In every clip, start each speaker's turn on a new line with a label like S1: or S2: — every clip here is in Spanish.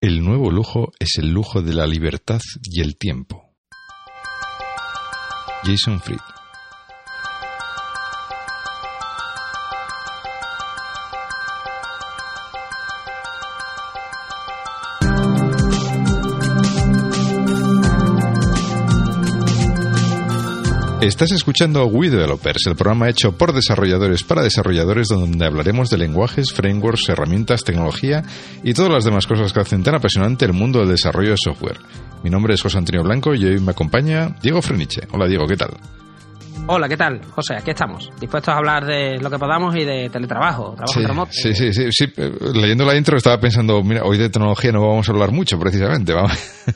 S1: El nuevo lujo es el lujo de la libertad y el tiempo. Jason Fried. Estás escuchando We Developers, el programa hecho por desarrolladores para desarrolladores donde hablaremos de lenguajes, frameworks, herramientas, tecnología y todas las demás cosas que hacen tan apasionante el mundo del desarrollo de software. Mi nombre es José Antonio Blanco y hoy me acompaña Diego Freniche. Hola Diego, ¿qué tal?
S2: Hola, ¿qué tal? José, aquí estamos, dispuestos a hablar de lo que podamos y de teletrabajo, trabajo remoto.
S1: Sí, sí, sí, sí. Leyendo la intro estaba pensando, mira, hoy de tecnología no vamos a hablar mucho, precisamente. Vamos.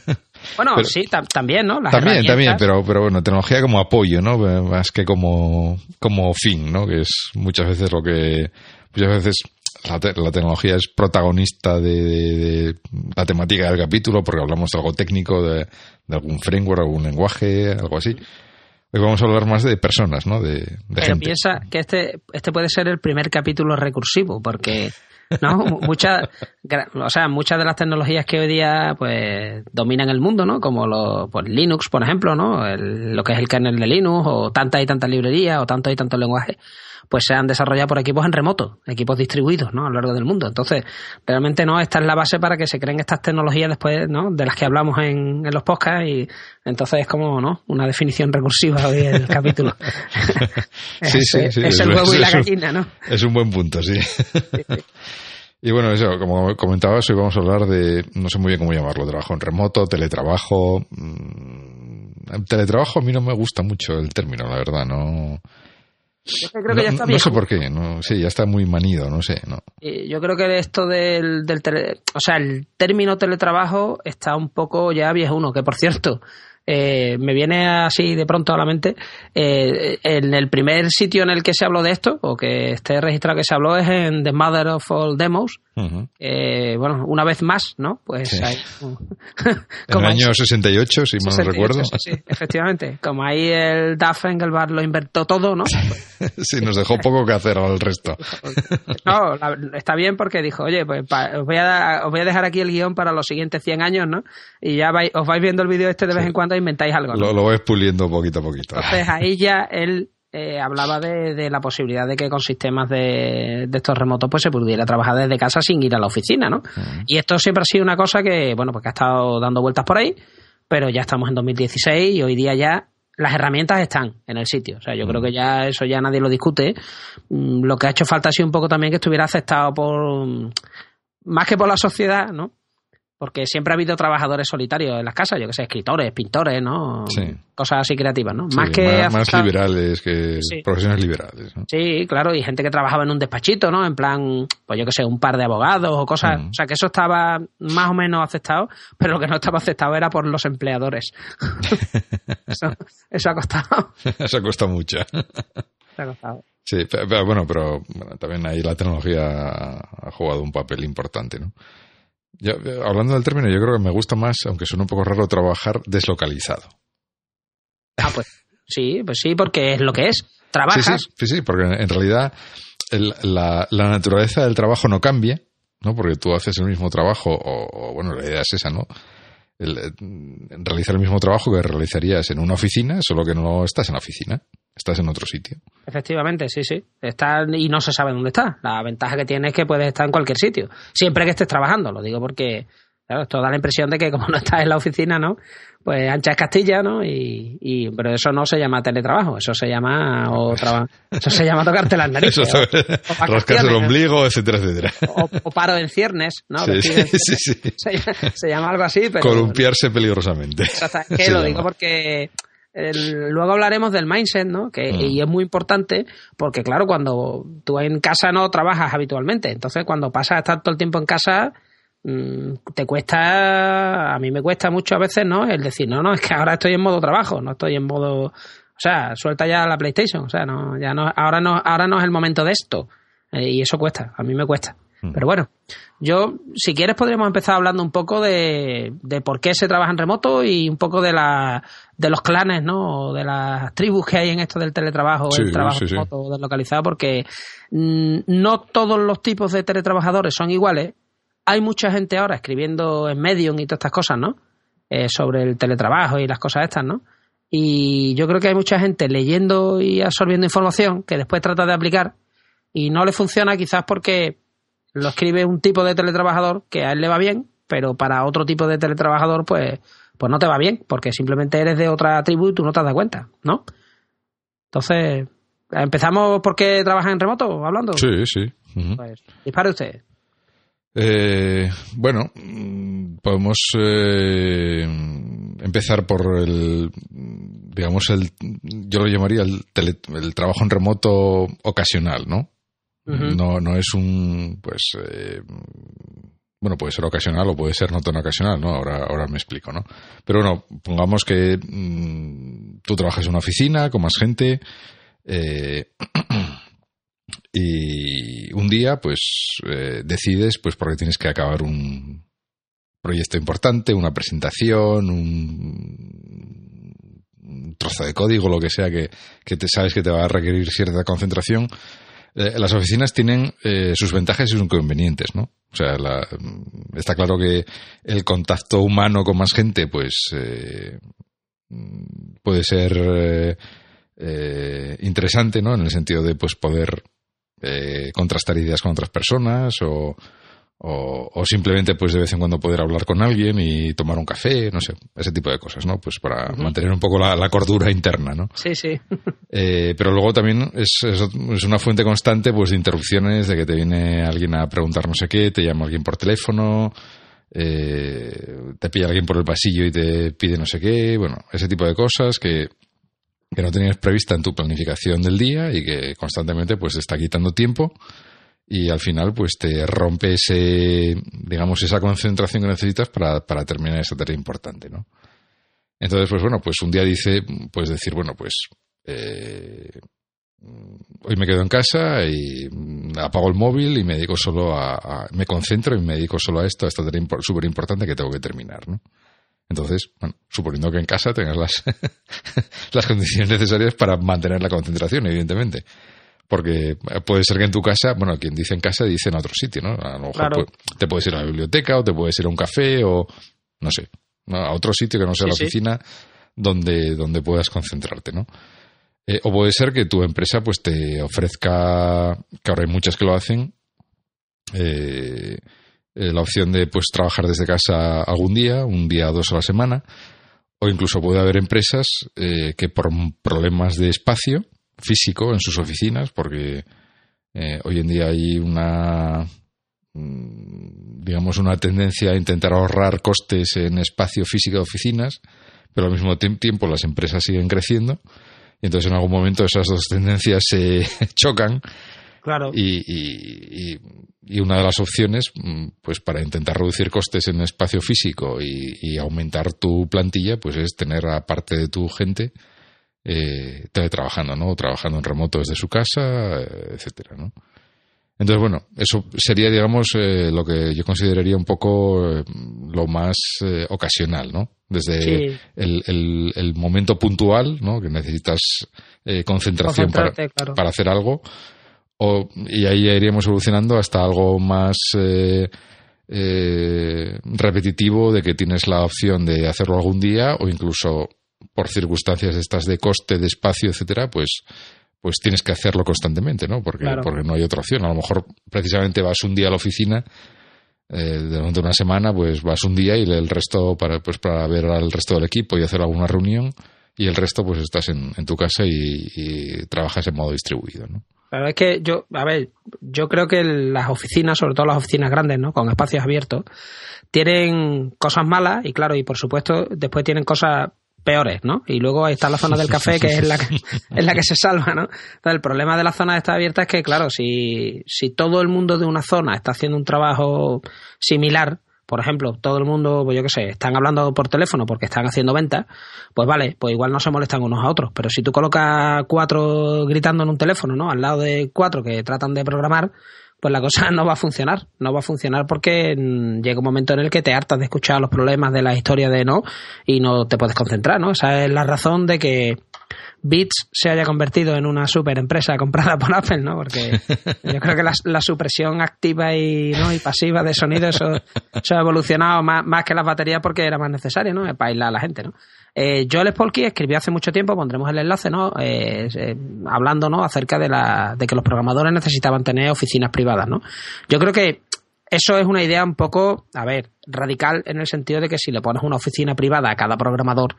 S2: Bueno, sí, también, ¿no?
S1: también, también, pero, pero bueno, tecnología como apoyo, ¿no? Más que como, como fin, ¿no? Que es muchas veces lo que, muchas veces la, tecnología es protagonista de, la temática del capítulo porque hablamos de algo técnico, de, algún framework, algún lenguaje, algo así. Hoy vamos a hablar más de personas, ¿no? De, de
S2: Pero piensa que este, este puede ser el primer capítulo recursivo, porque ¿no? Muchas, o sea, muchas de las tecnologías que hoy día pues dominan el mundo, ¿no? Como lo, pues, Linux, por ejemplo, ¿no? lo que es el kernel de Linux, o tantas y tantas librerías, o tantos y tantos lenguajes, pues se han desarrollado por equipos en remoto, equipos distribuidos, ¿no? A lo largo del mundo. Entonces, realmente no, esta es la base para que se creen estas tecnologías después, ¿no? De las que hablamos en, en los podcasts y entonces es como, ¿no? Una definición recursiva hoy el capítulo.
S1: sí, sí, sí,
S2: es, el huevo y la gallina, ¿no?
S1: Es un buen punto, sí. Y bueno, eso, como comentabas, hoy vamos a hablar de, no sé muy bien cómo llamarlo, trabajo en remoto, teletrabajo. Mm, teletrabajo a mí no me gusta mucho el término, la verdad, no.
S2: Yo creo que ya está
S1: no, sé por qué, no, sí, ya está muy manido, no sé, no.
S2: Yo creo que esto del, del o sea, el término teletrabajo está un poco ya viejuno, que por cierto, eh, me viene así de pronto a la mente, eh, en el primer sitio en el que se habló de esto, o que esté registrado que se habló, es en The Mother of All Demos. Eh, bueno, una vez más, ¿no? Pues hay,
S1: en el año 68, si mal no recuerdo.
S2: Sí, efectivamente. Como ahí el Duff Engelbart lo invertó todo, ¿no?
S1: sí, nos dejó poco que hacer al resto.
S2: no, está bien porque dijo, oye, pues os, voy a, os voy a dejar aquí el guion para los siguientes 100 años, ¿no? Y ya os vais viendo el vídeo este de vez en cuando inventáis algo.
S1: Lo, lo vais puliendo poquito a poquito.
S2: Entonces ahí ya él eh, hablaba de, la posibilidad de que con sistemas de, estos remotos pues se pudiera trabajar desde casa sin ir a la oficina, ¿no? Mm. Y esto siempre ha sido una cosa que, bueno, pues que ha estado dando vueltas por ahí, pero ya estamos en 2016 y hoy día ya las herramientas están en el sitio. O sea, yo creo mm. que ya eso ya nadie lo discute. Mm, lo que ha hecho falta ha sido un poco también que estuviera aceptado por más que por la sociedad, ¿no? Porque siempre ha habido trabajadores solitarios en las casas, yo que sé, escritores, pintores, ¿no? Sí. Cosas así creativas, ¿no?
S1: más que más, liberales que profesiones liberales. ¿no?
S2: Sí, claro, y gente que trabajaba en un despachito, ¿no? En plan, pues yo que sé, un par de abogados o cosas, mm. o sea, que eso estaba más o menos aceptado, pero lo que no estaba aceptado era por los empleadores. eso, ha costado.
S1: eso ha costado mucho.
S2: ha costado.
S1: Sí, pero, bueno, pero también ahí la tecnología ha jugado un papel importante, ¿no? Hablando del término, yo creo que me gusta más, aunque suene un poco raro, trabajar deslocalizado.
S2: Ah, pues sí, pues sí, porque es lo que es. Trabajas.
S1: Sí, sí, porque en realidad la, naturaleza del trabajo no cambia, ¿no? Porque tú haces el mismo trabajo, o, bueno, la idea es esa, ¿no? Realizar el mismo trabajo que realizarías en una oficina, solo que no estás en la oficina. Estás en otro sitio.
S2: Efectivamente, sí, sí. Está, y no se sabe dónde está. La ventaja que tiene es que puedes estar en cualquier sitio. Siempre que estés trabajando, lo digo porque claro, esto da la impresión de que como no estás en la oficina, ¿no? Pues ancha es Castilla, ¿no? Y, y pero eso no se llama teletrabajo, eso se llama o eso se llama tocarte las narices.
S1: rascarse el ombligo, etcétera, etcétera.
S2: O, paro en ciernes, ¿no?
S1: Sí, sí, sí,
S2: Se, llama algo así, pero...
S1: Columpiarse peligrosamente.
S2: que lo digo porque luego hablaremos del mindset, ¿no? Que, mm. Y es muy importante porque, claro, cuando tú en casa no trabajas habitualmente, entonces cuando pasas a estar todo el tiempo en casa, te cuesta, a mí me cuesta mucho a veces, ¿no? El decir, no, no, es que ahora estoy en modo trabajo, no estoy en modo, o sea, suelta ya la PlayStation, o sea, no, ya no, ahora no, ahora no es el momento de esto. Eh, y eso cuesta, a mí me cuesta. Mm. Pero bueno, yo, si quieres, podríamos empezar hablando un poco de, de por qué se trabaja en remoto y un poco de, la, de los clanes, ¿no? O de las tribus que hay en esto del teletrabajo, el trabajo remoto deslocalizado, porque mm, no todos los tipos de teletrabajadores son iguales hay mucha gente ahora escribiendo en Medium y todas estas cosas, ¿no? Eh, sobre el teletrabajo y las cosas estas, ¿no? Y yo creo que hay mucha gente leyendo y absorbiendo información que después trata de aplicar y no le funciona quizás porque lo escribe un tipo de teletrabajador que a él le va bien, pero para otro tipo de teletrabajador pues, pues no te va bien, porque simplemente eres de otra tribu y tú no te das cuenta, ¿no? Entonces, ¿empezamos porque trabajan en remoto hablando?
S1: Sí, sí.
S2: Pues, dispare usted.
S1: Eh, bueno, podemos eh, empezar por el, digamos, el, yo lo llamaría el, el trabajo en remoto ocasional, ¿no? No, no es un, pues, eh, bueno, puede ser ocasional o puede ser no tan ocasional, ¿no? Ahora, ahora me explico, ¿no? Pero bueno, pongamos que mm, tú trabajas en una oficina con más gente eh, y un día, pues, eh, decides, pues, porque tienes que acabar un proyecto importante, una presentación, un, trozo de código, lo que sea que, que te sabes que te va a requerir cierta concentración, eh, las oficinas tienen eh, sus ventajas y sus inconvenientes, ¿no? O sea, está claro que el contacto humano con más gente, pues, eh, puede ser interesante, ¿no? En el sentido de, pues, poder contrastar ideas con otras personas o, o, simplemente pues de vez en cuando poder hablar con alguien y tomar un café, no sé, ese tipo de cosas, ¿no? Pues para mantener un poco la, cordura interna, ¿no?
S2: Sí, sí.
S1: Eh, pero luego también es, es, una fuente constante pues de interrupciones, de que te viene alguien a preguntar no sé qué, te llama alguien por teléfono, eh, te pilla alguien por el pasillo y te pide no sé qué, bueno, ese tipo de cosas que, que no tenías prevista en tu planificación del día y que constantemente pues está quitando tiempo y al final pues te rompe ese, digamos, esa concentración que necesitas para, para terminar esa tarea importante, ¿no? Entonces, pues bueno, pues un día dice, pues decir, bueno, pues eh, hoy me quedo en casa y apago el móvil y me dedico solo a, me concentro y me dedico solo a esto, a esta tarea súper importante que tengo que terminar, ¿no? Entonces, bueno, suponiendo que en casa tengas las, las condiciones necesarias para mantener la concentración, evidentemente porque puede ser que en tu casa, bueno, quien dice en casa dice en otro sitio, ¿no? A lo mejor te puedes ir a la biblioteca o te puedes ir a un café o no sé, a otro sitio que no sea la oficina donde donde puedas concentrarte, ¿no? Eh, o puede ser que tu empresa pues te ofrezca, que ahora hay muchas que lo hacen, eh, eh, la opción de pues trabajar desde casa algún día, un día o dos a la semana, o incluso puede haber empresas que por problemas de espacio físico en sus oficinas, porque eh, hoy en día hay una mm, digamos una tendencia a intentar ahorrar costes en espacio físico de oficinas, pero al mismo tiempo las empresas siguen creciendo y entonces en algún momento esas dos tendencias se chocan.
S2: Claro.
S1: Y, y, y, una de las opciones, mm, pues para intentar reducir costes en espacio físico y, y aumentar tu plantilla, pues es tener a parte de tu gente eh, teletrabajando, ¿no? O trabajando en remoto desde su casa, etcétera, ¿no? Entonces, bueno, eso sería, digamos, eh, lo que yo consideraría un poco eh, lo más eh, ocasional, ¿no? Desde el, el, momento puntual, ¿no? Que necesitas concentración para, para, hacer algo. O, y ahí iríamos evolucionando hasta algo más repetitivo de que tienes la opción de hacerlo algún día o incluso por circunstancias estas de coste, de espacio, etcétera, pues pues tienes que hacerlo constantemente, ¿no? Porque, porque no hay otra opción. A lo mejor precisamente vas un día a la oficina, eh, durante una semana, pues vas un día y el resto para, pues para ver al resto del equipo y hacer alguna reunión y el resto pues estás en, tu casa y, trabajas en modo distribuido, ¿no?
S2: Pero es que yo, a ver, yo creo que las oficinas, sobre todo las oficinas grandes, ¿no? Con espacios abiertos, tienen cosas malas y claro, y por supuesto después tienen cosas peores, ¿no? Y luego ahí está la zona del café, que es la que, es la que se salva, ¿no? Entonces, el problema de la zona está abierta es que, claro, si, si todo el mundo de una zona está haciendo un trabajo similar, por ejemplo, todo el mundo, pues yo qué sé, están hablando por teléfono porque están haciendo ventas, pues vale, pues igual no se molestan unos a otros. Pero si tú colocas cuatro gritando en un teléfono, ¿no? Al lado de cuatro que tratan de programar, pues la cosa no va a funcionar. No va a funcionar porque mm, llega un momento en el que te hartas de escuchar los problemas de la historia de no y no te puedes concentrar, ¿no? Esa es la razón de que Beats se haya convertido en una super empresa comprada por Apple, ¿no? Porque yo creo que la, supresión activa y, ¿no? y pasiva de sonido, eso, ha evolucionado más, más, que las baterías porque era más necesario, ¿no? Para aislar a la gente, ¿no? Eh, Joel Spolky escribió hace mucho tiempo, pondremos el enlace, ¿no? Eh, eh, hablando, ¿no? Acerca de, la, de que los programadores necesitaban tener oficinas privadas, ¿no? Yo creo que eso es una idea un poco, a ver, radical en el sentido de que si le pones una oficina privada a cada programador,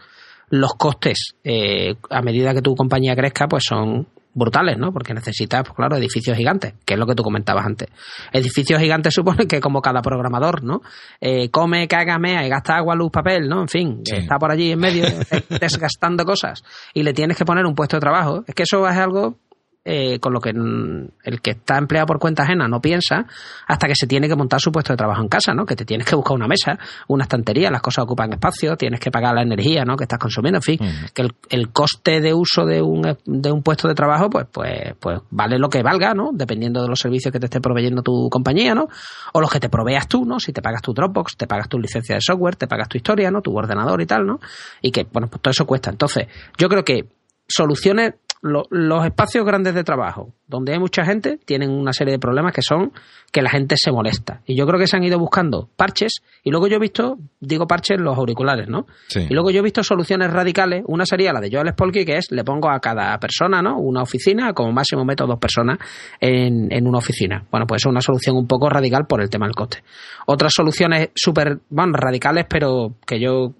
S2: los costes eh, a medida que tu compañía crezca, pues son brutales, ¿no? Porque necesitas, pues claro, edificios gigantes, que es lo que tú comentabas antes. Edificios gigantes supone que como cada programador, ¿no? Eh, come, caga, mea y gasta agua, luz, papel, ¿no? En fin, está por allí en medio desgastando cosas y le tienes que poner un puesto de trabajo. Es que eso es algo eh, con lo que el que está empleado por cuenta ajena no piensa hasta que se tiene que montar su puesto de trabajo en casa, ¿no? Que te tienes que buscar una mesa, una estantería, las cosas ocupan espacio, tienes que pagar la energía, ¿no? Que estás consumiendo, en fin, que el, coste de uso de un, de un puesto de trabajo, pues, pues, pues vale lo que valga, ¿no? Dependiendo de los servicios que te esté proveyendo tu compañía, ¿no? O los que te proveas tú, ¿no? Si te pagas tu Dropbox, te pagas tu licencia de software, te pagas tu historia, ¿no? Tu ordenador y tal, ¿no? Y que, bueno, pues todo eso cuesta. Entonces, yo creo que soluciones los espacios grandes de trabajo, donde hay mucha gente, tienen una serie de problemas que son que la gente se molesta. Y yo creo que se han ido buscando parches, y luego yo he visto, digo parches los auriculares, ¿no? Y luego yo he visto soluciones radicales. Una sería la de Joel Spolky, que es le pongo a cada persona, ¿no? Una oficina, como máximo meto dos personas en, en una oficina. Bueno, pues es una solución un poco radical por el tema del coste. Otras soluciones súper, bueno, radicales, pero que yo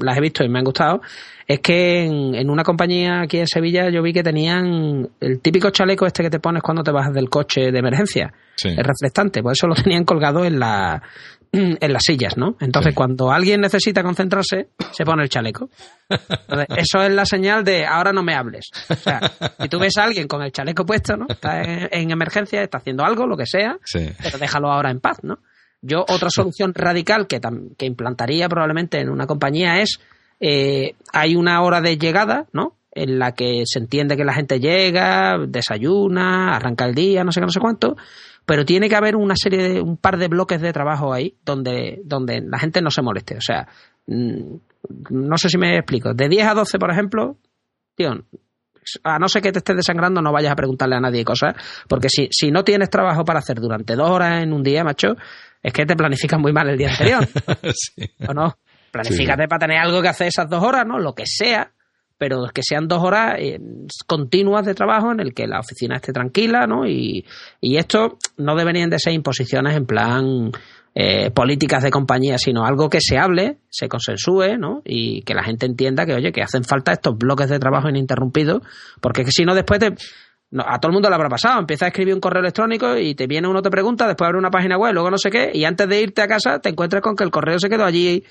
S2: las he visto y me han gustado, es que en, una compañía aquí en Sevilla yo vi que tenían el típico chaleco este que te pones cuando te bajas del coche de emergencia, el reflectante, pues eso lo tenían colgado en la en las sillas, ¿no? Entonces, cuando alguien necesita concentrarse, se pone el chaleco. eso es la señal de ahora no me hables. O sea, si tú ves a alguien con el chaleco puesto, ¿no? Está en, emergencia, está haciendo algo, lo que sea, pero déjalo ahora en paz, ¿no? Yo, otra solución radical que, que implantaría probablemente en una compañía es eh, hay una hora de llegada, ¿no? En la que se entiende que la gente llega, desayuna, arranca el día, no sé qué, no sé cuánto, pero tiene que haber una serie de, un par de bloques de trabajo ahí donde, donde la gente no se moleste. O sea, mm, no sé si me explico. De 10 a 12, por ejemplo, tío, a no ser que te estés desangrando, no vayas a preguntarle a nadie cosas, porque si, si no tienes trabajo para hacer durante dos horas en un día, macho, es que te planificas muy mal el día anterior. ¿O no? Planifícate para tener algo que hacer esas dos horas, ¿no? Lo que sea, pero que sean dos horas eh, continuas de trabajo en el que la oficina esté tranquila, ¿no? Y, y esto no deberían de ser imposiciones en plan eh, políticas de compañía, sino algo que se hable, se consensúe, ¿no? Y que la gente entienda que, oye, que hacen falta estos bloques de trabajo ininterrumpidos, porque si no después te, a todo el mundo le habrá pasado. Empieza a escribir un correo electrónico y te viene uno, te pregunta, después abre una página web, luego no sé qué, y antes de irte a casa te encuentras con que el correo se quedó allí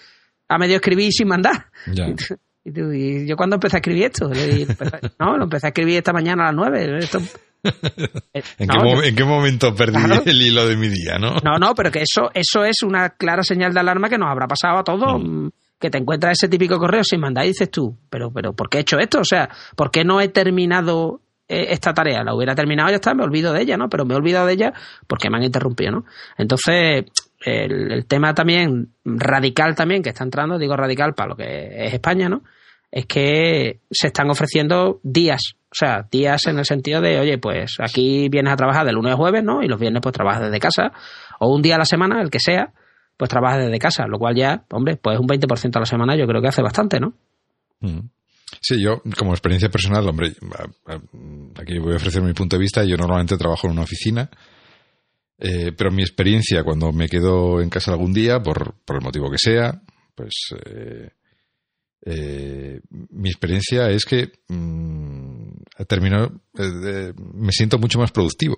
S2: a medio escribir sin mandar. Y, yo cuando empecé a escribir esto, no, lo empecé a escribir esta mañana a las nueve.
S1: ¿En, qué momento perdí el hilo de mi día, no?
S2: No, no, pero que eso, eso es una clara señal de alarma que nos habrá pasado a todos. Mm, que te encuentras ese típico correo sin mandar y dices tú, pero, pero, ¿por qué he hecho esto? O sea, ¿por qué no he terminado eh, esta tarea? La hubiera terminado, ya está, me olvido de ella, ¿no? Pero me he olvidado de ella porque me han interrumpido, ¿no? Entonces, el, tema también radical también que está entrando, digo radical para lo que es España, ¿no? Es que se están ofreciendo días, o sea, días en el sentido de, oye, pues aquí vienes a trabajar de lunes a jueves, ¿no? Y los viernes pues trabajas desde casa, o un día a la semana, el que sea, pues trabajas desde casa, lo cual ya, hombre, pues un 20% a la semana yo creo que hace bastante, ¿no?
S1: Mm. Sí, yo como experiencia personal, hombre, aquí voy a ofrecer mi punto de vista, yo normalmente trabajo en una oficina, eh, pero mi experiencia cuando me quedo en casa algún día, por, por el motivo que sea, pues eh, eh, mi experiencia es que mm, termino, me siento mucho más productivo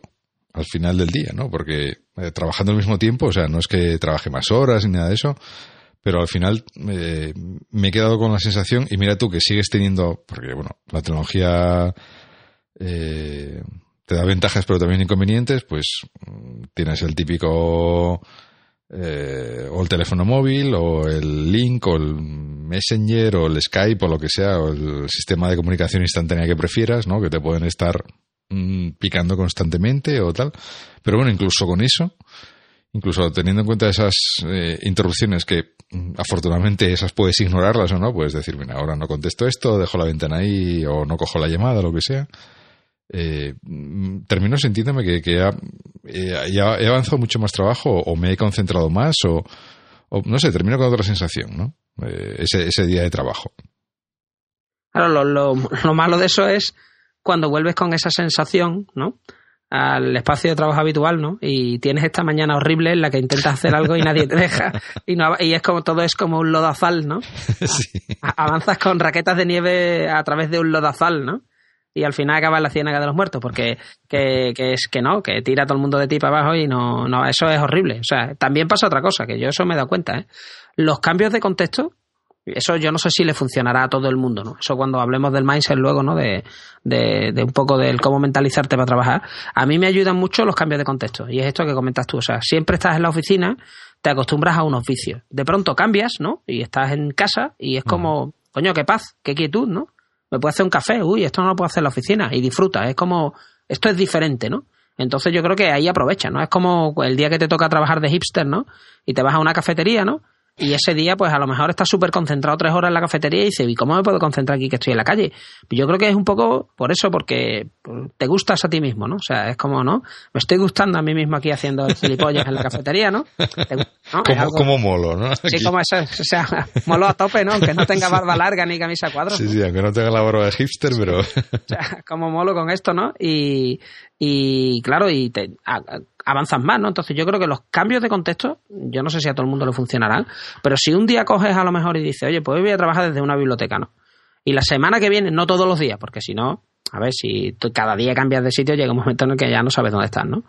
S1: al final del día, ¿no? Porque trabajando al mismo tiempo, o sea, no es que trabaje más horas ni nada de eso, pero al final me he quedado con la sensación, y mira tú que sigues teniendo, porque bueno, la tecnología te da ventajas pero también inconvenientes, pues mm, tienes el típico eh, o el teléfono móvil o el link o el messenger o el Skype o lo que sea o el sistema de comunicación instantánea que prefieras, ¿no? Que te pueden estar mm, picando constantemente o tal. Pero bueno, incluso con eso, incluso teniendo en cuenta esas eh, interrupciones que mm, afortunadamente esas puedes ignorarlas o no, puedes decir, mira, ahora no contesto esto, dejo la ventana ahí o no cojo la llamada, lo que sea. Eh, mm, termino sintiéndome que, que eh, ya he avanzado mucho más trabajo o me he concentrado más o, no sé, termino con otra sensación, ¿no? ese, ese día de trabajo.
S2: Claro, lo, lo, lo malo de eso es cuando vuelves con esa sensación, ¿no? al espacio de trabajo habitual, ¿no? Y tienes esta mañana horrible en la que intentas hacer algo y nadie te deja. Y, no, y es como todo es como un lodazal, ¿no? Sí. Avanzas con raquetas de nieve a través de un lodazal, ¿no? Y al final acabas en la ciénaga de los muertos, porque que, que es que no, que tira todo el mundo de ti para abajo y no, no, eso es horrible. O sea, también pasa otra cosa, que yo eso me he dado cuenta, ¿eh? Los cambios de contexto eso yo no sé si le funcionará a todo el mundo, ¿no? Eso cuando hablemos del mindset luego, ¿no? De, de, un poco del cómo mentalizarte para trabajar. A mí me ayudan mucho los cambios de contexto. Y es esto que comentas tú. O sea, siempre estás en la oficina, te acostumbras a unos vicios. De pronto cambias, ¿no? Y estás en casa y es como, coño, qué paz, qué quietud, ¿no? Me puedo hacer un café, uy, esto no lo puedo hacer en la oficina. Y disfruta. Es como, esto es diferente, ¿no? Entonces yo creo que ahí aprovecha, ¿no? Es como el día que te toca trabajar de hipster, ¿no? Y te vas a una cafetería, ¿no? Y ese día, pues a lo mejor estás súper concentrado tres horas en la cafetería y dices, ¿y cómo me puedo concentrar aquí que estoy en la calle? Yo creo que es un poco por eso, porque te gustas a ti mismo, ¿no? O sea, es como, ¿no? Me estoy gustando a mí mismo aquí haciendo gilipollas en la cafetería, ¿no?
S1: Como, molo, ¿no?
S2: Sí, como eso, o sea, molo a tope, ¿no? Aunque no tenga barba larga ni camisa cuadros.
S1: Sí, sí, aunque no tenga la barba de hipster, pero...
S2: O sea, como molo con esto, ¿no? Y, y claro, y te, avanzas más, ¿no? Entonces yo creo que los cambios de contexto, yo no sé si a todo el mundo le funcionarán, pero si un día coges a lo mejor y dices, oye, pues hoy voy a trabajar desde una biblioteca, ¿no? Y la semana que viene, no todos los días, porque si no, a ver, si cada día cambias de sitio, llega un momento en el que ya no sabes dónde estás, ¿no?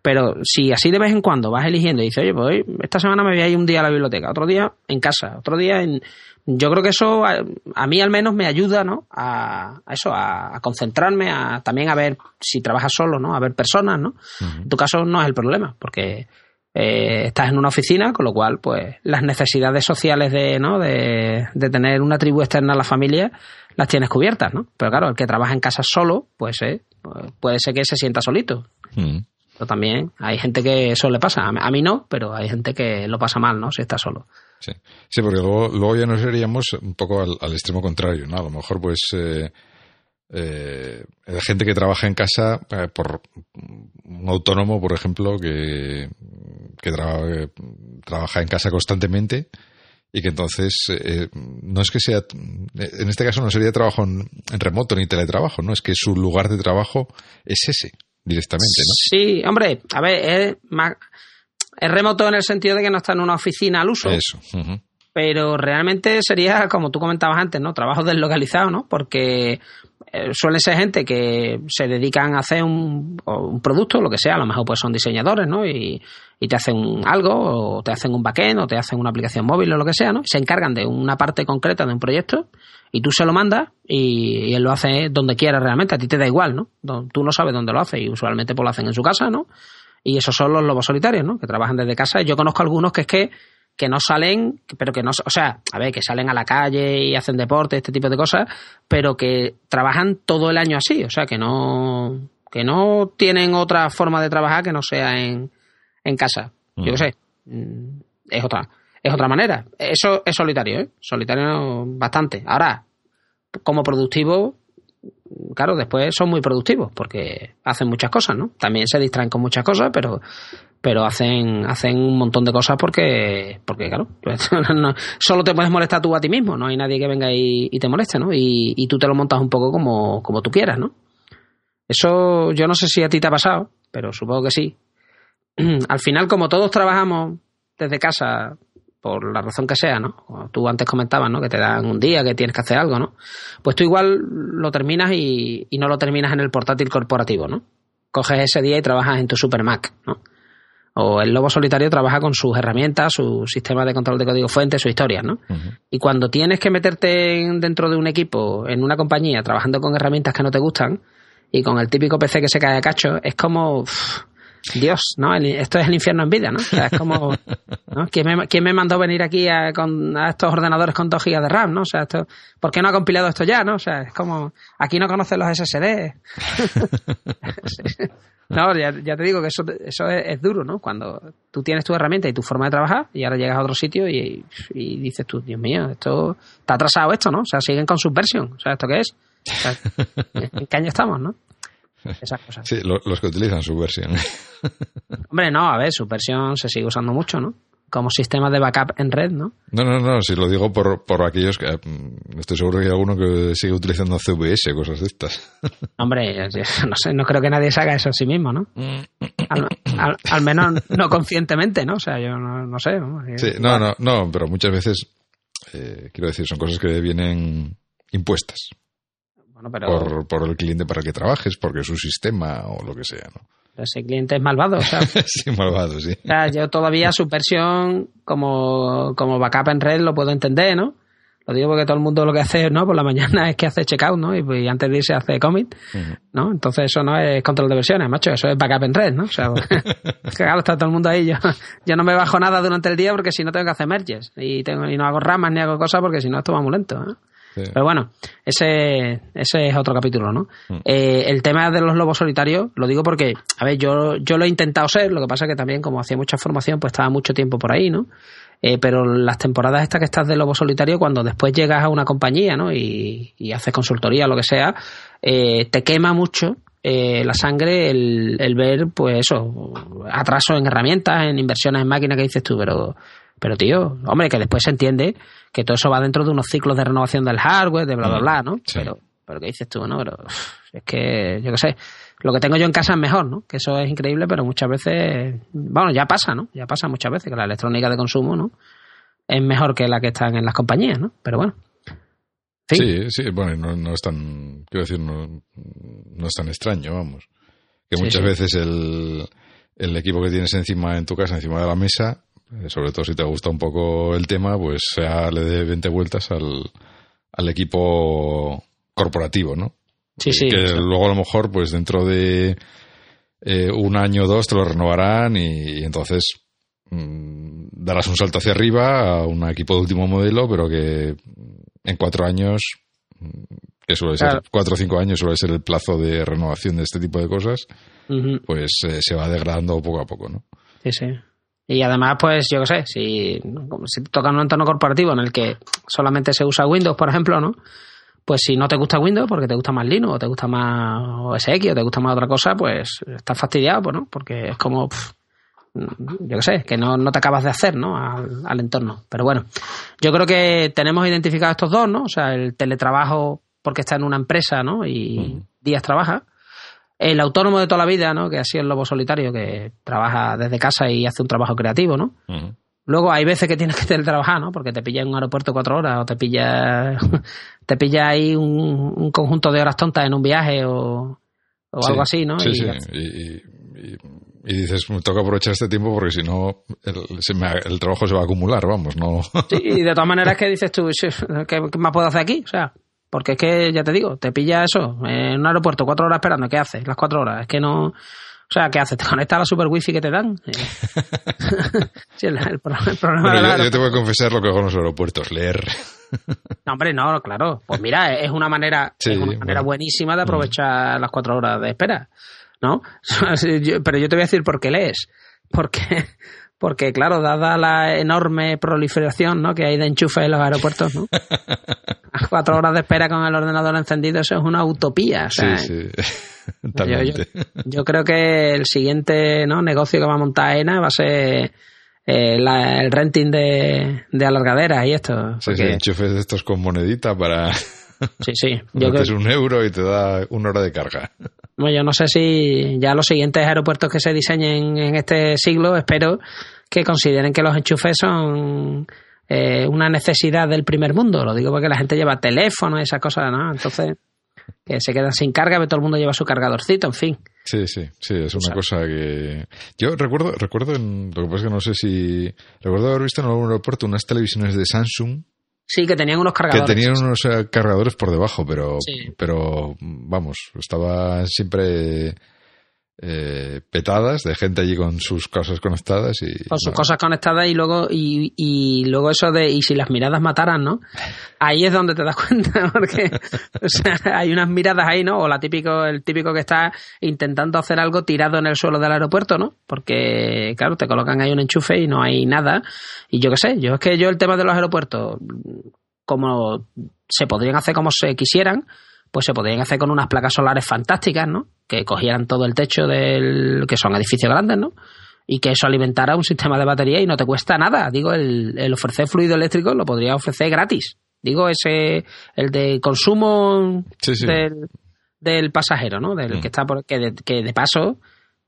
S2: Pero si así de vez en cuando vas eligiendo y dices, oye, pues hoy, esta semana me voy a ir un día a la biblioteca, otro día en casa, otro día en yo creo que eso a, mí al menos me ayuda ¿no? a, eso, a, concentrarme, a también a ver si trabajas solo, ¿no? a ver personas. ¿no? En tu caso no es el problema, porque eh, estás en una oficina, con lo cual pues las necesidades sociales de, ¿no? de, tener una tribu externa a la familia las tienes cubiertas. ¿no? Pero claro, el que trabaja en casa solo, pues, eh, puede ser que se sienta solito. Pero también hay gente que eso le pasa. A mí no, pero hay gente que lo pasa mal, ¿no? Si está solo.
S1: Sí, sí porque luego, luego ya nos iríamos un poco al, extremo contrario, ¿no? A lo mejor, pues, eh, eh, gente que trabaja en casa eh, por un autónomo, por ejemplo, que, que trabaja en casa constantemente y que entonces eh, no es que sea, en este caso no sería trabajo en, remoto ni teletrabajo, ¿no? Es que su lugar de trabajo es ese directamente, ¿no?
S2: Sí, hombre, a ver, es más es remoto en el sentido de que no está en una oficina al uso.
S1: Eso.
S2: Pero realmente sería, como tú comentabas antes, ¿no? Trabajo deslocalizado, ¿no? Porque eh, suele ser gente que se dedican a hacer un, un, producto, lo que sea, a lo mejor pues son diseñadores, ¿no? Y, y, te hacen algo, o te hacen un backend, o te hacen una aplicación móvil o lo que sea, ¿no? Se encargan de una parte concreta de un proyecto y tú se lo mandas y, y él lo hace donde quiera realmente, a ti te da igual, ¿no? Tú no sabes dónde lo hace y usualmente pues lo hacen en su casa, ¿no? Y esos son los lobos solitarios, ¿no? Que trabajan desde casa. Yo conozco algunos que es que, que no salen, pero que no, o sea, a ver, que salen a la calle y hacen deporte, este tipo de cosas, pero que trabajan todo el año así, o sea, que no, que no tienen otra forma de trabajar que no sea en, en casa. Yo qué mm. sé, mm, es otra, es otra manera. Eso es solitario, ¿eh? Solitario bastante. Ahora, como productivo, claro, después son muy productivos porque hacen muchas cosas, ¿no? También se distraen con muchas cosas, pero pero hacen hacen un montón de cosas porque porque claro, pues, solo te puedes molestar tú a ti mismo, no hay nadie que venga y, te moleste, ¿no? Y, y, tú te lo montas un poco como, como tú quieras, ¿no? Eso yo no sé si a ti te ha pasado, pero supongo que sí. Al final, como todos trabajamos desde casa por la razón que sea, ¿no? tú antes comentabas, ¿no? Que te dan un día, que tienes que hacer algo, ¿no? Pues tú igual lo terminas y, no lo terminas en el portátil corporativo, ¿no? Coges ese día y trabajas en tu Super Mac, ¿no? O el lobo solitario trabaja con sus herramientas, su sistema de control de código fuente, su historia, ¿no? Y cuando tienes que meterte dentro de un equipo, en una compañía, trabajando con herramientas que no te gustan y con el típico PC que se cae a cacho, es como Dios, ¿no? esto es el infierno en vida, ¿no? O sea, es como, ¿no? ¿Quién, me, ¿Quién me mandó venir aquí a, con, a estos ordenadores con 2 GB de RAM, ¿no? O sea, esto, ¿por qué no ha compilado esto ya, no? O sea, es como, aquí no conocen los SSD. no, ya, te digo que eso, eso es, duro, ¿no? Cuando tú tienes tu herramienta y tu forma de trabajar y ahora llegas a otro sitio y, y dices tú, Dios mío, esto está atrasado esto, ¿no? O sea, siguen con subversión. O sea, ¿esto qué es? ¿En qué año estamos, no? Esas cosas.
S1: Sí, los que utilizan su versión.
S2: Hombre, no, a ver, su versión se sigue usando mucho, ¿no? Como sistema de backup en red, ¿no?
S1: No, no, no, si lo digo por, por aquellos que. Mm, estoy seguro que hay alguno que sigue utilizando CVS, cosas de estas.
S2: Hombre, no sé, no creo que nadie se haga eso a sí mismo, ¿no? Al, menos no conscientemente, ¿no? O sea, yo no, sé. ¿no?
S1: Sí, no, no, no, pero muchas veces, eh, quiero decir, son cosas que vienen impuestas por, por, el cliente para el que trabajes, porque es su sistema o lo que sea, ¿no?
S2: Ese cliente es malvado, o sea.
S1: sí, malvado, sí.
S2: O sea, yo todavía su versión como, como backup en red lo puedo entender, ¿no? Lo digo porque todo el mundo lo que hace, ¿no? Por la mañana es que hace checkout, ¿no? Y, antes de irse hace commit, ¿no? Entonces eso no es control de versiones, macho, eso es backup en red, ¿no? O sea, claro, está todo el mundo ahí. Yo, yo no me bajo nada durante el día porque si no tengo que hacer merges. Y, tengo, y no hago ramas ni hago cosas porque si no esto va muy lento, ¿eh? Pero bueno, ese, ese es otro capítulo, ¿no? Mm. Eh, el tema de los lobos solitarios, lo digo porque, a ver, yo, yo lo he intentado ser, lo que pasa que también como hacía mucha formación, pues estaba mucho tiempo por ahí, ¿no? Eh, pero las temporadas estas que estás de lobo solitario, cuando después llegas a una compañía, ¿no? Y, y haces consultoría lo que sea, eh, te quema mucho la sangre el, el, ver, pues eso, atraso en herramientas, en inversiones en máquinas que dices tú, pero pero, tío, hombre, que después se entiende que todo eso va dentro de unos ciclos de renovación del hardware, de bla, bla, bla, ¿no? Pero, pero ¿qué dices tú, no? Pero es que, yo qué sé, lo que tengo yo en casa es mejor, ¿no? Que eso es increíble, pero muchas veces, bueno, ya pasa, ¿no? Ya pasa muchas veces que la electrónica de consumo, ¿no? Es mejor que la que están en las compañías, ¿no? Pero bueno.
S1: Sí, sí, bueno, no, no es tan, quiero decir, no, no es tan extraño, vamos. Que muchas veces el, el equipo que tienes encima en tu casa, encima de la mesa, sobre todo si te gusta un poco el tema, pues sea le dé 20 vueltas al, al equipo corporativo, ¿no?
S2: Sí, sí.
S1: Que luego a lo mejor, pues dentro de eh, un año o dos te lo renovarán y, entonces mm, darás un salto hacia arriba a un equipo de último modelo, pero que en cuatro años, mm, que suele ser cuatro o cinco años, suele ser el plazo de renovación de este tipo de cosas, pues eh, se va degradando poco a poco, ¿no?
S2: Sí, sí. Y además, pues yo qué sé, si, si toca un entorno corporativo en el que solamente se usa Windows, por ejemplo, ¿no? Pues si no te gusta Windows, porque te gusta más Linux, o te gusta más OS X, o te gusta más otra cosa, pues estás fastidiado, pues, ¿no? Porque es como, yo qué sé, que no, no te acabas de hacer, ¿no? Al, al, entorno. Pero bueno, yo creo que tenemos identificados estos dos, ¿no? O sea, el teletrabajo porque está en una empresa, ¿no? Y días trabaja el autónomo de toda la vida, ¿no? Que ha sido el lobo solitario, que trabaja desde casa y hace un trabajo creativo, ¿no? Luego hay veces que tienes que teletrabajar, ¿no? Porque te pilla en un aeropuerto cuatro horas o te pilla, te pilla ahí un, conjunto de horas tontas en un viaje o, algo así, ¿no?
S1: Sí, y, sí. Y, dices, me toca aprovechar este tiempo porque si no, el, trabajo se va a acumular, vamos, ¿no?
S2: Sí, y de todas maneras que dices tú, ¿qué, ¿qué, más puedo hacer aquí? O sea, porque es que, ya te digo, te pilla eso en un aeropuerto cuatro horas esperando. ¿Qué haces? Las cuatro horas. Es que no. O sea, ¿qué haces? ¿Te conectas a la super wifi que te dan? sí, el, problema
S1: yo, te voy a confesar lo que hago en los aeropuertos, leer.
S2: no, hombre, no, claro. Pues mira, es una manera, es una manera buenísima de aprovechar las cuatro horas de espera, ¿no? Pero yo te voy a decir por qué lees. Porque porque claro, dada la enorme proliferación ¿no? que hay de enchufes en los aeropuertos, ¿no? A cuatro horas de espera con el ordenador encendido, eso es una utopía. sí, sí. Yo, creo que el siguiente ¿no? negocio que va a montar ENA va a ser eh, el renting de, de alargaderas y esto.
S1: Sí, sí, enchufes de estos con monedita para...
S2: Sí, sí.
S1: Yo Metes un euro y te da una hora de carga.
S2: Bueno, yo no sé si ya los siguientes aeropuertos que se diseñen en este siglo, espero que consideren que los enchufes son eh, una necesidad del primer mundo. Lo digo porque la gente lleva teléfono y esas cosas, ¿no? Entonces, que se quedan sin carga, pero todo el mundo lleva su cargadorcito, en fin.
S1: Sí, sí, sí, es una cosa que... Yo recuerdo, recuerdo en... Lo que pasa es que no sé si... Recuerdo haber visto en algún aeropuerto unas televisiones de Samsung
S2: Sí, que tenían unos cargadores.
S1: Que tenían unos eh, cargadores por debajo, pero, pero vamos, estaba siempre eh, petadas de gente allí con sus cosas conectadas y
S2: con sus cosas conectadas y luego y, y, luego eso de y si las miradas mataran no ahí es donde te das cuenta porque o sea, hay unas miradas ahí no o la típico el típico que está intentando hacer algo tirado en el suelo del aeropuerto no porque claro te colocan ahí un enchufe y no hay nada. Y yo qué sé yo es que yo el tema de los aeropuertos como se podrían hacer como se quisieran pues se podrían hacer con unas placas solares fantásticas, ¿no? Que cogieran todo el techo del. que son edificios grandes, ¿no? Y que eso alimentara un sistema de batería y no te cuesta nada. Digo, el, ofrecer fluido eléctrico lo podría ofrecer gratis. Digo, ese. el de consumo Del, pasajero, ¿no? Del mm. que está por. que de, que de paso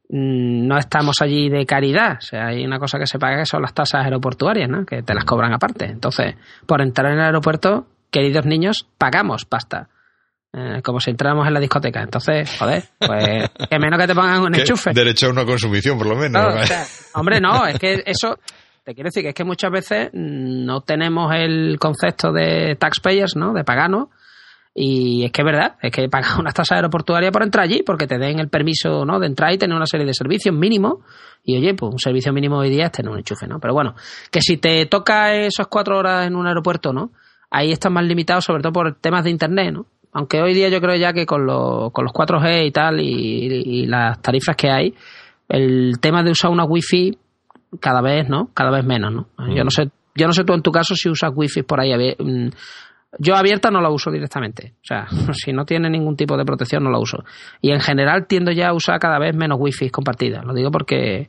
S2: mm, no estamos allí de caridad. O sea, hay una cosa que se paga que son las tasas aeroportuarias, ¿no? Que te las cobran aparte. Entonces, por entrar en el aeropuerto, queridos niños, pagamos pasta. Eh, como si entráramos en la discoteca. Entonces, joder, pues que menos que te pongan un enchufe.
S1: Derecho a una consumición, por lo menos.
S2: hombre, no, es que eso, te quiero decir que es que muchas veces no tenemos el concepto de taxpayers, ¿no? De paganos. Y es que es verdad, es que pagas una tasa aeroportuaria por entrar allí, porque te den el permiso ¿no? de entrar y tener una serie de servicios mínimos. Y oye, pues un servicio mínimo hoy día es tener un enchufe, ¿no? Pero bueno, que si te toca esas cuatro horas en un aeropuerto, ¿no? Ahí estás más limitado, sobre todo por temas de internet, ¿no? Aunque hoy día yo creo ya que con, con los 4G y tal y, las tarifas que hay, el tema de usar una wifi cada vez, ¿no? Cada vez menos, ¿no? Yo no sé, yo no sé tú en tu caso si usas wifi por ahí. Mm, yo abierta no la uso directamente. O sea, si no tiene ningún tipo de protección no la uso. Y en general tiendo ya a usar cada vez menos wifi compartidas. Lo digo porque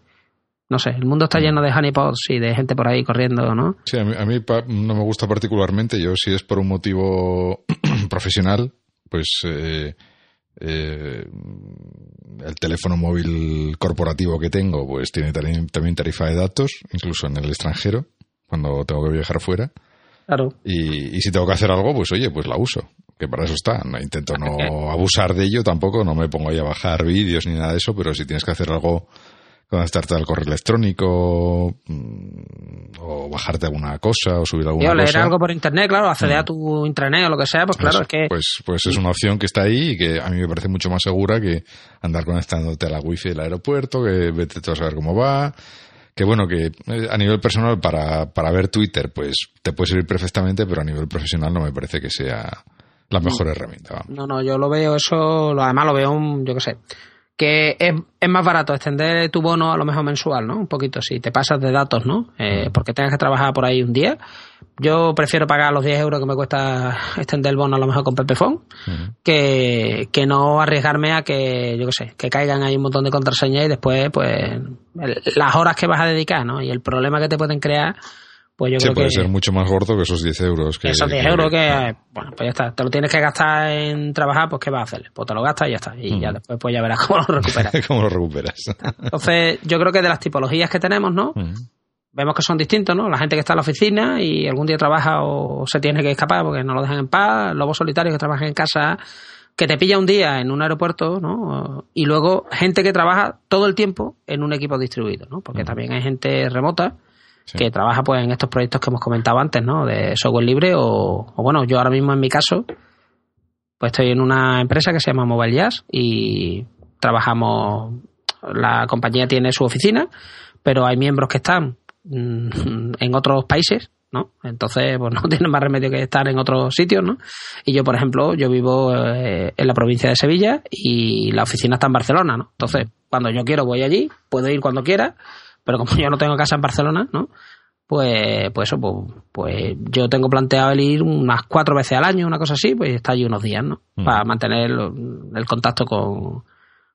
S2: no sé, el mundo está lleno de honeypots y de gente por ahí corriendo, ¿no?
S1: Sí, a mí, a mí no me gusta particularmente. Yo, si es por un motivo profesional, pues eh, eh, el teléfono móvil corporativo que tengo, pues tiene también, tarifa de datos, incluso en el extranjero, cuando tengo que viajar fuera.
S2: Claro.
S1: Y, y si tengo que hacer algo, pues oye, pues la uso, que para eso está. No intento no abusar de ello tampoco, no me pongo ahí a bajar vídeos ni nada de eso, pero si tienes que hacer algo conectarte al correo electrónico mm, o bajarte alguna cosa o subir alguna
S2: o leer
S1: cosa.
S2: algo por internet, claro, acceder a mm. tu intranet o lo que sea, pues claro, es que...
S1: Pues, pues es una opción que está ahí y que a mí me parece mucho más segura que andar conectándote a la wifi del aeropuerto, que vete tú a saber cómo va, que bueno, que eh, a nivel personal para, para ver Twitter, pues te puede servir perfectamente, pero a nivel profesional no me parece que sea la mejor herramienta.
S2: No, no, yo lo veo eso, además lo veo, un, yo qué sé, que es, es, más barato extender tu bono a lo mejor mensual, ¿no? Un poquito, si te pasas de datos, ¿no? Eh, porque tengas que trabajar por ahí un día. Yo prefiero pagar los 10 euros que me cuesta extender el bono a lo mejor con Pepefon, que, que no arriesgarme a que, yo qué sé, que caigan ahí un montón de contraseñas y después, pues, las horas que vas a dedicar, ¿no? Y el problema que te pueden crear pues yo
S1: sí,
S2: creo
S1: puede ser mucho más gordo que esos 10 euros. Que,
S2: esos 10 euros que, bueno, pues ya está. Te lo tienes que gastar en trabajar, pues ¿qué vas a hacer? Pues te lo gastas y ya está. Y ya después pues ya verás cómo lo recuperas.
S1: cómo lo recuperas.
S2: Entonces, yo creo que de las tipologías que tenemos, ¿no? Vemos que son distintos, ¿no? La gente que está en la oficina y algún día trabaja o se tiene que escapar porque no lo dejan en paz. Lobos solitarios que trabajan en casa que te pilla un día en un aeropuerto, ¿no? Y luego gente que trabaja todo el tiempo en un equipo distribuido, ¿no? Porque también hay gente remota que trabaja pues en estos proyectos que hemos comentado antes, ¿no? De software libre o, bueno, yo ahora mismo en mi caso, pues estoy en una empresa que se llama Mobile Jazz y trabajamos, la compañía tiene su oficina, pero hay miembros que están mm, en otros países, ¿no? Entonces, pues no tienen más remedio que estar en otros sitios, ¿no? Y yo, por ejemplo, yo vivo eh, en la provincia de Sevilla y la oficina está en Barcelona, ¿no? Entonces, cuando yo quiero voy allí, puedo ir cuando quiera pero como yo no tengo casa en Barcelona, ¿no? Pues, pues eso, pues, pues, yo tengo planteado el ir unas cuatro veces al año, una cosa así, pues está allí unos días, ¿no? Mm. Para mantener el, contacto con,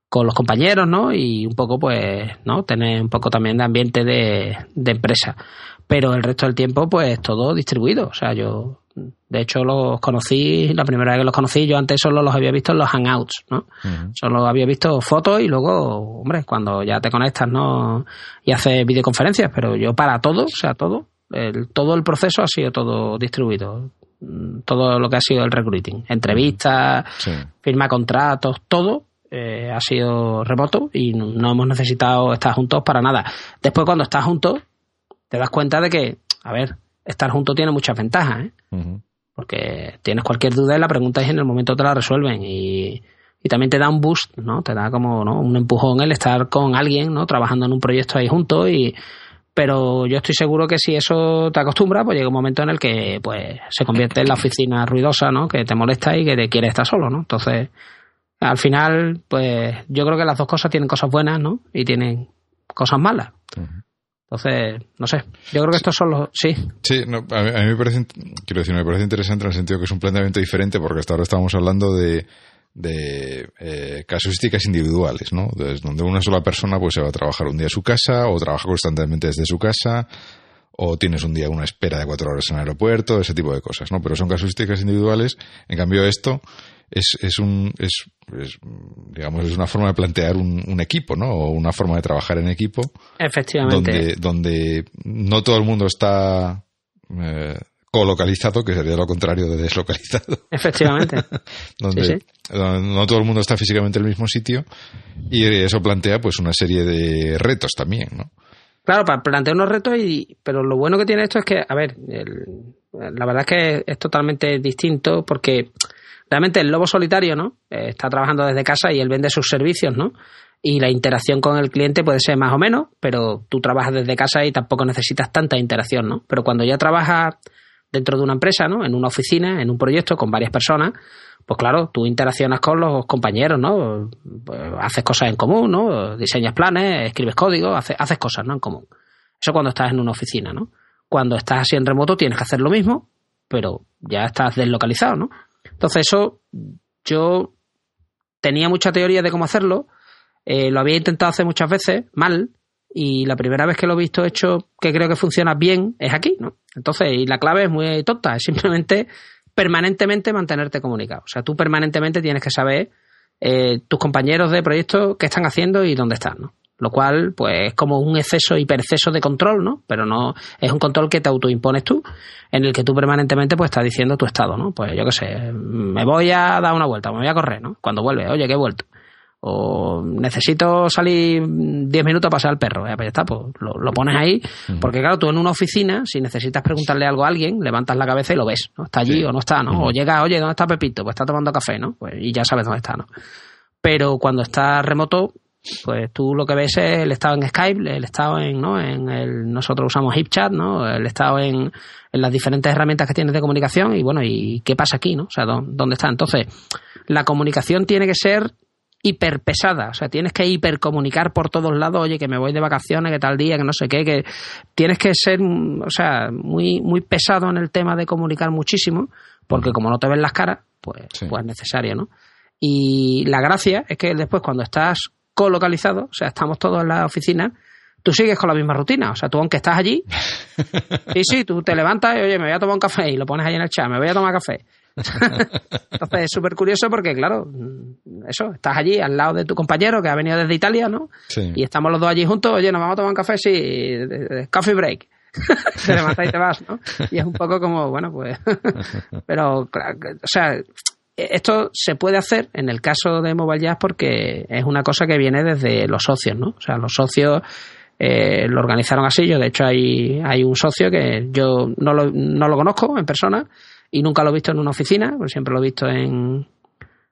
S2: con los compañeros, ¿no? Y un poco, pues, ¿no? Tener un poco también de ambiente de, de empresa. Pero el resto del tiempo, pues, todo distribuido. O sea, yo de hecho, los conocí, la primera vez que los conocí, yo antes solo los había visto en los Hangouts, ¿no? Solo había visto fotos y luego, hombre, cuando ya te conectas, ¿no? Y haces videoconferencias, pero yo para todo, o sea, todo, el, todo el proceso ha sido todo distribuido. Todo lo que ha sido el recruiting, entrevistas, firma contratos, todo eh, ha sido remoto y no hemos necesitado estar juntos para nada. Después, cuando estás juntos, te das cuenta de que, a ver, estar juntos tiene muchas ventajas, ¿eh? Porque tienes cualquier duda y la pregunta es en el momento te la resuelven. Y y también te da un boost, ¿no? Te da como ¿no? un empujón el estar con alguien, ¿no? Trabajando en un proyecto ahí juntos y pero yo estoy seguro que si eso te acostumbra, pues llega un momento en el que pues se convierte en la oficina ruidosa, ¿no? Que te molesta y que te quiere estar solo, ¿no? Entonces, al final, pues yo creo que las dos cosas tienen cosas buenas, ¿no? Y tienen cosas malas. Entonces, no sé, yo creo que estos son los... Sí.
S1: Sí, a, mí, me parece, quiero decir, me parece interesante en el sentido que es un planteamiento diferente porque hasta ahora estábamos hablando de, de eh, casuísticas individuales, ¿no? donde una sola persona pues se va a trabajar un día a su casa o trabaja constantemente desde su casa o tienes un día una espera de cuatro horas en el aeropuerto, ese tipo de cosas, ¿no? Pero son casuísticas individuales. En cambio, esto es, es un, es, digamos, es una forma de plantear un, equipo, ¿no? O una forma de trabajar en equipo.
S2: Efectivamente.
S1: Donde, donde no todo el mundo está eh, colocalizado, que sería lo contrario de deslocalizado.
S2: Efectivamente.
S1: donde, no todo el mundo está físicamente en el mismo sitio y eso plantea pues una serie de retos también, ¿no?
S2: Claro, plantea unos retos, y, pero lo bueno que tiene esto es que, a ver, la verdad es que es totalmente distinto porque realmente el lobo solitario, ¿no? Eh, está trabajando desde casa y él vende sus servicios, ¿no? Y la interacción con el cliente puede ser más o menos, pero tú trabajas desde casa y tampoco necesitas tanta interacción, ¿no? Pero cuando ya trabajas dentro de una empresa, ¿no? En una oficina, en un proyecto con varias personas, pues claro, tú interaccionas con los compañeros, ¿no? Pues haces cosas en común, ¿no? Diseñas planes, escribes código, haces, haces cosas, ¿no? En común. Eso cuando estás en una oficina, ¿no? Cuando estás así en remoto tienes que hacer lo mismo, pero ya estás deslocalizado, ¿no? Entonces eso yo tenía mucha teoría de cómo hacerlo, eh, lo había intentado hacer muchas veces, mal, y la primera vez que lo he visto hecho que creo que funciona bien es aquí, ¿no? Entonces, y la clave es muy tonta, es simplemente permanentemente mantenerte comunicado. O sea, tú permanentemente tienes que saber eh, tus compañeros de proyecto qué están haciendo y dónde están, ¿no? Lo cual, pues, es como un exceso, hiperexceso de control, ¿no? Pero no, es un control que te autoimpones tú, en el que tú permanentemente, pues, estás diciendo tu estado, ¿no? Pues, yo qué sé, me voy a dar una vuelta, me voy a correr, ¿no? Cuando vuelve, oye, que he vuelto o necesito salir 10 minutos a pasar al perro. pues ya está, pues lo, pones ahí, porque claro, tú en una oficina, si necesitas preguntarle algo a alguien, levantas la cabeza y lo ves, ¿no? Está allí o no está, ¿no? O llega, oye, ¿dónde está Pepito? Pues está tomando café, ¿no? Pues, y ya sabes dónde está, ¿no? Pero cuando estás remoto, pues tú lo que ves es el estado en Skype, el estado en, ¿no? En el, nosotros usamos HipChat, ¿no? El estado en, en las diferentes herramientas que tienes de comunicación y bueno, ¿y qué pasa aquí, no? O sea, ¿dónde está? Entonces, la comunicación tiene que ser hiperpesada, o sea, tienes que hipercomunicar por todos lados, oye, que me voy de vacaciones, que tal día, que no sé qué, que tienes que ser, o sea, muy, muy pesado en el tema de comunicar muchísimo, porque como no te ven las caras, pues, pues es necesario, ¿no? Y la gracia es que después cuando estás colocalizado, o sea, estamos todos en la oficina, tú sigues con la misma rutina. O sea, tú aunque estás allí, y sí, tú te levantas y oye, me voy a tomar un café y lo pones ahí en el chat, me voy a tomar café. Entonces es súper curioso porque, claro, eso, estás allí al lado de tu compañero que ha venido desde Italia, ¿no? Y estamos los dos allí juntos, oye, nos vamos a tomar un café, sí, coffee break. te levantas y te vas, ¿no? Y es un poco como, bueno, pues. Pero, o sea, esto se puede hacer en el caso de Mobile Jazz porque es una cosa que viene desde los socios, ¿no? O sea, los socios eh, lo organizaron así. Yo, de hecho, hay, hay un socio que yo no lo, no lo conozco en persona, y nunca lo he visto en una oficina, porque siempre lo he visto en,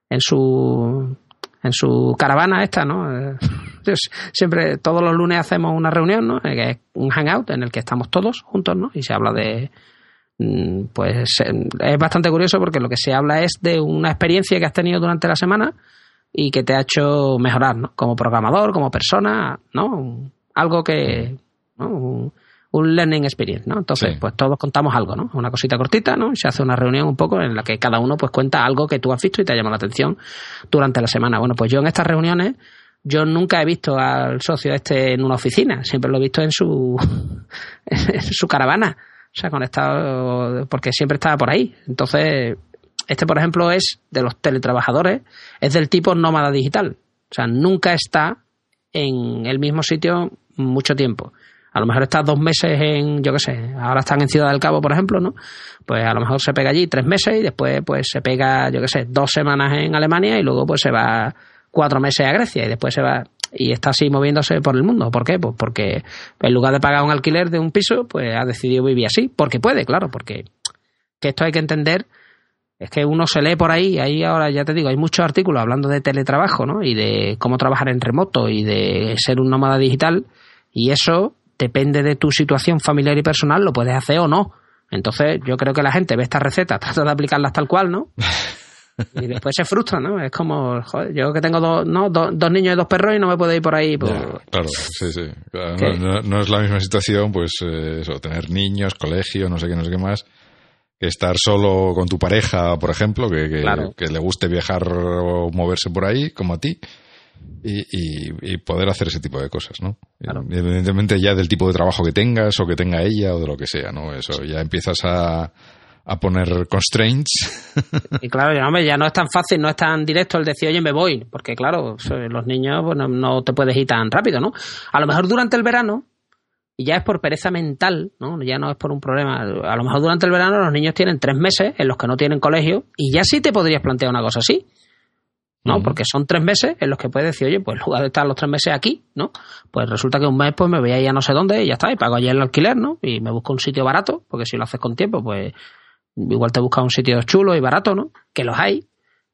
S2: en su en su caravana esta, ¿no? siempre, todos los lunes hacemos una reunión, ¿no? Eh, que es un hangout en el que estamos todos juntos, ¿no? Y se habla de, pues es bastante curioso porque lo que se habla es de una experiencia que has tenido durante la semana y que te ha hecho mejorar, ¿no? Como programador, como persona, ¿no? Algo que, ¿no? un learning experience, ¿no? Entonces, pues todos contamos algo, ¿no? Una cosita cortita, ¿no? Se hace una reunión un poco en la que cada uno pues cuenta algo que tú has visto y te ha llamado la atención durante la semana. Bueno, pues yo en estas reuniones yo nunca he visto al socio este en una oficina, siempre lo he visto en su en su caravana, o sea, conectado porque siempre estaba por ahí. Entonces, este por ejemplo es de los teletrabajadores, es del tipo nómada digital, o sea, nunca está en el mismo sitio mucho tiempo a lo mejor está dos meses en, yo qué sé, ahora están en Ciudad del Cabo, por ejemplo, ¿no? Pues a lo mejor se pega allí tres meses y después pues se pega, yo qué sé, dos semanas en Alemania y luego pues se va cuatro meses a Grecia y después se va y está así moviéndose por el mundo. ¿Por qué? Pues porque en lugar de pagar un alquiler de un piso, pues ha decidido vivir así. Porque puede, claro, porque que esto hay que entender es que uno se lee por ahí, ahí ahora ya te digo, hay muchos artículos hablando de teletrabajo, ¿no? Y de cómo trabajar en remoto y de ser un nómada digital, y eso depende de tu situación familiar y personal, lo puedes hacer o no. Entonces, yo creo que la gente ve estas recetas, trata de aplicarlas tal cual, ¿no? Y después se frustra, ¿no? Es como, joder, yo que tengo dos, ¿no? dos, niños y dos perros y no me puedo ir por ahí.
S1: claro, sí, sí. no, es la misma situación, pues, eh, eso, tener niños, colegio, no sé qué, no sé qué más, que estar solo con tu pareja, por ejemplo, que, que, le guste viajar o moverse por ahí, como a ti. Y, poder hacer ese tipo de cosas, ¿no? Independientemente ya del tipo de trabajo que tengas o que tenga ella o de lo que sea, ¿no? Eso ya empiezas a, a poner constraints.
S2: Y claro, ya, ya no es tan fácil, no es tan directo el decir, oye, me voy, porque claro, los niños bueno, no te puedes ir tan rápido, ¿no? A lo mejor durante el verano, y ya es por pereza mental, ¿no? Ya no es por un problema. A lo mejor durante el verano los niños tienen tres meses en los que no tienen colegio y ya sí te podrías plantear una cosa así. ¿no? Porque son tres meses en los que puedes decir, oye, pues en lugar de estar los tres meses aquí, ¿no? Pues resulta que un mes pues me voy a ir a no sé dónde y ya está, y pago allí el alquiler, ¿no? Y me busco un sitio barato, porque si lo haces con tiempo, pues igual te buscas un sitio chulo y barato, ¿no? Que los hay.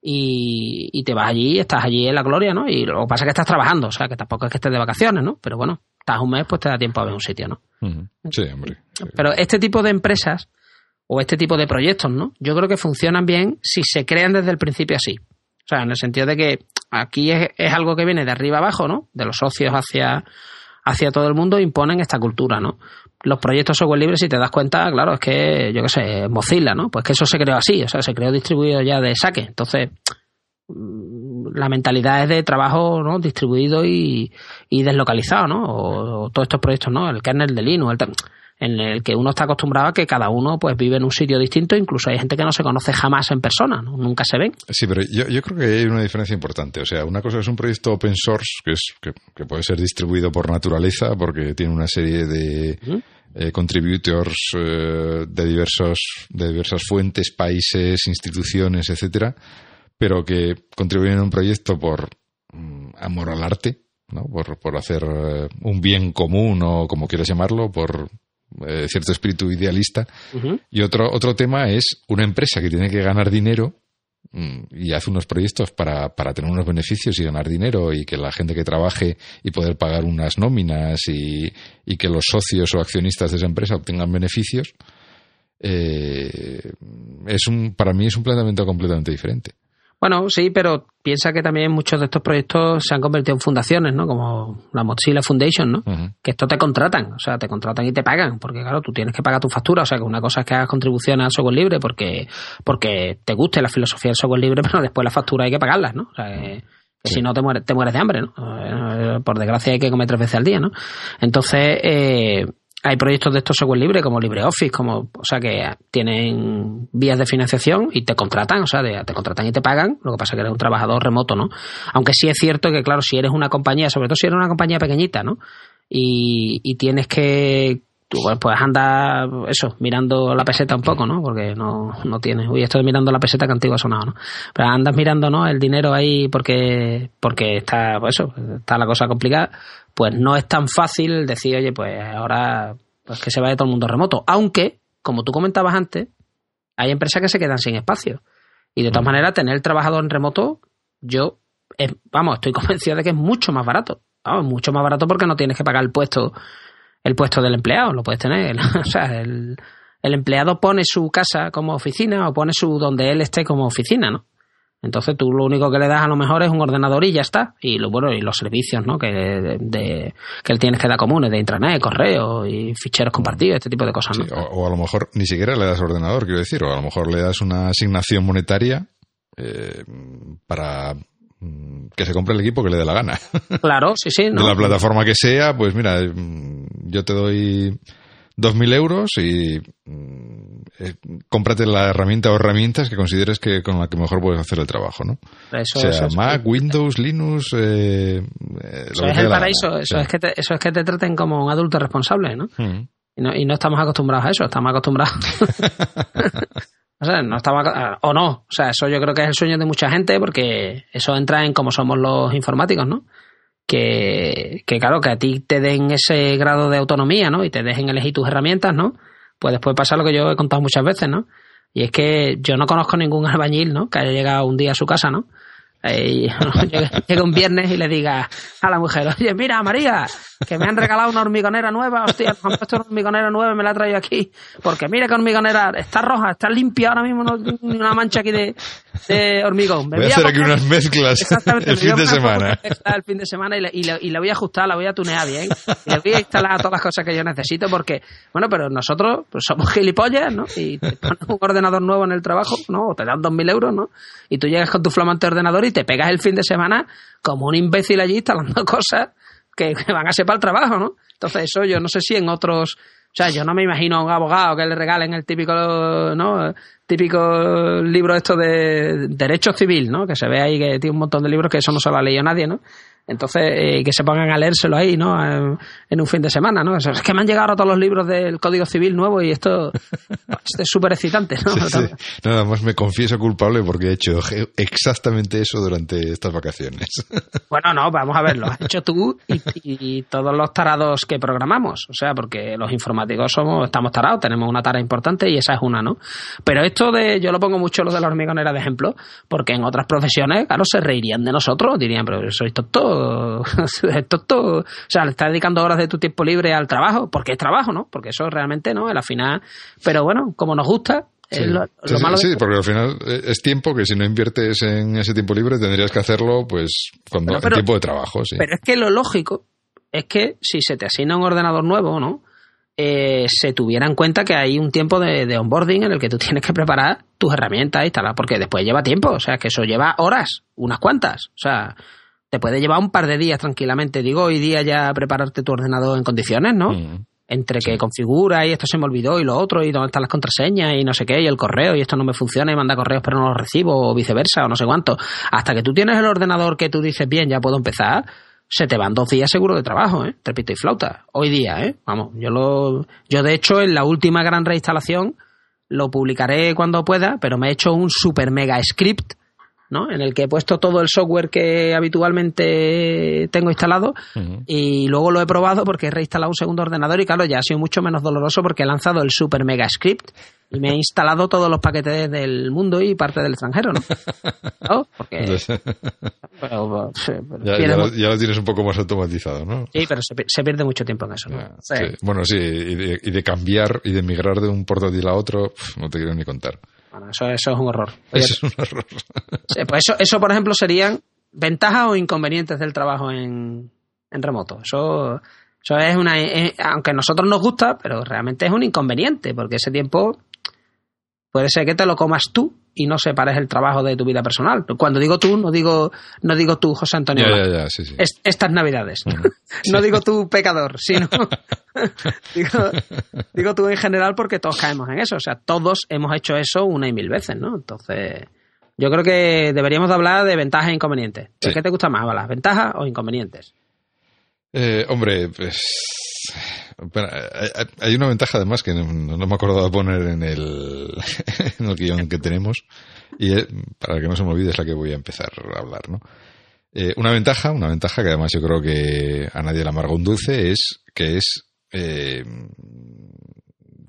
S2: Y, y, te vas allí, estás allí en la gloria, ¿no? Y lo que pasa es que estás trabajando, o sea, que tampoco es que estés de vacaciones, ¿no? Pero bueno, estás un mes, pues te da tiempo a ver un sitio, ¿no?
S1: Sí, hombre.
S2: Pero este tipo de empresas o este tipo de proyectos, ¿no? Yo creo que funcionan bien si se crean desde el principio así. O sea, en el sentido de que aquí es, es algo que viene de arriba abajo, ¿no? De los socios hacia, hacia todo el mundo imponen esta cultura, ¿no? Los proyectos software libre, si te das cuenta, claro, es que, yo qué sé, Mozilla, ¿no? Pues que eso se creó así, o sea, se creó distribuido ya de saque. Entonces, mm, la mentalidad es de trabajo ¿no? distribuido y, y deslocalizado, ¿no? O, todos estos proyectos, ¿no? El kernel de Linux, el en el que uno está acostumbrado a que cada uno pues vive en un sitio distinto, incluso hay gente que no se conoce jamás en persona, nunca se ven.
S1: Sí, pero yo, yo, creo que hay una diferencia importante. O sea, una cosa es un proyecto open source que, es, que, puede ser distribuido por naturaleza porque tiene una serie de eh, contributors eh, de, diversos, de diversas fuentes, países, instituciones, etcétera, pero que contribuyen a un proyecto por mm, amor al arte, ¿no? por, por hacer eh, un bien común o como quieras llamarlo, por eh, cierto espíritu idealista. Y otro, otro tema es una empresa que tiene que ganar dinero y hace unos proyectos para, para tener unos beneficios y ganar dinero y que la gente que trabaje y poder pagar unas nóminas y, y que los socios o accionistas de esa empresa obtengan beneficios, eh, es un, para mí es un planteamiento completamente diferente.
S2: Bueno, sí, pero piensa que también muchos de estos proyectos se han convertido en fundaciones, ¿no? Como la Mozilla Foundation, ¿no? Que esto te contratan, o sea, te contratan y te pagan, porque claro, tú tienes que pagar tu factura, o sea, que una cosa es que hagas contribuciones al software libre porque, porque te guste la filosofía del software libre, pero después la factura hay que pagarlas, ¿no? O sea, que, si no te mueres, te mueres de hambre, ¿no? Eh, por desgracia hay que comer tres veces al día, ¿no? Entonces, eh, hay proyectos de estos software libre como LibreOffice, como, o sea, que tienen vías de financiación y te contratan, o sea, te contratan y te pagan, lo que pasa es que eres un trabajador remoto, ¿no? Aunque sí es cierto que, claro, si eres una compañía, sobre todo si eres una compañía pequeñita, ¿no? Y, y tienes que, tú pues andas, eso, mirando la peseta un poco, ¿no? Porque no, no tienes, uy, estoy mirando la peseta que antiguo ha sonado, ¿no? Pero andas mirando, ¿no? El dinero ahí porque, porque está, pues eso, está la cosa complicada pues no es tan fácil decir, oye, pues ahora pues que se vaya todo el mundo remoto. Aunque, como tú comentabas antes, hay empresas que se quedan sin espacio. Y de todas maneras, tener el trabajador en remoto, yo, vamos, estoy convencido de que es mucho más barato. Vamos, mucho más barato porque no tienes que pagar el puesto, el puesto del empleado, lo puedes tener. o sea, el, el empleado pone su casa como oficina o pone su donde él esté como oficina, ¿no? Entonces tú lo único que le das a lo mejor es un ordenador y ya está. Y lo bueno, y los servicios, ¿no? Que, de, que él tienes que dar comunes, de intranet, correo y ficheros compartidos, este tipo de cosas, ¿no?
S1: o, a lo mejor ni siquiera le das ordenador, quiero decir, o a lo mejor le das una asignación monetaria eh, para mm, que se compre el equipo que le dé la gana.
S2: Claro, sí, sí.
S1: De la plataforma que sea, pues mira, mm, yo te doy 2.000 euros y mm, eh, cómprate la herramienta o herramientas que consideres que con la que mejor puedes hacer el trabajo, ¿no?
S2: Eso,
S1: sea Mac, Windows, Linux, eh,
S2: eh eso es el paraíso, eso, es que te, eso es que te traten como un adulto responsable, ¿no? Mm. Y ¿no? Y no estamos acostumbrados a eso, estamos acostumbrados... o sea, no estamos... O no, o sea, eso yo creo que es el sueño de mucha gente porque eso entra en cómo somos los informáticos, ¿no? que, que claro, que a ti te den ese grado de autonomía, ¿no? Y te dejen elegir tus herramientas, ¿no? Pues después pasa lo que yo he contado muchas veces, ¿no? Y es que yo no conozco ningún albañil, ¿no? Que haya llegado un día a su casa, ¿no? Y llega un viernes y le diga a la mujer, oye, mira, María, que me han regalado una hormigonera nueva, hostia, me han puesto una hormigonera nueva y me la he traído aquí, porque mira que hormigonera está roja, está limpia ahora mismo, no una mancha aquí de, de hormigón.
S1: Me voy, a hacer aquí unas mezclas el fin de semana.
S2: El fin de semana y la, y, la, voy a ajustar, la voy a tunear bien, y le voy a instalar todas las cosas que yo necesito, porque, bueno, pero nosotros pues, somos gilipollas, ¿no? Y te pones un ordenador nuevo en el trabajo, ¿no? O te dan dos mil euros, ¿no? Y tú llegas con tu flamante ordenador y te pegas el fin de semana como un imbécil allí instalando cosas que, van a ser para el trabajo, ¿no? Entonces eso yo no sé si en otros... O sea, yo no me imagino a un abogado que le regalen el típico, ¿no? Típico libro esto de derecho civil, ¿no? Que se ve ahí que tiene un montón de libros que eso no se lo ha leído nadie, ¿no? Entonces, eh, que se pongan a leérselo ahí, ¿no? En, un fin de semana, ¿no? es que me han llegado todos los libros del Código Civil nuevo y esto, es súper excitante, ¿no?
S1: Nada más me confieso culpable porque he hecho exactamente eso durante estas vacaciones.
S2: Bueno, no, vamos a verlo. Has hecho tú y, todos los tarados que programamos. O sea, porque los informáticos somos, estamos tarados, tenemos una tara importante y esa es una, ¿no? Pero esto de, yo lo pongo mucho lo de la hormigonera de ejemplo, porque en otras profesiones, claro, se reirían de nosotros, dirían, pero sois tontos esto, o sea, le estás dedicando horas de tu tiempo libre al trabajo, porque es trabajo, ¿no? Porque eso realmente, ¿no? En la final, pero bueno, como nos gusta,
S1: Sí, lo, malo sí, porque al final es tiempo que si no inviertes en ese tiempo libre tendrías que hacerlo pues cuando en tiempo de trabajo. Sí.
S2: Pero es que lo lógico es que si se te asigna un ordenador nuevo, ¿no? Eh, se tuviera en cuenta que hay un tiempo de, de, onboarding en el que tú tienes que preparar tus herramientas y tal, porque después lleva tiempo, o sea, que eso lleva horas, unas cuantas, o sea, te puede llevar un par de días tranquilamente. Digo, hoy día ya prepararte tu ordenador en condiciones, ¿no? Mm. Entre que configura y esto se me olvidó y lo otro y dónde están las contraseñas y no sé qué y el correo y esto no me funciona y manda correos pero no los recibo o viceversa o no sé cuánto. Hasta que tú tienes el ordenador que tú dices, bien, ya puedo empezar, se te van dos días seguro de trabajo, ¿eh? Trepito y flauta. Hoy día, ¿eh? Vamos, yo lo... Yo de hecho en la última gran reinstalación lo publicaré cuando pueda, pero me he hecho un super mega script ¿no? En el que he puesto todo el software que habitualmente tengo instalado y luego lo he probado porque he reinstalado un segundo ordenador y claro, ya ha sido mucho menos doloroso porque he lanzado el super mega script y me he instalado todos los paquetes del mundo y parte del extranjero, ¿no? Porque,
S1: ya, lo, tienes un poco más automatizado, ¿no?
S2: Sí, pero se, pierde mucho tiempo en eso, ¿no?
S1: Bueno, sí, y de, cambiar y de migrar de un portátil a otro, no te quiero ni contar.
S2: Bueno, eso, eso es un horror.
S1: eso es un horror.
S2: pues eso, eso, por ejemplo, serían ventajas o inconvenientes del trabajo en, en remoto. Eso, eso es una. Eh, aunque a nosotros nos gusta, pero realmente es un inconveniente, porque ese tiempo puede ser que te lo comas tú y no separes el trabajo de tu vida personal. Cuando digo tú, no digo, no digo tú, José Antonio. estas navidades. no digo tú, pecador, sino digo, digo, tú en general porque todos caemos en eso. O sea, todos hemos hecho eso una y mil veces, ¿no? Entonces, yo creo que deberíamos de hablar de ventajas e inconvenientes. ¿Qué te gusta más, las ventajas o inconvenientes?
S1: Eh, hombre, pues hay una ventaja además que no, me de poner en el, en el guion que tenemos y para que no se me olvide es la que voy a empezar a hablar, ¿no? Eh, una ventaja, una ventaja que además yo creo que a nadie le amarga un dulce es que es eh,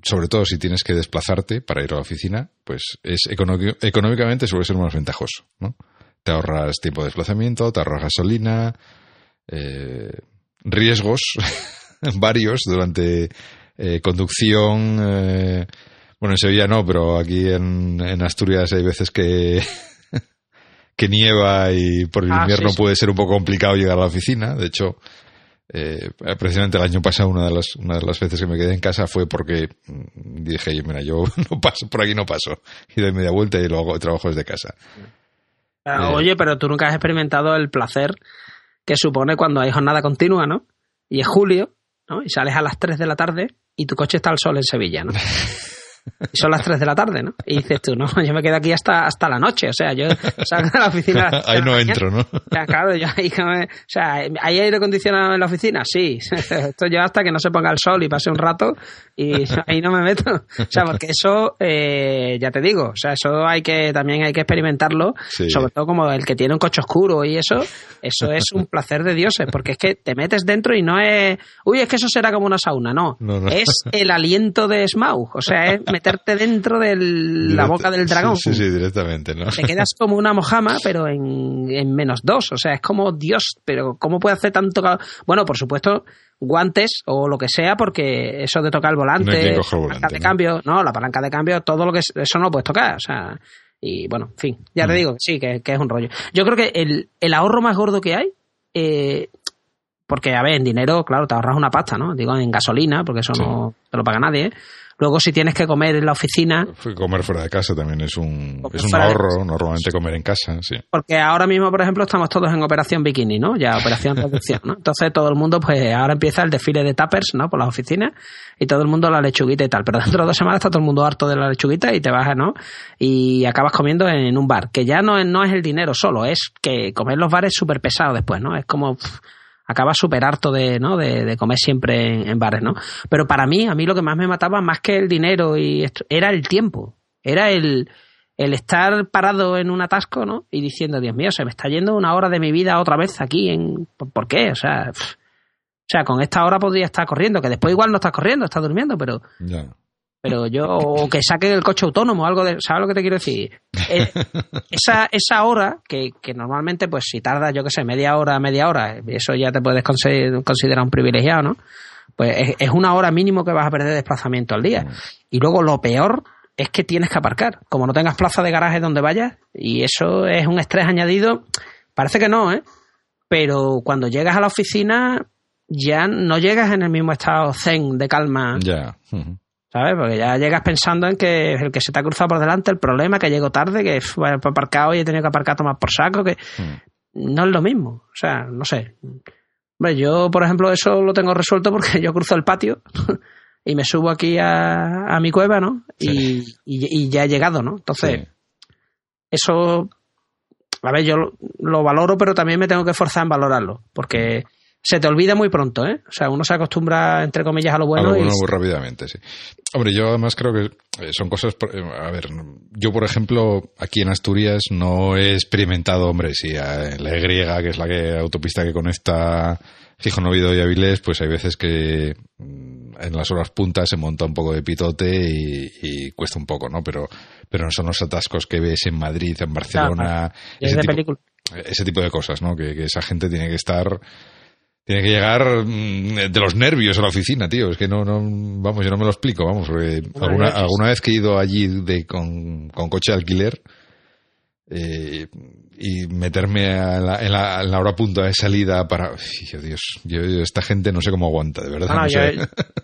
S1: sobre todo si tienes que desplazarte para ir a la oficina, pues es económicamente suele ser más ventajoso, ¿no? Te ahorras tiempo de desplazamiento, te ahorras gasolina, eh, riesgos varios durante eh, conducción. Eh, bueno, en Sevilla no, pero aquí en, Asturias hay veces que, que nieva y por el ah, invierno puede ser un poco complicado llegar a la oficina. De hecho, eh, precisamente el año pasado una de las una de las veces que me quedé en casa fue porque dije mira yo no paso por aquí no paso y doy media vuelta y luego trabajo desde casa
S2: ah, oye pero tú nunca has experimentado el placer que supone cuando hay jornada continua no y es julio ¿no? Y sales a las 3 de la tarde y tu coche está al sol en Sevilla, ¿no? Y son las 3 de la tarde, ¿no? Y dices tú, no, yo me quedo aquí hasta, hasta la noche, o sea, yo salgo de la oficina.
S1: ahí no entro, ¿no? O
S2: sea, claro, yo ahí, o sea, ¿hay aire acondicionado en la oficina? Sí. Esto yo hasta que no se ponga el sol y pase un rato y ahí no me meto. O sea, porque eso, eh, ya te digo, o sea, eso hay que también hay que experimentarlo, sobre todo como el que tiene un coche oscuro y eso, eso es un placer de dioses, porque es que te metes dentro y no es, uy, es que eso será como una sauna, no, es el aliento de Smaug, o sea, es meterte dentro de la boca del dragón.
S1: Sí, sí, directamente, ¿no?
S2: Te quedas como una mojama, pero en, en menos dos, o sea, es como Dios, pero ¿cómo puede hacer tanto? Bueno, por supuesto, guantes o lo que sea, porque eso de tocar el volante,
S1: la
S2: palanca de cambio, no, la palanca de cambio, todo lo que eso no lo puedes tocar, o sea, y bueno, en fin, ya te mm. digo, sí, que, es un rollo. Yo creo que el, el ahorro más gordo que hay, eh, porque a ver, en dinero, claro, te ahorras una pasta, ¿no? Digo, en gasolina, porque eso no te lo paga nadie, ¿eh? Luego, si tienes que comer en la oficina.
S1: Comer fuera de casa también es un, es un ahorro, normalmente comer en casa, sí.
S2: Porque ahora mismo, por ejemplo, estamos todos en operación bikini, ¿no? Ya operación reducción, ¿no? Entonces todo el mundo, pues ahora empieza el desfile de tappers, ¿no? Por las oficinas y todo el mundo la lechuguita y tal. Pero dentro de dos semanas está todo el mundo harto de la lechuguita y te bajas, ¿no? Y acabas comiendo en un bar, que ya no es, no es el dinero solo, es que comer los bares es súper pesado después, ¿no? Es como acaba súper harto de, ¿no? De, comer siempre en, bares, ¿no? Pero para mí, a mí lo que más me mataba, más que el dinero y esto, era el tiempo. Era el, el estar parado en un atasco, ¿no? Y diciendo, Dios mío, se me está yendo una hora de mi vida otra vez aquí en... ¿Por qué? O sea... O sea, con esta hora podría estar corriendo, que después igual no estás corriendo, estás durmiendo, pero pero yo, o que saquen el coche autónomo, algo de, ¿sabes lo que te quiero decir? Eh, esa, esa hora, que, que normalmente, pues si tarda, yo qué sé, media hora, media hora, eso ya te puedes considerar un privilegiado, ¿no? Pues es, una hora mínimo que vas a perder de desplazamiento al día. Y luego lo peor es que tienes que aparcar. Como no tengas plaza de garaje donde vayas, y eso es un estrés añadido, parece que no, ¿eh? Pero cuando llegas a la oficina, ya no llegas en el mismo estado zen de calma.
S1: Ya.
S2: ¿Sabes? Porque ya llegas pensando en que el que se te ha cruzado por delante, el problema, que llego tarde, que he aparcado y he tenido que aparcar tomar por saco, que hmm. no es lo mismo. O sea, no sé. yo, por ejemplo, eso lo tengo resuelto porque yo cruzo el patio y me subo aquí a, mi cueva, ¿no? Y, ya he llegado, ¿no? Entonces, eso, a ver, yo lo, valoro, pero también me tengo que forzar en valorarlo, porque se te olvida muy pronto, ¿eh? O sea, uno se acostumbra, entre comillas, a lo bueno.
S1: A lo
S2: bueno
S1: muy rápidamente, sí. Hombre, yo además creo que eh, son cosas. Eh, a ver, yo, por ejemplo, aquí en Asturias no he experimentado, hombre, sí, en la Y, que es la que, autopista que conecta Gijón, Oviedo y Avilés, pues hay veces que mm, en las horas puntas se monta un poco de pitote y, cuesta un poco, ¿no? Pero, pero no son los atascos que ves en Madrid, en Barcelona.
S2: ese, tipo,
S1: ese tipo de cosas, ¿no? que esa gente tiene que estar tiene que llegar mm, de los nervios a la oficina, tío. Es que no, no, vamos, yo no me lo explico, vamos. alguna, alguna vez que he ido allí de, con, con coche de alquiler eh, y meterme a la, en, la, hora punta de salida para. Dios, yo, esta gente no sé cómo aguanta, de verdad.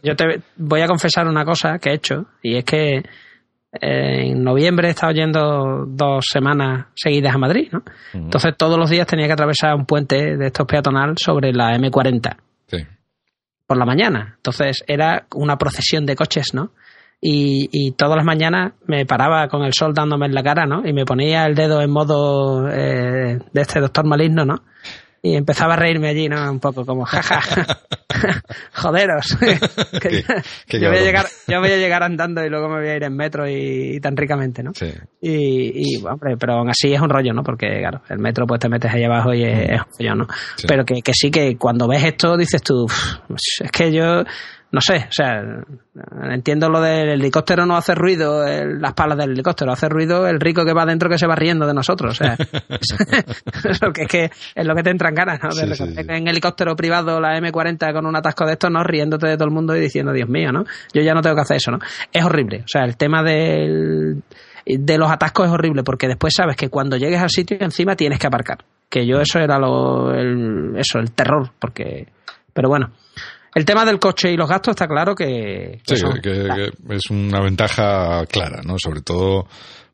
S2: yo te voy a confesar una cosa que he hecho y es que en noviembre he estado yendo dos semanas seguidas a Madrid, ¿no? Entonces todos los días tenía que atravesar un puente de estos peatonal sobre la M40.
S1: Sí.
S2: Por la mañana. Entonces era una procesión de coches, ¿no? Y, y, todas las mañanas me paraba con el sol dándome en la cara, ¿no? Y me ponía el dedo en modo eh, de este doctor maligno, ¿no? Y empezaba a reírme allí, ¿no? Un poco como, jaja, joderos. yo, voy a llegar, yo voy a llegar andando y luego me voy a ir en metro y, tan ricamente, ¿no?
S1: Sí.
S2: Y, y, hombre, pero aún así es un rollo, ¿no? Porque, claro, el metro pues te metes ahí abajo y es, mm. un rollo, ¿no? Pero que, que sí que cuando ves esto dices tú, es que yo no sé, o sea, entiendo lo del helicóptero no hace ruido, las palas del helicóptero, hace ruido el rico que va adentro que se va riendo de nosotros, o sea, es lo que es que es lo que te entran ganas, ¿no? En helicóptero privado la M40 con un atasco de estos, ¿no? Riéndote de todo el mundo y diciendo, Dios mío, ¿no? Yo ya no tengo que hacer eso, ¿no? Es horrible, o sea, el tema del de los atascos es horrible porque después sabes que cuando llegues al sitio encima tienes que aparcar. Que yo eso era lo el, eso, el terror, porque pero bueno, el tema del coche y los gastos está claro que...
S1: sí, que, es una ventaja clara, ¿no? Sobre todo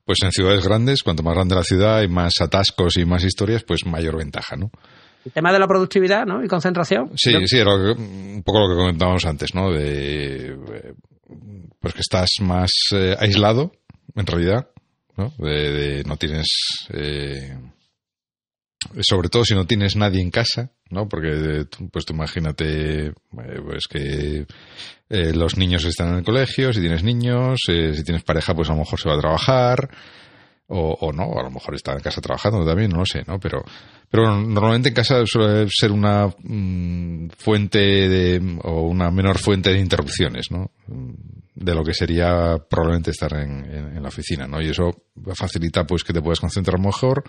S1: pues en ciudades grandes, cuanto más grande la ciudad y más atascos y más historias, pues mayor ventaja, ¿no?
S2: El tema de la productividad, ¿no? Y concentración.
S1: Sí, sí, era un poco lo que comentábamos antes, ¿no? De, pues que estás más eh, aislado, en realidad, ¿no? De, no tienes... Eh, sobre todo si no tienes nadie en casa, ¿no? Porque, pues tú imagínate, pues que eh, los niños están en el colegio, si tienes niños, eh, si tienes pareja, pues a lo mejor se va a trabajar, o, no, a lo mejor está en casa trabajando también, no lo sé, ¿no? Pero, pero normalmente en casa suele ser una mm, fuente de, o una menor fuente de interrupciones, ¿no? De lo que sería probablemente estar en, en, la oficina, ¿no? Y eso facilita pues que te puedas concentrar mejor,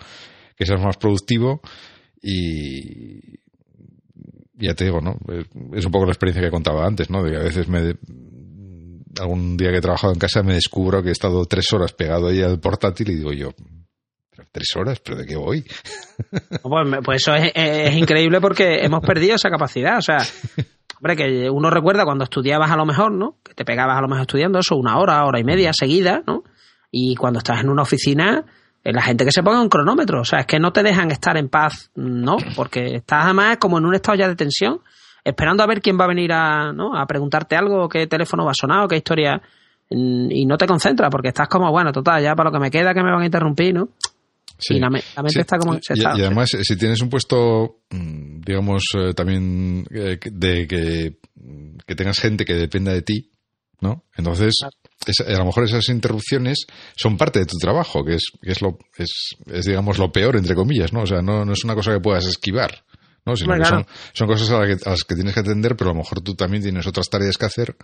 S1: que seas más productivo y, ya te digo, ¿no? Es un poco la experiencia que contaba antes, ¿no? De que a veces me, algún día que he trabajado en casa me descubro que he estado tres horas pegado ahí al portátil y digo yo, tres horas, pero ¿de qué voy?
S2: Pues, pues, eso es, increíble porque hemos perdido esa capacidad. O sea, hombre, que uno recuerda cuando estudiabas a lo mejor, ¿no? Que te pegabas a lo mejor estudiando eso una hora, hora y media seguida, ¿no? Y cuando estás en una oficina, la gente que se ponga un cronómetro. O sea, es que no te dejan estar en paz, ¿no? Porque estás además como en un estado ya de tensión esperando a ver quién va a venir a, ¿no? a preguntarte algo, qué teléfono va a sonar o qué historia, mm, y no te concentras porque estás como, bueno, total, ya para lo que me queda que me van a interrumpir, ¿no? Sí, y la, mente está como...
S1: y, además, si tienes un puesto, mm, digamos, eh, también eh, de que, que tengas gente que dependa de ti, ¿no? Entonces, a lo mejor esas interrupciones son parte de tu trabajo, que es, que es lo, es, es, digamos, lo peor, entre comillas, ¿no? O sea, no, no es una cosa que puedas esquivar. ¿no? Sino que son, son, cosas a, las que tienes que atender, pero a lo mejor tú también tienes otras tareas que hacer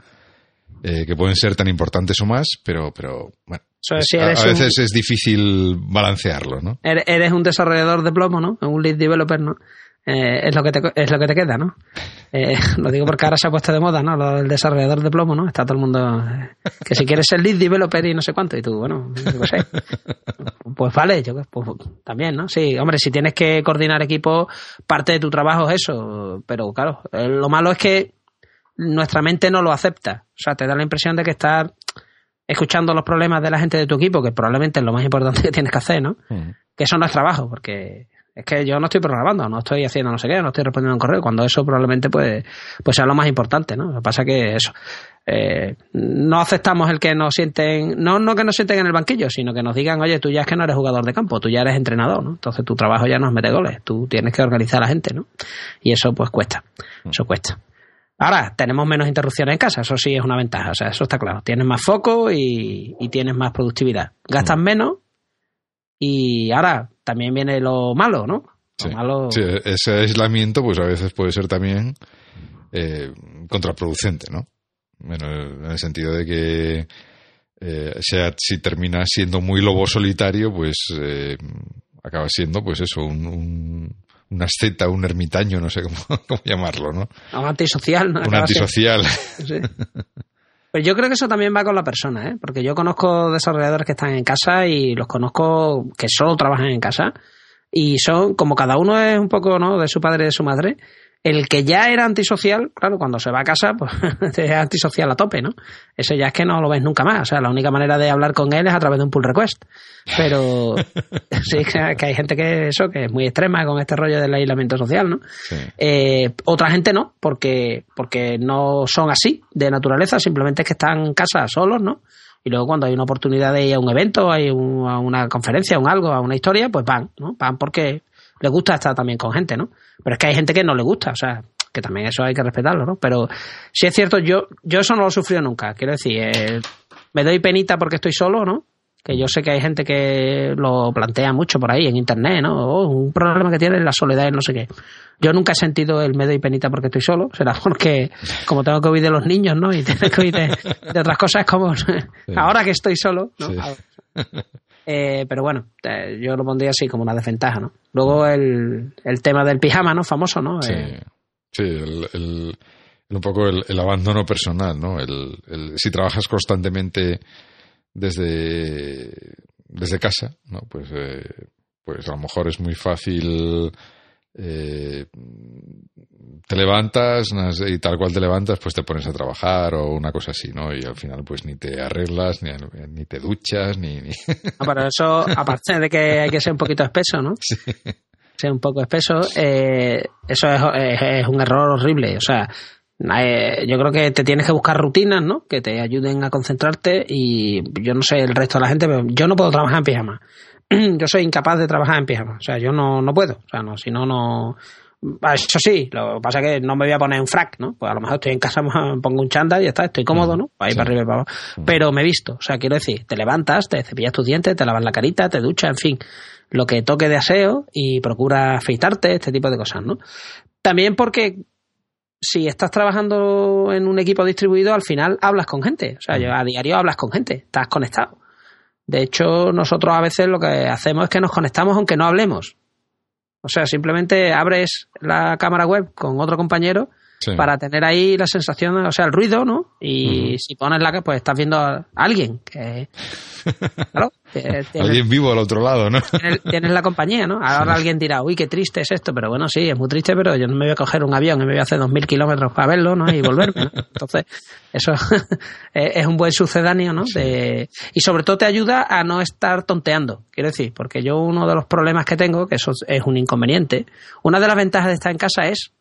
S1: eh, que pueden ser tan importantes o más, pero, pero bueno, a, veces es difícil balancearlo, ¿no?
S2: Eres un desarrollador de plomo, ¿no? Un lead developer, ¿no? Eh, es, lo que te, es lo que te queda, ¿no? Eh, lo digo porque ahora se ha puesto de moda, ¿no? Lo del desarrollador de plomo, ¿no? Está todo el mundo que si quieres ser lead developer y no sé cuánto, y tú, bueno, yo sé. Pues vale, yo pues, también, ¿no? Sí, hombre, si tienes que coordinar equipo, parte de tu trabajo es eso, pero claro, lo malo es que nuestra mente no lo acepta. O sea, te da la impresión de que estás escuchando los problemas de la gente de tu equipo, que probablemente es lo más importante que tienes que hacer, ¿no? Mm. Que eso no es trabajo, porque es que yo no estoy programando, no estoy haciendo no sé qué, no estoy respondiendo un correo, cuando eso probablemente pues, pues sea lo más importante, ¿no? Lo que pasa que eso, eh, no aceptamos el que nos sienten, no, no que nos sienten en el banquillo, sino que nos digan, oye, tú ya es que no eres jugador de campo, tú ya eres entrenador, ¿no? Entonces tu trabajo ya no es meter goles, tú tienes que organizar a la gente, ¿no? Y eso pues cuesta, eso cuesta. Ahora, tenemos menos interrupciones en casa, eso sí es una ventaja, o sea, eso está claro. Tienes más foco y, y tienes más productividad. Gastas menos y ahora también viene lo malo, ¿no?
S1: sí. ese aislamiento pues a veces puede ser también eh, contraproducente, ¿no? Bueno, en el sentido de que eh, sea, si termina siendo muy lobo solitario, pues eh, acaba siendo pues eso, un, un, un asceta, un ermitaño, no sé cómo, cómo llamarlo, ¿no?
S2: Un antisocial, ¿no?
S1: Un antisocial.
S2: Sí. Pues yo creo que eso también va con la persona, ¿eh? porque yo conozco desarrolladores que están en casa y los conozco que solo trabajan en casa y son, como cada uno es un poco ¿no? de su padre y de su madre, el que ya era antisocial, claro, cuando se va a casa, pues es antisocial a tope, ¿no? Eso ya es que no lo ves nunca más. O sea, la única manera de hablar con él es a través de un pull request. Pero sí que hay gente que eso, que es muy extrema con este rollo del aislamiento social, ¿no? Eh, otra gente no, porque, porque no son así de naturaleza, simplemente es que están en casa solos, ¿no? Y luego cuando hay una oportunidad de ir a un evento, hay un, a una conferencia, a un algo, a una historia, pues van, ¿no? Van porque les gusta estar también con gente, ¿no? Pero es que hay gente que no le gusta, o sea, que también eso hay que respetarlo, ¿no? Pero si es cierto, yo, yo eso no lo sufrido nunca. Quiero decir, eh, me doy penita porque estoy solo, ¿no? Que yo sé que hay gente que lo plantea mucho por ahí en internet, ¿no? Oh, un problema que tiene la soledad y no sé qué. Yo nunca he sentido el me doy penita porque estoy solo. Será porque, como tengo que oír de los niños, ¿no? Y tengo que oír de, otras cosas, como ahora que estoy solo, ¿no? Eh, pero bueno, yo lo pondría así como una desventaja, ¿no? Luego el, el tema del pijama, ¿no? Famoso, ¿no?
S1: Sí,
S2: eh,
S1: sí el, un poco el, abandono personal, ¿no? El, si trabajas constantemente desde, desde casa, ¿no? Pues, eh, pues a lo mejor es muy fácil eh, te levantas y tal cual te levantas, pues te pones a trabajar o una cosa así, ¿no? Y al final pues ni te arreglas, ni, ni te duchas, ni... ni...
S2: pero eso, aparte de que hay que ser un poquito espeso, ¿no? Sí. Ser un poco espeso, eh, eso es, es, un error horrible, o sea... Eh, yo creo que te tienes que buscar rutinas, ¿no? Que te ayuden a concentrarte y yo no sé el resto de la gente, pero yo no puedo trabajar en pijama yo soy incapaz de trabajar en pijama. O sea, yo no, no puedo. O sea, no, si no, no. Ah, Eso sí, lo que pasa es que no me voy a poner un frac, ¿no? Pues a lo mejor estoy en casa, me pongo un chándal y ya está, estoy cómodo, ¿no? Ir para arriba y para abajo. Pero me he visto, o sea, quiero decir, te levantas, te cepillas tus dientes, te lavas la carita, te duchas, en fin, lo que toque de aseo y procura afeitarte, este tipo de cosas, ¿no? También porque si estás trabajando en un equipo distribuido, al final hablas con gente. O sea, yo a diario hablas con gente, estás conectado. De hecho, nosotros a veces lo que hacemos es que nos conectamos aunque no hablemos. O sea, simplemente abres la cámara web con otro compañero
S1: Sí.
S2: para tener ahí la sensación, o sea, el ruido, ¿no? Y si pones la que pues estás viendo a alguien que claro, tienes,
S1: Alguien vivo al otro lado, ¿no?
S2: tienes- tienes la compañía, ¿no? Ahora alguien dirá, uy, qué triste es esto, pero bueno, sí, es muy triste, pero yo no me voy a coger un avión y me voy a hacer dos mil kilómetros para verlo, ¿no? Y volverme, ¿no? Entonces, eso es un buen sucedáneo, ¿no? De, y sobre todo te ayuda a no estar tonteando, quiero decir, porque yo uno de los problemas que tengo, que eso es un inconveniente, una de las ventajas de estar en casa es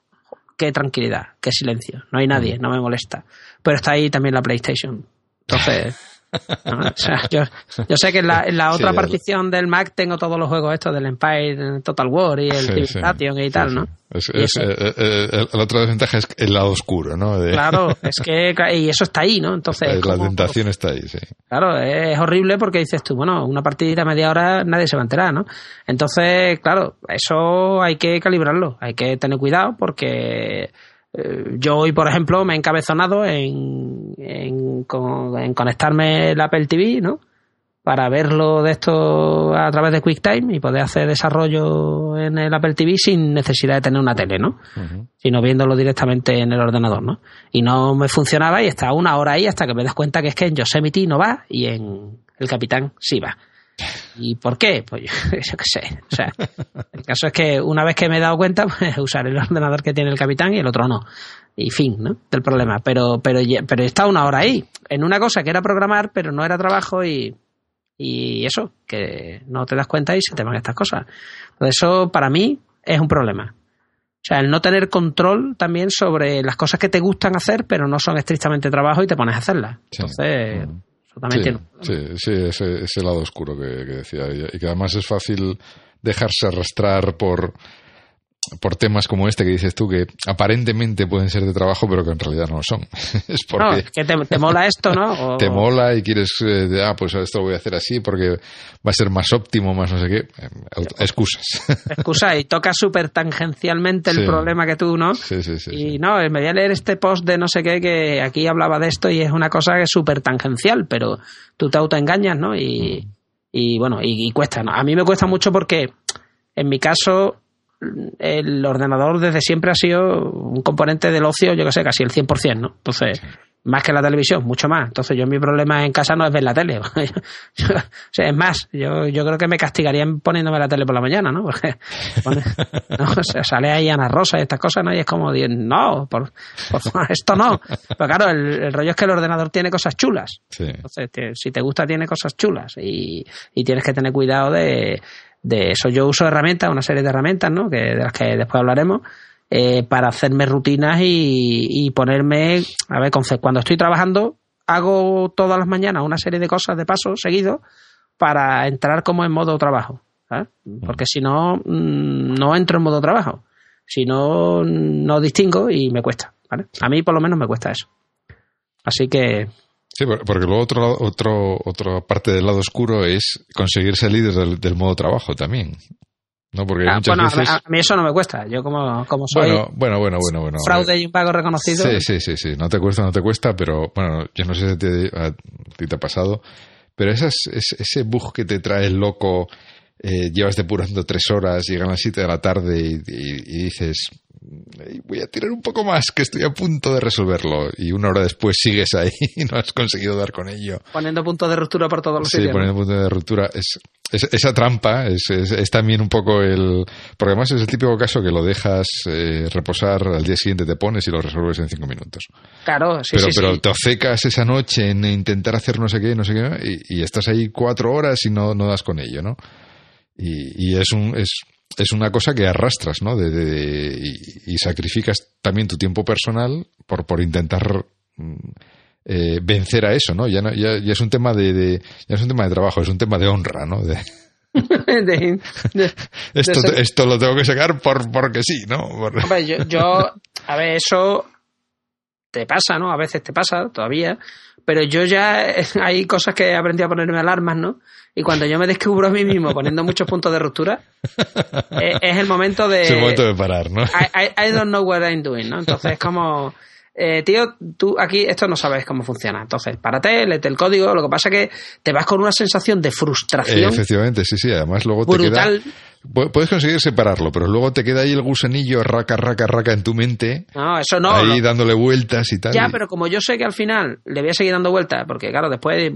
S2: qué tranquilidad, qué silencio, no hay nadie, no me molesta. Pero está ahí también la PlayStation. Entonces, ¿no? O sea, yo, yo sé que en la, en la
S1: Sí,
S2: otra
S1: el-
S2: partición del Mac tengo todos los juegos estos del Empire, Total War y el
S1: Sí, sí.
S2: Civilization y
S1: Sí,
S2: tal,
S1: sí.
S2: ¿no?
S1: Es,
S2: Y
S1: es, eh, eh, la otra desventaja es el lado oscuro, ¿no? De-
S2: Claro, es que y eso está ahí, ¿no? Entonces,
S1: la
S2: como-
S1: tentación está ahí, sí.
S2: Claro, es horrible porque dices tú, bueno, una partidita media hora nadie se va a enterar, ¿no? Entonces, claro, eso hay que calibrarlo, hay que tener cuidado porque yo hoy, por ejemplo, me he encabezonado en, en, con- en conectarme el Apple TV, ¿no? Para verlo de esto a través de QuickTime y poder hacer desarrollo en el Apple TV sin necesidad de tener una tele, ¿no? Sino viéndolo directamente en el ordenador, ¿no? Y no me funcionaba y estaba una hora ahí hasta que me das cuenta que es que en Yosemite no va y en El Capitán sí va. ¿Y por qué? Pues yo, yo qué sé. O sea, el caso es que una vez que me he dado cuenta, pues usar el ordenador que tiene el Capitán y el otro no. Y fin, ¿no? Del problema. Pero, pero, pero he estado una hora ahí, en una cosa que era programar, pero no era trabajo y, y eso, que no te das cuenta y se te van estas cosas. Entonces eso para mí es un problema. O sea, el no tener control también sobre las cosas que te gustan hacer, pero no son estrictamente trabajo y te pones a hacerlas. Entonces,
S1: Mm. Sí, sí, ese, ese lado oscuro que, que decía. Y, y que además es fácil dejarse arrastrar por, por temas como este que dices tú, que aparentemente pueden ser de trabajo, pero que en realidad no lo son. es
S2: No,
S1: porque
S2: es que te, te mola esto, ¿no? O-
S1: te mola y quieres, eh, de, ah, pues esto lo voy a hacer así porque va a ser más óptimo, más no sé qué. Eh, Excusas.
S2: Excusa, y toca súper tangencialmente el
S1: Sí.
S2: problema que tú, ¿no?
S1: sí, sí, sí.
S2: Y
S1: sí.
S2: no, me voy a leer este post de no sé qué que aquí hablaba de esto y es una cosa que es súper tangencial, pero tú te autoengañas, ¿no? Y, y bueno, y, y cuesta, ¿no? A mí me cuesta mucho porque en mi caso el ordenador desde siempre ha sido un componente del ocio, yo que sé, casi el 100%, ¿no? Entonces, más que la televisión, mucho más. Entonces, yo mi problema en casa no es ver la tele. Yo- o sea, es más, yo, yo creo que me castigarían poniéndome la tele por la mañana, ¿no? Porque pone- no, o sea, sale ahí Ana Rosa y estas cosas, ¿no? Y es como, no, por, por esto no. Pero claro, el, el rollo es que el ordenador tiene cosas chulas.
S1: Sí.
S2: Entonces, te- si te gusta, tiene cosas chulas y, y tienes que tener cuidado de, de eso. Yo uso herramientas, una serie de herramientas, ¿no? Que, de las que después hablaremos, eh, para hacerme rutinas y, y ponerme, a ver, cuando estoy trabajando, hago todas las mañanas una serie de cosas de paso seguido para entrar como en modo trabajo. ¿sabes? Porque si no, mm, no entro en modo trabajo. Si no, no distingo y me cuesta. ¿vale? A mí por lo menos me cuesta eso. Así que
S1: Sí, por- porque luego otro, otro, otra parte del lado oscuro es conseguir salir del, del modo trabajo también. ¿No? Porque
S2: Ah,
S1: muchas
S2: bueno, a-
S1: veces.
S2: a, mí eso no me cuesta. Yo como, como soy
S1: bueno, bueno, bueno, bueno, bueno.
S2: fraude y un pago reconocido,
S1: Sí, sí, sí, sí. No te cuesta, no te cuesta, pero bueno, yo no sé si te, a ti te ha pasado, pero esas, es- ese bug que te trae el loco, eh, llevas depurando tres horas, llegan las siete de la tarde y, y- y dices, "Ay, voy a tirar un poco más, que estoy a punto de resolverlo. Y una hora después sigues ahí y no has conseguido dar con ello.
S2: poniendo puntos de ruptura por todos los
S1: Sí, poniendo punto de ruptura. Es, es- esa trampa es también un poco el... Porque además es el típico caso que lo dejas eh, reposar, al día siguiente te pones y lo resuelves en cinco minutos.
S2: Claro, sí,
S1: pero
S2: sí,
S1: pero
S2: sí.
S1: te obcecas esa noche en intentar hacer no sé qué, no sé qué, y, y estás ahí cuatro horas y no, no das con ello, ¿no? Y, y es, un, es, es una cosa que arrastras, ¿no? De, de- y, y sacrificas también tu tiempo personal por, por intentar mm, eh, vencer a eso, ¿no? Ya, no ya, ya es un tema de, de- ya es un tema de trabajo, es un tema de honra, ¿no? De- esto, esto lo tengo que sacar por porque sí, ¿no?
S2: Hombre, yo, yo, a ver, eso te pasa, ¿no? A veces te pasa todavía, pero yo ya hay cosas que he aprendido a ponerme alarmas, ¿no? Y cuando yo me descubro a mí mismo poniendo muchos puntos de ruptura, es, el momento de...
S1: Es el momento de parar, ¿no?
S2: I, I, don't know what I'm doing, ¿no? Entonces es como eh, tío, tú aquí esto no sabes cómo funciona. Entonces, párate, léete el código. Lo que pasa es que te vas con una sensación de frustración.
S1: Eh, efectivamente, sí, sí. Además, luego te queda. Puedes conseguir separarlo, pero luego te queda ahí el gusanillo raca, raca, raca en tu mente.
S2: No, eso no.
S1: Ahí dándole vueltas y tal.
S2: Ya, pero como yo sé que al final le voy a seguir dando vueltas, porque claro, después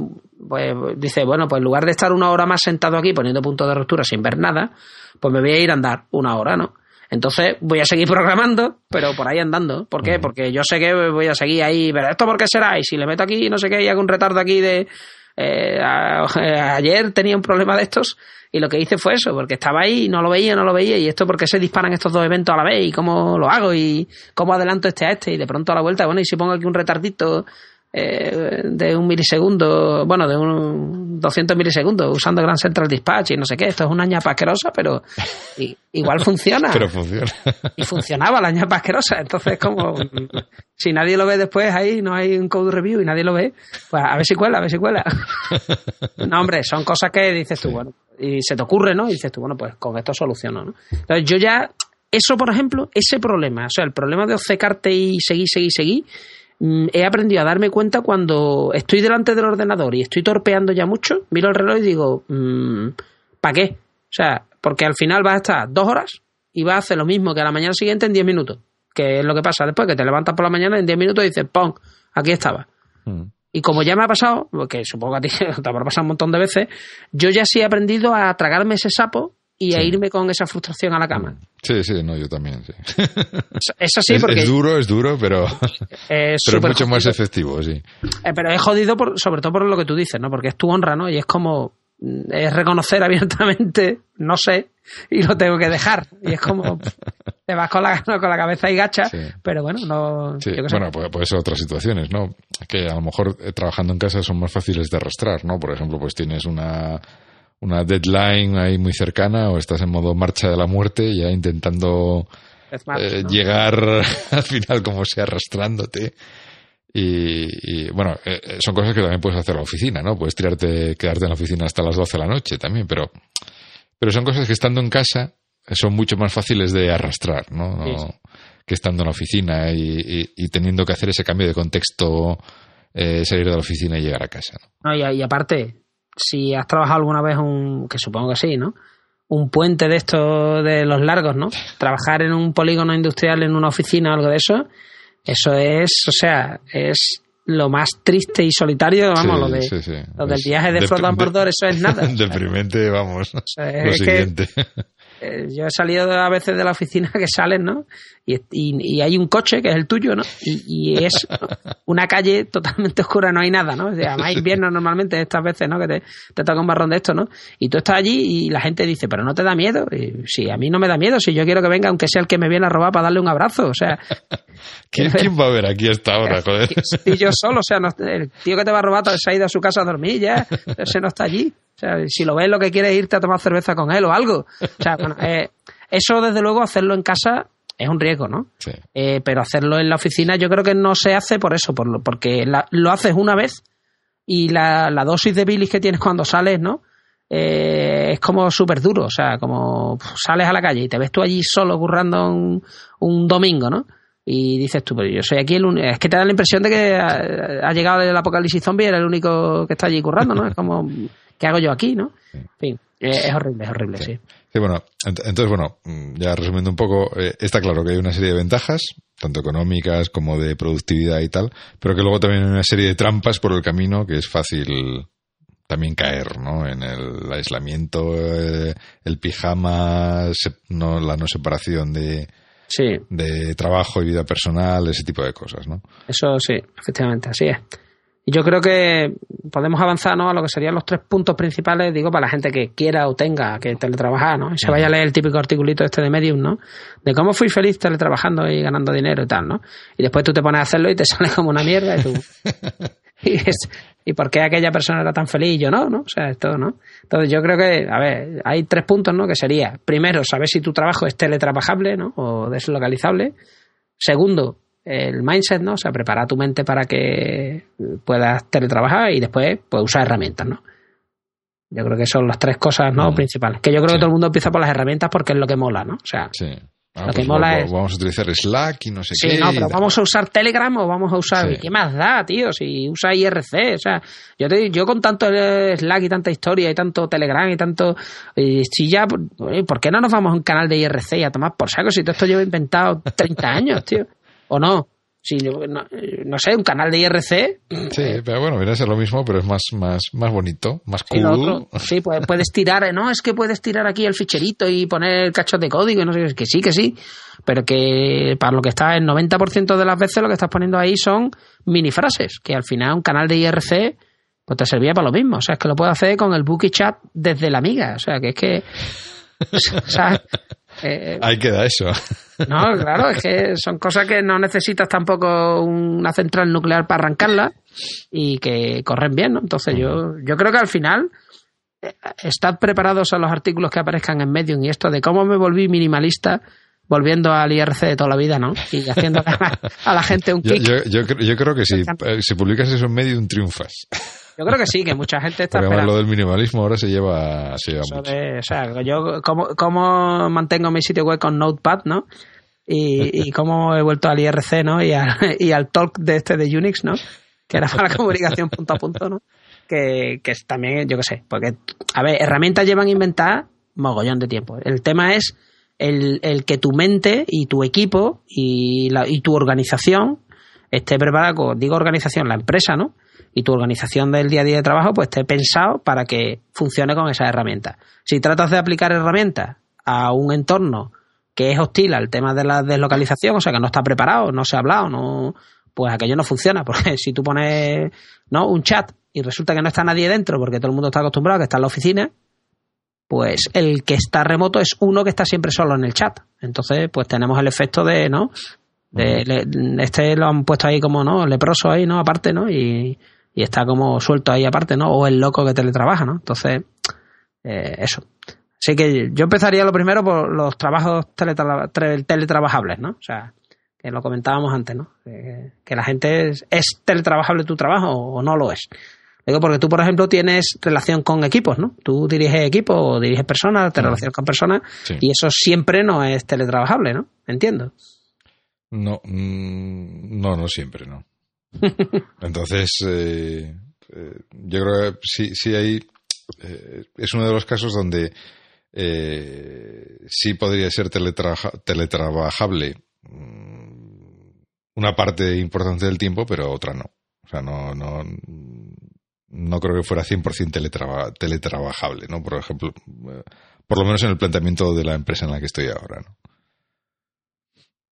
S2: pues, dice, bueno, pues en lugar de estar una hora más sentado aquí poniendo puntos de ruptura sin ver nada, pues me voy a ir a andar una hora, ¿no? Entonces voy a seguir programando, pero por ahí andando. ¿Por qué? Porque yo sé que voy a seguir ahí, pero ¿esto por qué será? Y si le meto aquí, no sé qué, y hago un retardo aquí de... Eh, ayer tenía un problema de estos y lo que hice fue eso, porque estaba ahí y no lo veía, no lo veía, y esto porque se disparan estos dos eventos a la vez, y cómo lo hago, y cómo adelanto este a este, y de pronto a la vuelta, bueno, y si pongo aquí un retardito eh, de un milisegundo, bueno, de un 200 milisegundos usando Grand Central Dispatch y no sé qué. Esto es una ñapa asquerosa, pero igual funciona.
S1: pero funciona.
S2: Y funcionaba la ñapa asquerosa. Entonces, como si nadie lo ve después ahí, no hay un code review y nadie lo ve, pues a ver si cuela, a ver si cuela. no, hombre, son cosas que dices tú, bueno, y se te ocurre, ¿no? Y dices tú, bueno, pues con esto soluciono, ¿no? Entonces, yo ya, eso, por ejemplo, ese problema, o sea, el problema de obcecarte y seguir, seguir, seguir he aprendido a darme cuenta cuando estoy delante del ordenador y estoy torpeando ya mucho, miro el reloj y digo, mm, ¿para qué? O sea, porque al final vas a estar dos horas y vas a hacer lo mismo que a la mañana siguiente en diez minutos, que es lo que pasa después, que te levantas por la mañana en diez minutos y dices, ¡pum! Aquí estaba. Mm. Y como ya me ha pasado, porque supongo que a ti te habrá pasado un montón de veces, yo ya sí he aprendido a tragarme ese sapo y a irme con esa frustración a la cama.
S1: Sí, sí, no, yo también, sí.
S2: Es, así porque...
S1: Es duro, es duro, pero es, pero mucho más efectivo, sí.
S2: Eh, pero es jodido por, sobre todo por lo que tú dices, ¿no? Porque es tu honra, ¿no? Y es como... Mm, es reconocer abiertamente, no sé, y lo tengo que dejar. Y es como... te vas con la, con la cabeza y gacha, pero bueno, no...
S1: Sí. Bueno, puede, ser otras situaciones, ¿no? Que a lo mejor eh, trabajando en casa son más fáciles de arrastrar, ¿no? Por ejemplo, pues tienes una una deadline ahí muy cercana o estás en modo marcha de la muerte ya intentando eh, llegar al final como sea arrastrándote. Y, bueno eh, eh, son cosas que también puedes hacer en la oficina no puedes tirarte quedarte en la oficina hasta las 12 de la noche también pero pero son cosas que estando en casa son mucho más fáciles de arrastrar no, que estando en la oficina y, teniendo que hacer ese cambio de contexto salir de la oficina y llegar a casa
S2: no, y aparte si has trabajado alguna vez un, que supongo que sí, ¿no? Un puente de estos de los largos, ¿no? Trabajar en un polígono industrial, en una oficina o algo de eso, eso es, o sea, es lo más triste y solitario, vamos, lo, de, lo del viaje de, flota Mordor, eso es nada.
S1: Deprimente, vamos. lo siguiente.
S2: Yo he salido a veces de la oficina que salen, ¿no? Y, y, hay un coche que es el tuyo, ¿no? Y, es una calle totalmente oscura, no hay nada, ¿no? O sea, además invierno normalmente estas veces, ¿no? Que te, te toca un barrón de esto, ¿no? Y tú estás allí y la gente dice, pero no te da miedo. Y, sí, a mí no me da miedo, si yo quiero que venga, aunque sea el que me viene a robar para darle un abrazo, o sea...
S1: ¿Quién, va a ver aquí esta hora, joder?
S2: Y yo solo, o sea, el tío que te va a robar se ha ido a su casa a dormir ya, ese no está allí. O sea, si lo ves, lo que quieres es irte a tomar cerveza con él o algo. O sea, bueno, eh, eso desde luego hacerlo en casa es un riesgo, ¿no? Sí. Eh, pero hacerlo en la oficina yo creo que no se hace por eso, por porque lo haces una vez y la, dosis de bilis que tienes cuando sales, ¿no? Eh, es como súper duro, o sea, como sales a la calle y te ves tú allí solo currando un, un domingo, ¿no? Y dices tú, pero yo soy aquí el único. Es que te da la impresión de que ha, ha llegado el apocalipsis zombie y eres el único que está allí currando, ¿no? Es como ¿qué hago yo aquí, no? En fin, es horrible, es horrible, sí.
S1: sí. bueno, entonces, bueno, mm, ya resumiendo un poco, eh, está claro que hay una serie de ventajas, tanto económicas como de productividad y tal, pero que luego también hay una serie de trampas por el camino que es fácil también caer, ¿no? En el aislamiento, eh, el pijama, no, la no separación de,
S2: sí.
S1: de trabajo y vida personal, ese tipo de cosas, ¿no?
S2: Eso sí, efectivamente, así es. Y yo creo que podemos avanzar ¿no? a lo que serían los tres puntos principales, digo, para la gente que quiera o tenga que teletrabajar, ¿no? Y se vaya a leer el típico articulito este de Medium, ¿no? De cómo fui feliz teletrabajando y ganando dinero y tal, ¿no? Y después tú te pones a hacerlo y te sale como una mierda y tú... y y por qué aquella persona era tan feliz y yo no, ¿no? O sea, esto, ¿no? Entonces yo creo que, a ver, hay tres puntos, ¿no? Que sería, primero, saber si tu trabajo es teletrabajable, ¿no? O deslocalizable. Segundo, el mindset, ¿no? O sea, preparar tu mente para que puedas teletrabajar y después, pues, usar herramientas, ¿no? Yo creo que son las tres cosas, ¿no? Mm. Principales. Que yo creo que todo el mundo empieza por las herramientas porque es lo que mola, ¿no? O sea,
S1: sí. Ah, lo que pues mola es... Vamos a utilizar Slack y no sé qué.
S2: Sí, no, pero vamos a usar Telegram o vamos a usar... ¿Qué más da, tío? Si usa IRC, o sea, yo, te, yo con tanto Slack y tanta historia y tanto Telegram y tanto... Y si ya... ¿Por qué no nos vamos a un canal de IRC y a tomar por saco si todo esto llevo inventado 30 años, tío? ¿O no? si no, sé, un canal de IRC.
S1: Sí, pero bueno, viene a ser lo mismo, pero es más, más, más bonito, más cool.
S2: Sí, puedes, tirar, no, es que puedes tirar aquí el ficherito y poner cachos de código y no sé, que sí, que sí, pero que para lo que está el 90% de las veces lo que estás poniendo ahí son mini frases, que al final un canal de IRC pues te servía para lo mismo, o sea, es que lo puedes hacer con el Bookie Chat desde la amiga, o sea, que es que...
S1: Eh, Ahí queda eso.
S2: No, claro, es que son cosas que no necesitas tampoco una central nuclear para arrancarla y que corren bien, ¿no? Entonces yo, yo creo que al final eh, están preparados a los artículos que aparezcan en Medium y esto de cómo me volví minimalista volviendo al IRC de toda la vida, ¿no? Y haciendo a la, gente un
S1: kick. Yo, yo, creo que si, eh, si publicas eso en Medium triunfas.
S2: Yo creo que sí, que mucha gente está
S1: Porque lo del minimalismo ahora se lleva, se lleva mucho.
S2: o sea, yo cómo, mantengo mi sitio web con Notepad, ¿no? Y, y cómo he vuelto al IRC, ¿no? Y, y al talk de este de Unix, ¿no? Que era para la comunicación punto a punto, ¿no? Que, que es también, yo qué sé, porque, a ver, herramientas llevan a inventar mogollón de tiempo. El tema es el, el que tu mente y tu equipo y, la, y tu organización esté preparada, digo organización, la empresa, ¿no? Y tu organización del día a día de trabajo pues esté pensado para que funcione con esas herramientas. Si tratas de aplicar herramientas a un entorno que es hostil al tema de la deslocalización, o sea que no está preparado, no se ha hablado, no, pues aquello no funciona, porque si tú pones ¿no? un chat y resulta que no está nadie dentro porque todo el mundo está acostumbrado a que está en la oficina, pues el que está remoto es uno que está siempre solo en el chat. Entonces, pues tenemos el efecto de, ¿no? De, este lo han puesto ahí como, ¿no? Leproso ahí, ¿no? Aparte, ¿no? Y, y está como suelto ahí aparte, ¿no? O el loco que teletrabaja, ¿no? Entonces, eh, eso. Así que yo empezaría lo primero por los trabajos teletrabajables, ¿no? O sea, que lo comentábamos antes, ¿no? que la gente es, teletrabajable tu trabajo o no lo es. Digo, porque tú, por ejemplo, tienes relación con equipos, ¿no? Tú diriges equipos o diriges personas, te relacionas con personas y eso siempre no es teletrabajable, ¿no? Entiendo.
S1: No, mm, no, no siempre, no. Entonces, eh, eh, yo creo que sí, sí hay. Eh, es uno de los casos donde sí podría ser teletrabajable mm, una parte importante del tiempo, pero otra no. O sea, no, no, no creo que fuera 100% teletrabajable, ¿no? Por ejemplo, por lo menos en el planteamiento de la empresa en la que estoy ahora, ¿no?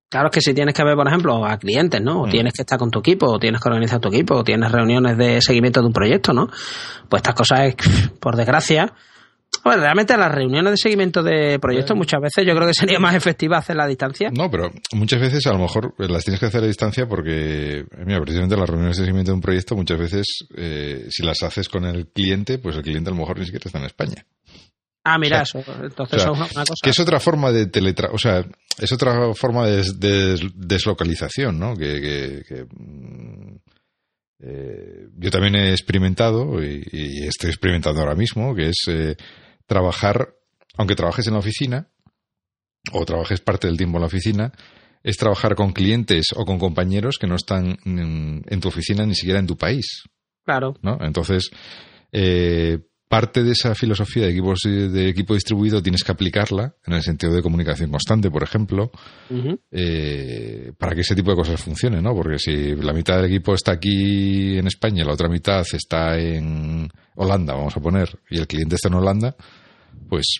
S2: Claro, es que si tienes que ver, por ejemplo, a clientes, ¿no? O mm. tienes que estar con tu equipo, o tienes que organizar tu equipo, o tienes reuniones de seguimiento de un proyecto, ¿no? Pues estas cosas, por desgracia, bueno, realmente las reuniones de seguimiento de proyectos muchas veces yo creo que sería más efectiva hacerla a distancia.
S1: No, pero muchas veces a lo mejor las tienes que hacer a distancia porque, mira, precisamente las reuniones de seguimiento de un proyecto muchas veces, eh, si las haces con el cliente, pues el cliente a lo mejor ni siquiera está en España.
S2: Ah, mira, eso. Entonces es una cosa.
S1: Que es otra forma de teletra o sea, es otra forma de, deslocalización, ¿no? Que, mm, eh, yo también he experimentado y, estoy experimentando ahora mismo, que es eh, trabajar, aunque trabajes en la oficina o trabajes parte del tiempo en la oficina, es trabajar con clientes o con compañeros que no están en, tu oficina ni siquiera en tu país.
S2: Claro.
S1: ¿no? Entonces, eh, parte de esa filosofía de, equipos, de equipo distribuido tienes que aplicarla en el sentido de comunicación constante, por ejemplo, eh, para que ese tipo de cosas funcionen, ¿no? Porque si la mitad del equipo está aquí en España y la otra mitad está en Holanda, vamos a poner, y el cliente está en Holanda, pues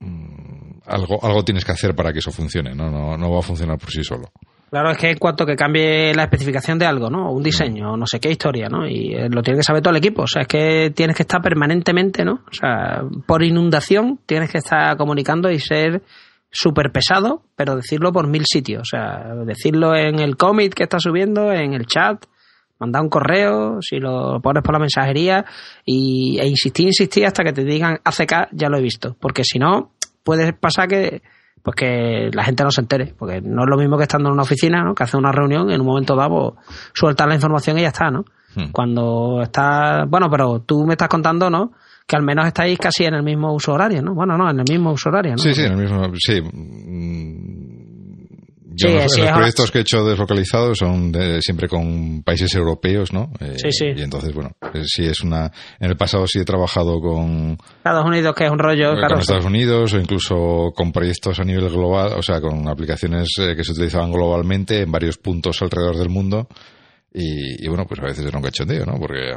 S1: mm, algo, algo tienes que hacer para que eso funcione, ¿no? No, no va a funcionar por sí solo.
S2: Claro, es que en cuanto que cambie la especificación de algo, ¿no? Un diseño, no sé qué historia, ¿no? Y eh, lo tiene que saber todo el equipo. O sea, es que tienes que estar permanentemente, ¿no? O sea, por inundación tienes que estar comunicando y ser súper pesado, pero decirlo por mil sitios. O sea, decirlo en el commit que está subiendo, en el chat, Mandar un correo, si lo pones por la mensajería y, e insistir, insistir hasta que te digan ACK, ya lo he visto. Porque si no, puede pasar que pues que la gente no se entere, porque no es lo mismo que estando en una oficina, ¿no? que hace una reunión y en un momento dado pues, sueltas la información y ya está, ¿no? Hmm. Cuando está, bueno, pero tú me estás contando, ¿no? Que al menos estáis casi en el mismo uso horario, ¿no? Bueno, no, en el mismo uso horario, ¿no?
S1: Sí, sí, en el mismo, sí. Yo los, proyectos que he hecho deslocalizados son siempre con países europeos, ¿no?
S2: Eh, sí, sí.
S1: Y entonces, bueno, eh, sí es una... En el pasado sí he trabajado con...
S2: Estados Unidos, que es un rollo,
S1: Con Estados Unidos o incluso con proyectos a nivel global, o sea, con aplicaciones eh, que se utilizaban globalmente en varios puntos alrededor del mundo. Y, bueno, pues a veces era un cachondeo, ¿no? Porque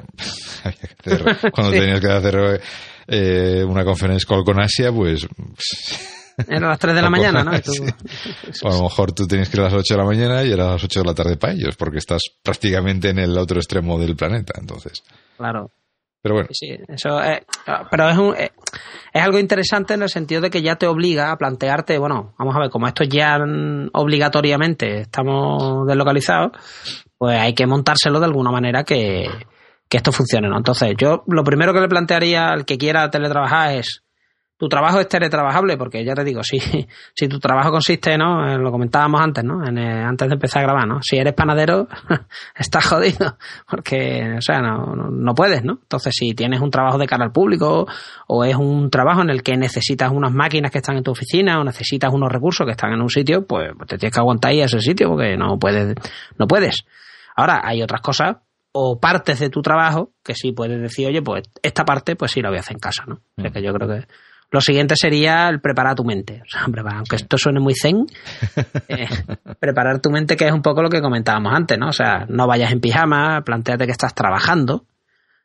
S1: cuando tenías que hacer una conferencia call con Asia, pues
S2: era las 3 de la mañana, ¿no?
S1: O a lo mejor tú tienes que ir a las 8 de la mañana y a las 8 de la tarde para ellos, porque estás prácticamente en el otro extremo del planeta, entonces.
S2: Claro.
S1: Pero bueno.
S2: Sí, eso es, pero es, un, es algo interesante en el sentido de que ya te obliga a plantearte, bueno, vamos a ver, como esto ya obligatoriamente estamos deslocalizados, pues hay que montárselo de alguna manera que, que esto funcione, ¿no? Entonces, yo lo primero que le plantearía al que quiera teletrabajar es, tu trabajo es teletrabajable, porque ya te digo, si, si tu trabajo consiste, ¿no? Eh, lo comentábamos antes, ¿no? antes de empezar a grabar, ¿no? Si eres panadero, estás jodido, porque, o sea, no, no, puedes, ¿no? Entonces, si tienes un trabajo de cara al público, o es un trabajo en el que necesitas unas máquinas que están en tu oficina, o necesitas unos recursos que están en un sitio, pues te tienes que aguantar ahí a ese sitio, porque no puedes, no puedes. Ahora, hay otras cosas, o partes de tu trabajo, que sí puedes decir, oye, pues esta parte, pues sí la voy a hacer en casa, ¿no? O sea, que yo creo que lo siguiente sería el preparar tu mente. O sea, aunque esto suene muy zen, eh, preparar tu mente, que es un poco lo que comentábamos antes, ¿no? O sea, no vayas en pijama, planteate que estás trabajando,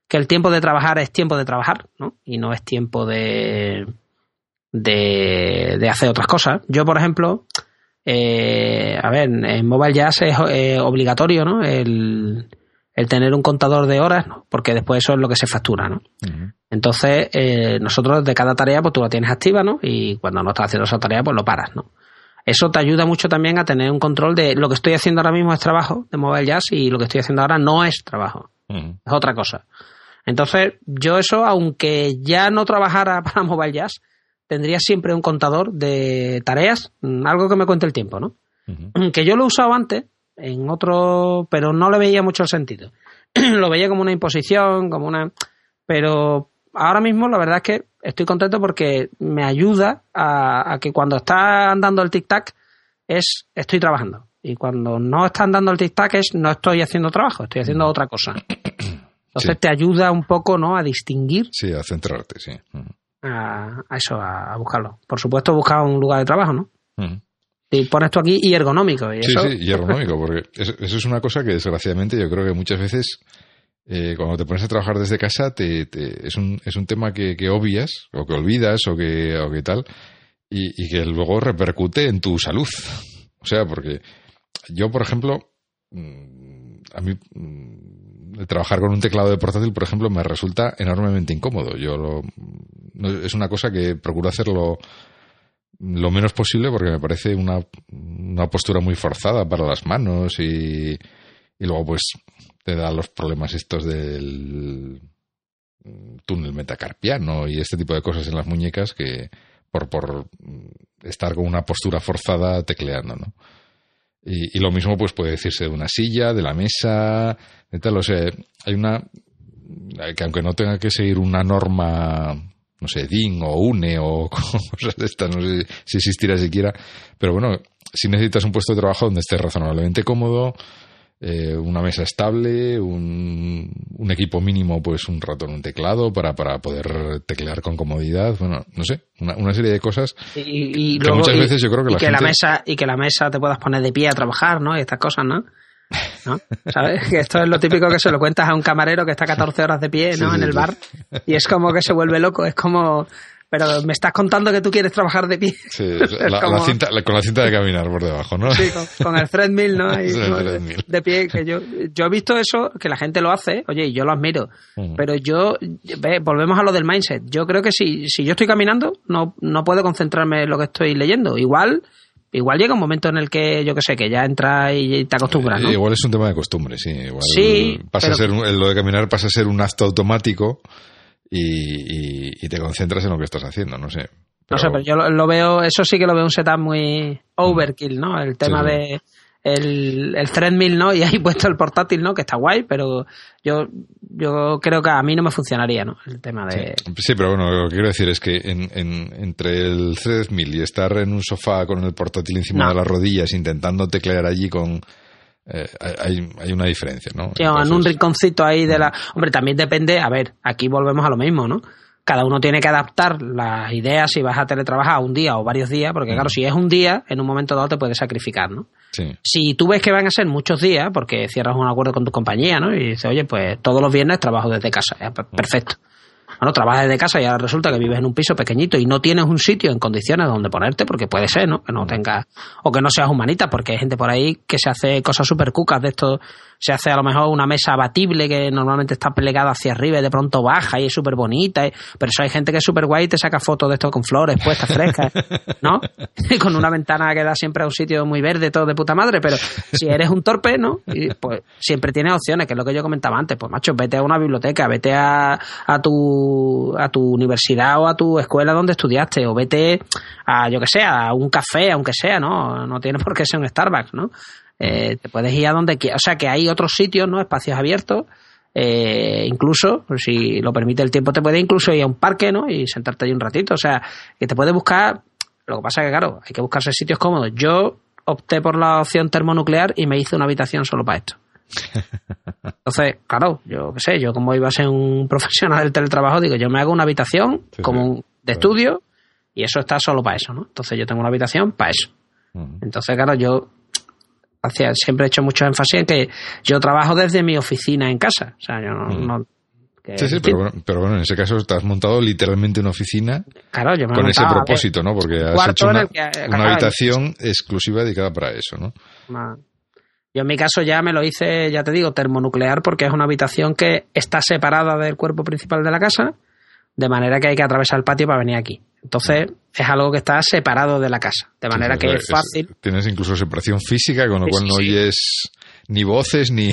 S2: que el tiempo de trabajar es tiempo de trabajar, ¿no? Y no es tiempo de, de, hacer otras cosas. Yo, por ejemplo, eh, a ver, en Mobile Jazz es eh, obligatorio, ¿no? El, el tener un contador de horas, ¿no? porque después eso es lo que se factura, ¿no? Entonces, eh, nosotros de cada tarea, pues tú la tienes activa, ¿no? Y cuando no estás haciendo esa tarea, pues lo paras, ¿no? Eso te ayuda mucho también a tener un control de lo que estoy haciendo ahora mismo es trabajo de Mobile Jazz y lo que estoy haciendo ahora no es trabajo, es otra cosa. Entonces, yo eso, aunque ya no trabajara para Mobile Jazz, tendría siempre un contador de tareas, mm, algo que me cuente el tiempo, ¿no? Que yo lo he usado antes, en otro, pero no le veía mucho el sentido. lo veía como una imposición, como una, pero ahora mismo la verdad es que estoy contento porque me ayuda a, que cuando está andando el tic tac es estoy trabajando y cuando no está andando el tic tac es no estoy haciendo trabajo, estoy haciendo otra cosa. Entonces te ayuda un poco, ¿no? A distinguir.
S1: Sí, a centrarte, sí.
S2: A, eso, a, buscarlo. Por supuesto, buscar un lugar de trabajo, ¿no? Y pones tú aquí y ergonómico. Y
S1: sí, sí, y ergonómico, porque eso, es una cosa que desgraciadamente yo creo que muchas veces eh, cuando te pones a trabajar desde casa te, es, un, es un tema que, obvias o que olvidas o que, o que tal y, que luego repercute en tu salud. O sea, porque yo, por ejemplo, mm, a mí mm, trabajar con un teclado de portátil, por ejemplo, me resulta enormemente incómodo. Yo es una cosa que procuro hacerlo lo menos posible porque me parece una, una postura muy forzada para las manos y, y luego pues te da los problemas estos del túnel metacarpiano y este tipo de cosas en las muñecas que por, por estar con una postura forzada tecleando, ¿no? Y, y, lo mismo pues puede decirse de una silla, de la mesa, de tal, o sea, hay una que aunque no tenga que seguir una norma no sé, DIN o UNE o cosas de estas, no sé si existirá siquiera, pero bueno, si necesitas un puesto de trabajo donde estés razonablemente cómodo, eh, una mesa estable, un, un, equipo mínimo, pues un ratón, un teclado para, para poder teclear con comodidad, bueno, no sé, una, una serie de cosas
S2: y, que muchas veces yo creo que la que la mesa y que la mesa te puedas poner de pie a trabajar, ¿no? Y estas cosas, ¿no? ¿No? ¿Sabes? Que esto es lo típico que se lo cuentas a un camarero que está 14 horas de pie, ¿no? en el bar y es como que se vuelve loco, es como pero me estás contando que tú quieres trabajar de pie.
S1: Sí, la, cinta, con la cinta de caminar por debajo, ¿no?
S2: Sí, con, el threadmill, ¿no? de, pie, que yo, yo he visto eso, que la gente lo hace, oye, y yo lo admiro, mm. pero yo, ve, volvemos a lo del mindset, yo creo que si, si yo estoy caminando, no, no puedo concentrarme en lo que estoy leyendo, igual igual llega un momento en el que, yo que sé, que ya entra y te acostumbras, ¿no?
S1: Eh, igual es un tema de costumbre, sí. Igual
S2: Sí,
S1: Pasa a
S2: pero-
S1: ser, un- lo de caminar pasa a ser un acto automático y, y- y te concentras en lo que estás haciendo, no sé.
S2: No sé, pero yo lo, lo veo, eso sí que lo veo un setup muy overkill, ¿no? El tema
S1: Sí, sí.
S2: de el, el threadmill, ¿no? Y ahí puesto el portátil, ¿no? Que está guay, pero yo, yo creo que a mí no me funcionaría, ¿no? El tema de...
S1: Sí, pero bueno, lo que quiero decir es que en, en- entre el threadmill y estar en un sofá con el portátil encima
S2: No.
S1: de las rodillas intentando teclear allí con... eh, hay, hay una diferencia, ¿no?
S2: Sí, en un rinconcito ahí de la... Hombre, también depende, a ver, aquí volvemos a lo mismo, ¿no? Cada uno tiene que adaptar las ideas si vas a teletrabajar un día o varios días, porque claro, si es un día, en un momento dado te puedes sacrificar, ¿no?
S1: Sí.
S2: Si tú ves que van a ser muchos días, porque cierras un acuerdo con tu compañía, ¿no? Y dices, oye, pues todos los viernes trabajo desde casa. Ya, per- Perfecto. Bueno, trabajas desde casa y ahora resulta que vives en un piso pequeñito y no tienes un sitio en condiciones donde ponerte, porque puede ser, ¿no? Que no tengas, o que no seas humanita, porque hay gente por ahí que se hace cosas súper cucas de esto, se hace a lo mejor una mesa abatible que normalmente está plegada hacia arriba y de pronto baja y es súper bonita, y- pero eso hay gente que es súper guay y te saca fotos de esto con flores puestas frescas, ¿no? Y con una ventana que da siempre a un sitio muy verde, todo de puta madre, pero si eres un torpe, ¿no? Y pues siempre tienes opciones, que es lo que yo comentaba antes, pues macho, vete a una biblioteca, vete a, a tu a tu universidad o a tu escuela donde estudiaste, o vete a, yo que sé, a un café, aunque sea, ¿no? No tiene por qué ser un Starbucks, ¿no? Eh, te puedes ir a donde quieras, o sea que hay otros sitios, ¿no? Espacios abiertos, eh, incluso, pues, si lo permite el tiempo, te puedes incluso ir a un parque, ¿no? Y sentarte ahí un ratito, o sea, que te puedes buscar, lo que pasa es que, claro, hay que buscarse sitios cómodos. Yo opté por la opción termonuclear y me hice una habitación solo para esto. Entonces, claro, yo qué sé, yo como iba a ser un profesional del teletrabajo, digo, yo me hago una habitación
S1: Sí,
S2: como un- de estudio y eso está solo para eso, ¿no? Entonces yo tengo una habitación para eso. Entonces, claro, yo hacía, siempre he hecho mucho énfasis en que yo trabajo desde mi oficina en casa. O sea, yo no...
S1: Mm.
S2: no- que
S1: Sí, sí, pero bueno, pero bueno, en ese caso te has montado literalmente una oficina
S2: Claro, yo me he
S1: con ese propósito, ¿no? Porque has hecho una,
S2: que, eh,
S1: una
S2: claro,
S1: habitación exclusiva dedicada para eso, ¿no?
S2: Yo en mi caso ya me lo hice, ya te digo, termonuclear porque es una habitación que está separada del cuerpo principal de la casa, de manera que hay que atravesar el patio para venir aquí. Entonces es algo que está separado de la casa, de manera
S1: Sí,
S2: que es fácil.
S1: tienes incluso separación física, con lo
S2: Sí,
S1: cual no oyes ni voces ni...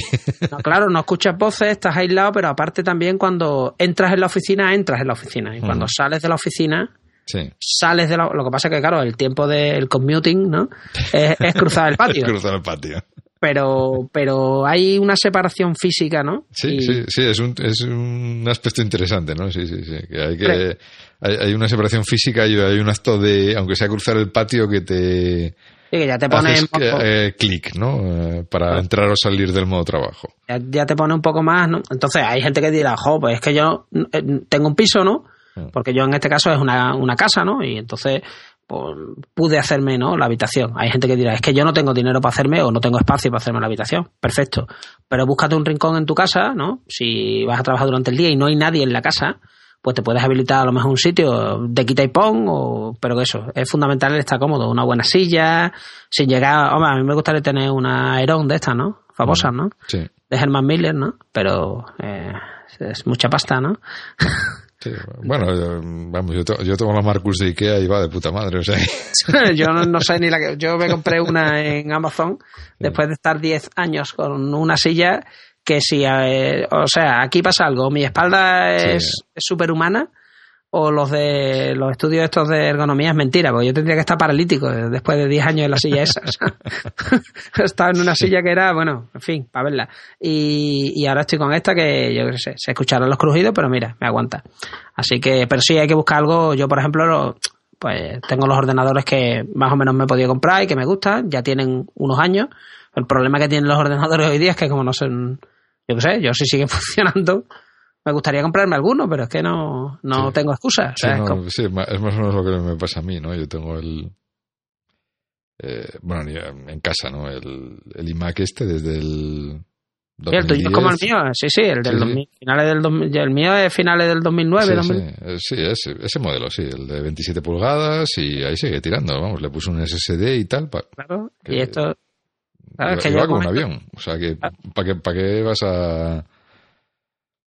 S2: No, claro, no escuchas voces, estás aislado, pero aparte también cuando entras en la oficina, entras en la oficina. Y cuando sales de la oficina,
S1: sí.
S2: sales de la... Lo que pasa es que, claro, el tiempo del commuting, ¿no? Es, es cruzar el patio.
S1: Cruzar el patio.
S2: Pero, pero hay una separación física, ¿no?
S1: Sí,
S2: Y-
S1: sí, sí, es un, es un aspecto interesante, ¿no? Sí, sí, sí. Que hay que... Hay, hay una separación física y hay un acto de, aunque sea cruzar el patio, que te
S2: Sí, que ya te pone
S1: eh, clic, ¿no? Eh, para entrar o salir del modo trabajo.
S2: ya, ya te pone un poco más, ¿no? Entonces hay gente que dirá, jo, pues es que yo eh, tengo un piso, ¿no?
S1: Mm.
S2: Porque yo en este caso es una, una casa, ¿no? Y entonces pues, pude hacerme, ¿no? La habitación. Hay gente que dirá, es que yo no tengo dinero para hacerme o no tengo espacio para hacerme la habitación. Perfecto. Pero búscate un rincón en tu casa, ¿no? Si vas a trabajar durante el día y no hay nadie en la casa, pues te puedes habilitar a lo mejor un sitio de quita y pon, o, pero eso, es fundamental el estar cómodo, una buena silla, sin llegar, hombre, a mí me gustaría tener una Aeron de estas, ¿no? Famosas, ¿no?
S1: Sí.
S2: de Herman Miller, ¿no? Pero eh, es mucha pasta, ¿no?
S1: sí. Bueno, eh, vamos, yo, to- yo tengo la Marcus de Ikea y va de puta madre, o sea...
S2: yo no, no sé ni la que... Yo me compré una en Amazon después de estar 10 años con una silla que si... eh, o sea, aquí pasa algo. Mi espalda es
S1: Sí.
S2: es superhumana o los de los estudios estos de ergonomía es mentira, porque yo tendría que estar paralítico después de 10 años en la silla esa. Estaba en una silla que era, bueno, en fin, para verla. Y, y ahora estoy con esta que yo qué sé, se escucharán los crujidos, pero mira, me aguanta. Así que, pero sí hay que buscar algo. Yo, por ejemplo, lo- pues tengo los ordenadores que más o menos me he podido comprar y que me gustan, ya tienen unos años. El problema que tienen los ordenadores hoy día es que como no son, yo qué sé, yo si siguen funcionando, me gustaría comprarme alguno, pero es que no, no
S1: Sí.
S2: tengo excusas. O
S1: Sí,
S2: es
S1: no,
S2: como-
S1: sí, ma- es más o menos lo que me pasa a mí, ¿no? Yo tengo el... eh, bueno, en casa, ¿no? El, el iMac este desde el...
S2: El tuyo es como el
S1: 2010.
S2: mío, sí, sí, el del
S1: Sí, sí.
S2: 2000, finales del 2000, el mío es finales del 2009,
S1: Sí,
S2: 2000.
S1: sí, eh, sí, ese, ese modelo, sí, el de 27 pulgadas y ahí sigue tirando, vamos, le puse un SSD y tal, pa-
S2: claro,
S1: Que-
S2: y esto, claro,
S1: iba,
S2: es que
S1: iba
S2: yo
S1: como un avión, o sea que,
S2: Ah.
S1: ¿para qué, para qué vas a,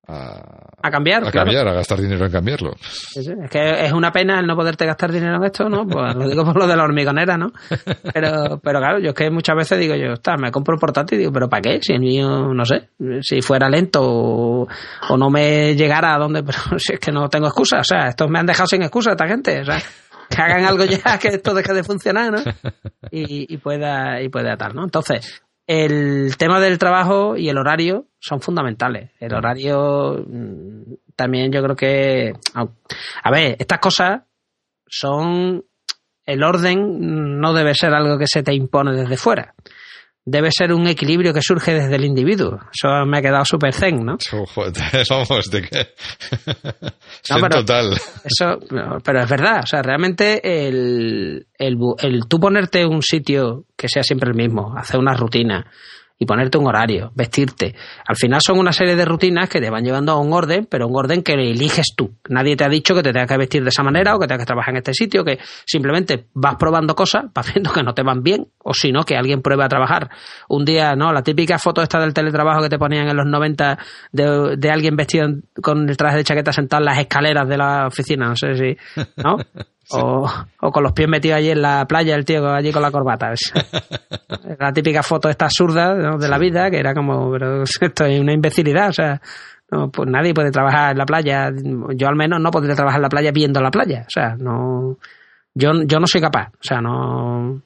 S1: a,
S2: cambiar.
S1: A cambiar, a gastar dinero en cambiarlo.
S2: Es que es una pena el no poderte gastar dinero en esto, ¿no? Pues lo digo por lo de la hormigonera, ¿no? Pero, pero claro, yo es que muchas veces digo yo, está, me compro el portátil y digo, ¿pero para qué? Si el mío, no sé, si fuera lento o, no me llegara a donde, pero si es que no tengo excusa, o sea, estos me han dejado sin excusa esta gente, o sea, que hagan algo ya, que esto deje de funcionar, ¿no? Y, y pueda, y pueda tal, ¿no? Entonces, el tema del trabajo y el horario son fundamentales. El horario mm, también yo creo que... A ver, estas cosas son... El orden no debe ser algo que se te impone desde fuera debe ser un equilibrio que surge desde el individuo. Eso me ha quedado súper zen, ¿no?
S1: Vamos, de qué. pero, total.
S2: Eso, pero es verdad, o sea, realmente el, el, el tú ponerte un sitio que sea siempre el mismo, hacer una rutina, y ponerte un horario, vestirte. Al final son una serie de rutinas que te van llevando a un orden, pero un orden que eliges tú. Nadie te ha dicho que te tengas que vestir de esa manera o que tengas que trabajar en este sitio, que simplemente vas probando cosas, vas viendo que no te van bien, o si no, que alguien pruebe a trabajar. Un día, ¿no? La típica foto esta del teletrabajo que te ponían en los 90 de, de alguien vestido con el traje de chaqueta sentado en las escaleras de la oficina, no sé si, ¿no? O, con los pies metidos allí en la playa, el tío allí con la corbata. la típica foto esta absurda de la vida, que era como, pero esto es una imbecilidad, o sea, no, pues nadie puede trabajar en la playa, yo al menos no podría trabajar en la playa viendo la playa, o sea, no, yo, yo no soy capaz, o sea, no,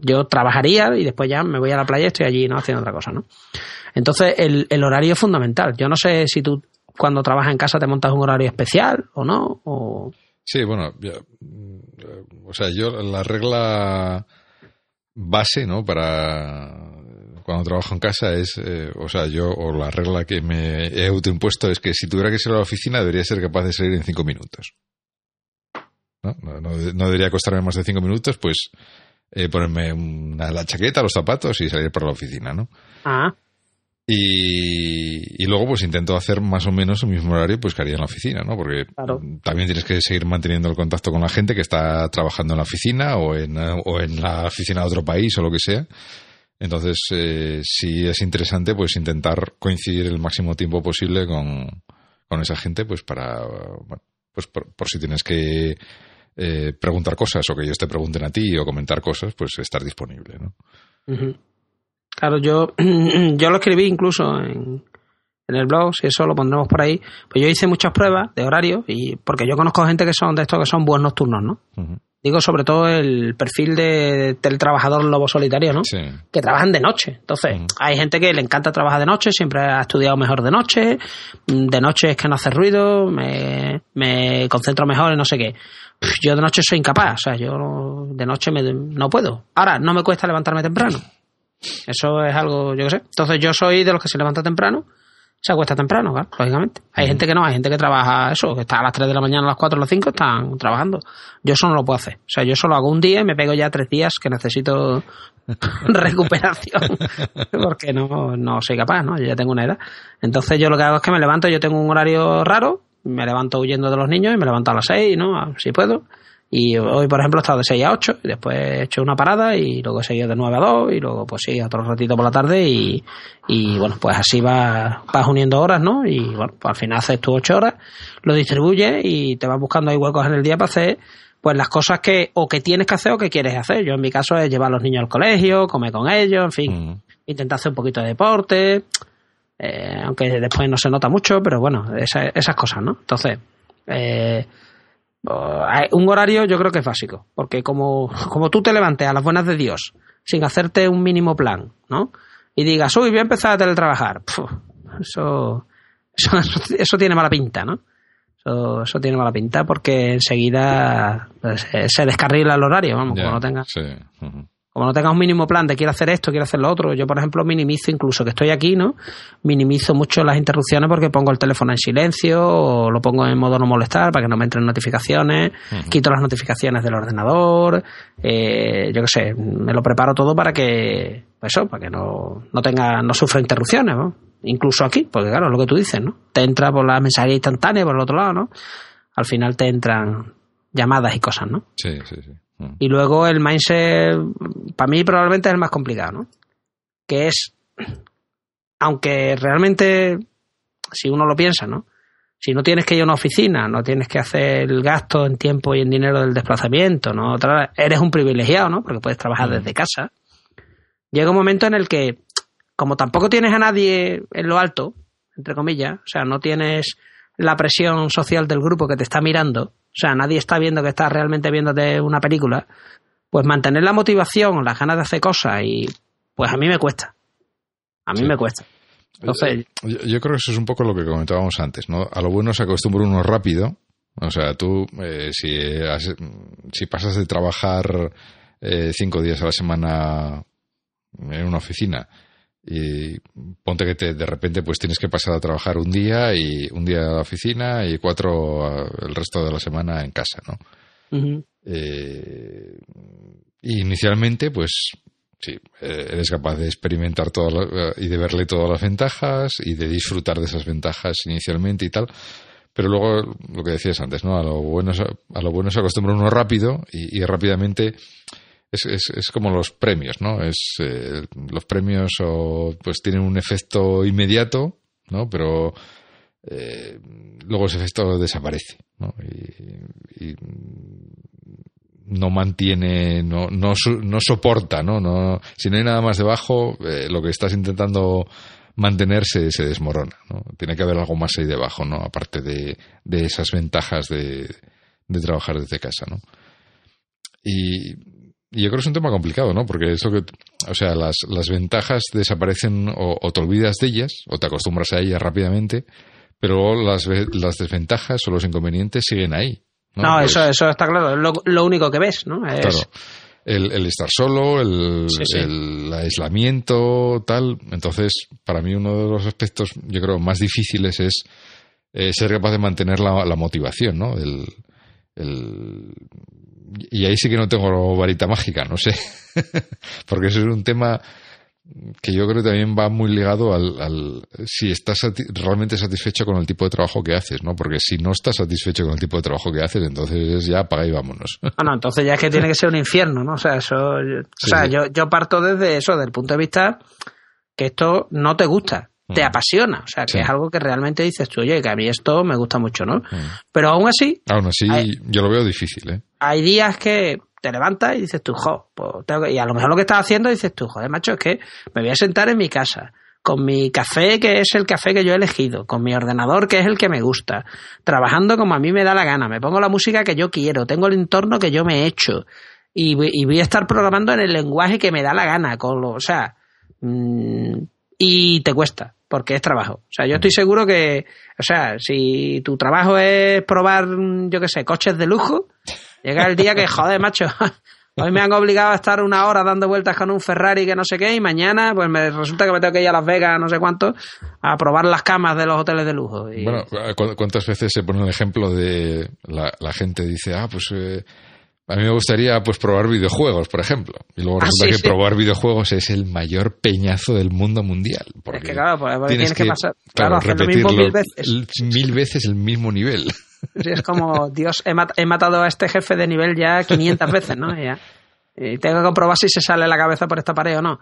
S2: yo trabajaría y después ya me voy a la playa y estoy allí, no haciendo otra cosa, ¿no? Entonces, el, el horario es fundamental. Yo no sé si tú cuando trabajas en casa te montas un horario especial o no, o...
S1: Sí, bueno, mm, o sea, yo la regla base, ¿no? Para cuando trabajo en casa es, eh, o sea, yo, o la regla que me he autoimpuesto es que si tuviera que ir a la oficina debería ser capaz de salir en cinco minutos. ¿No? No, debería costarme más de cinco minutos, pues eh, ponerme una, la chaqueta, los zapatos y salir por la oficina, ¿no?
S2: Ah.
S1: Y, luego pues intento hacer más o menos el mismo horario pues que haría en la oficina, ¿no? Porque también tienes que seguir manteniendo el contacto con la gente que está trabajando en la oficina o en, o en la oficina de otro país o lo que sea. Entonces, eh, sí es interesante pues intentar coincidir el máximo tiempo posible con, esa gente pues para, bueno, pues por, si tienes que eh, preguntar cosas o que ellos te pregunten a ti o comentar cosas, pues estar disponible, ¿no?
S2: Claro, yo, yo lo escribí incluso en, en el blog, si eso lo pondremos por ahí. Pues yo hice muchas pruebas de horario, y porque yo conozco gente que son de estos que son buenos nocturnos, ¿no? Digo sobre todo el perfil de, del trabajador lobo solitario, ¿no? Que trabajan de noche. Entonces, hay gente que le encanta trabajar de noche, siempre ha estudiado mejor de noche, de noche es que no hace ruido, me, me concentro mejor y no sé qué. Yo de noche soy incapaz, o sea, yo de noche me, no puedo. Ahora, no me cuesta levantarme temprano. Eso es algo, yo qué sé. Entonces yo soy de los que se levanta temprano, se acuesta temprano, lógicamente. Hay gente que no, hay gente que trabaja eso, que está a las 3 de la mañana, a las 4, a las 5, están trabajando. Yo eso no lo puedo hacer. O sea, yo solo hago un día y me pego ya tres días que necesito recuperación, porque no, no soy capaz, ¿no? Yo ya tengo una edad. Entonces yo lo que hago es que me levanto, yo tengo un horario raro, me levanto huyendo de los niños y me levanto a las 6, ¿no? Si puedo y hoy, por ejemplo, he estado de 6 a 8, y después he hecho una parada y luego he seguido de 9 a 2 y luego pues sí, otro ratito por la tarde y, y bueno, pues así vas, vas uniendo horas, ¿no? Y bueno, pues al final haces tus 8 horas, lo distribuyes y te vas buscando ahí huecos en el día para hacer pues las cosas que o que tienes que hacer o que quieres hacer. Yo en mi caso es llevar a los niños al colegio, comer con ellos, en fin, mm. intentar hacer un poquito de deporte, eh, aunque después no se nota mucho, pero bueno, esas cosas, ¿no? Entonces, eh, eh, un horario yo creo que es básico, porque como, como tú te levantes a las buenas de Dios sin hacerte un mínimo plan, ¿no? Y digas, uy, voy a empezar a teletrabajar, eso, eso, tiene mala pinta, ¿no? Eso, eso, tiene mala pinta porque enseguida pues, se descarrila el horario, vamos, como no tengas como no tengas un mínimo plan de quiero hacer esto, quiero hacer lo otro, yo por ejemplo minimizo incluso que estoy aquí, ¿no? Minimizo mucho las interrupciones porque pongo el teléfono en silencio o lo pongo en modo no molestar para que no me entren notificaciones, quito las notificaciones del ordenador, eh, yo qué sé, me lo preparo todo para que, pues eso, para que no, no tenga, no sufra interrupciones, ¿no? Incluso aquí, porque claro, es lo que tú dices, ¿no? Te entra por la mensajería instantánea por el otro lado, ¿no? Al final te entran llamadas y cosas, ¿no?
S1: Sí, sí, sí.
S2: Y luego el mindset, para mí probablemente es el más complicado, ¿no? Que es, aunque realmente si uno lo piensa, ¿no? Si no tienes que ir a una oficina, no tienes que hacer el gasto en tiempo y en dinero del desplazamiento, ¿no? eres un privilegiado, ¿no? Porque puedes trabajar mm. desde casa. Llega un momento en el que, como tampoco tienes a nadie en lo alto, entre comillas, o sea, no tienes la presión social del grupo que te está mirando, o sea, nadie está viendo que estás realmente viéndote una película, pues mantener la motivación, las ganas de hacer cosas y pues a mí me cuesta. A mí me cuesta. Entonces,
S1: yo, creo que eso es un poco lo que comentábamos antes, ¿no? A lo bueno se acostumbra uno rápido. O sea, tú, eh, si, si pasas de trabajar eh, cinco días a la semana en una oficina y ponte que te, de repente pues tienes que pasar a trabajar un día y un día a la oficina y cuatro el resto de la semana en casa, ¿no? eh, inicialmente pues sí, eh, eres capaz de experimentar todas eh, y de verle todas las ventajas y de disfrutar de esas ventajas inicialmente y tal. Pero luego, lo que decías antes, ¿no? A lo bueno, a lo bueno se acostumbra uno rápido y, rápidamente es, es, como los premios, ¿no? Es, eh, los premios o, pues tienen un efecto inmediato, ¿no? Pero luego ese efecto desaparece, ¿no? y no mantiene, no, no, no soporta, ¿no? no si no hay nada más debajo, eh, lo que estás intentando mantenerse se desmorona, ¿no? Tiene que haber algo más ahí debajo, ¿no? Aparte de, de esas ventajas de, de, trabajar desde casa, ¿no? Y, yo creo que es un tema complicado, ¿no? Porque eso que, o sea, las, las ventajas desaparecen o, o, te olvidas de ellas o te acostumbras a ellas rápidamente, pero las, las desventajas o los inconvenientes siguen ahí.
S2: No, pues eso, eso está claro, es lo, único que ves, ¿no? Es...
S1: Claro. El, el, estar solo, el, el, aislamiento, tal. Entonces, para mí uno de los aspectos, yo creo, más difíciles es eh, ser capaz de mantener la, la motivación, ¿no? El, el, y ahí sí que no tengo varita mágica, no sé. Porque eso es un tema que yo creo que también va muy ligado al, si estás realmente satisfecho con el tipo de trabajo que haces, ¿no? Porque si no estás satisfecho con el tipo de trabajo que haces, entonces ya apaga y vámonos.
S2: Ah, no, entonces ya es que tiene que ser un infierno, ¿no? O sea, eso, o sea, Yo, yo parto desde eso, del punto de vista que esto no te gusta, te mm. apasiona, o sea, que es algo que realmente dices tú, oye, que a mí esto me gusta mucho, ¿no? Mm. Pero aún así...
S1: Aún así, yo lo veo difícil, ¿eh?
S2: Hay días que te levantas y dices tú, jo, pues y a lo mejor lo que estás haciendo dices tú, joder, macho, es que me voy a sentar en mi casa, con mi café, que es el café que yo he elegido, con mi ordenador, que es el que me gusta, trabajando como a mí me da la gana, me pongo la música que yo quiero, tengo el entorno que yo me he hecho, y, voy a estar programando en el lenguaje que me da la gana, con lo, o sea, mm, y te cuesta, porque es trabajo. O sea, yo estoy seguro que, o sea, si tu trabajo es probar, yo qué sé, coches de lujo, Llega el día que, joder, macho, hoy me han obligado a estar una hora dando vueltas con un Ferrari que no sé qué y mañana pues me resulta que me tengo que ir a Las Vegas, no sé cuánto, a probar las camas de los hoteles de lujo.
S1: Bueno, ¿cuántas veces se pone el ejemplo de la, gente dice, ah, pues... Eh, a mí me gustaría pues probar videojuegos, por ejemplo. Y luego ah, resulta que probar videojuegos es el mayor peñazo del mundo mundial.
S2: Es que claro, pues, tienes, que, pasar, claro, repetirlo mil veces.
S1: mil veces el mismo nivel.
S2: es como, Dios, he, matado a este jefe de nivel ya 500 veces, ¿no? Y, tengo que comprobar si se sale la cabeza por esta pared o no.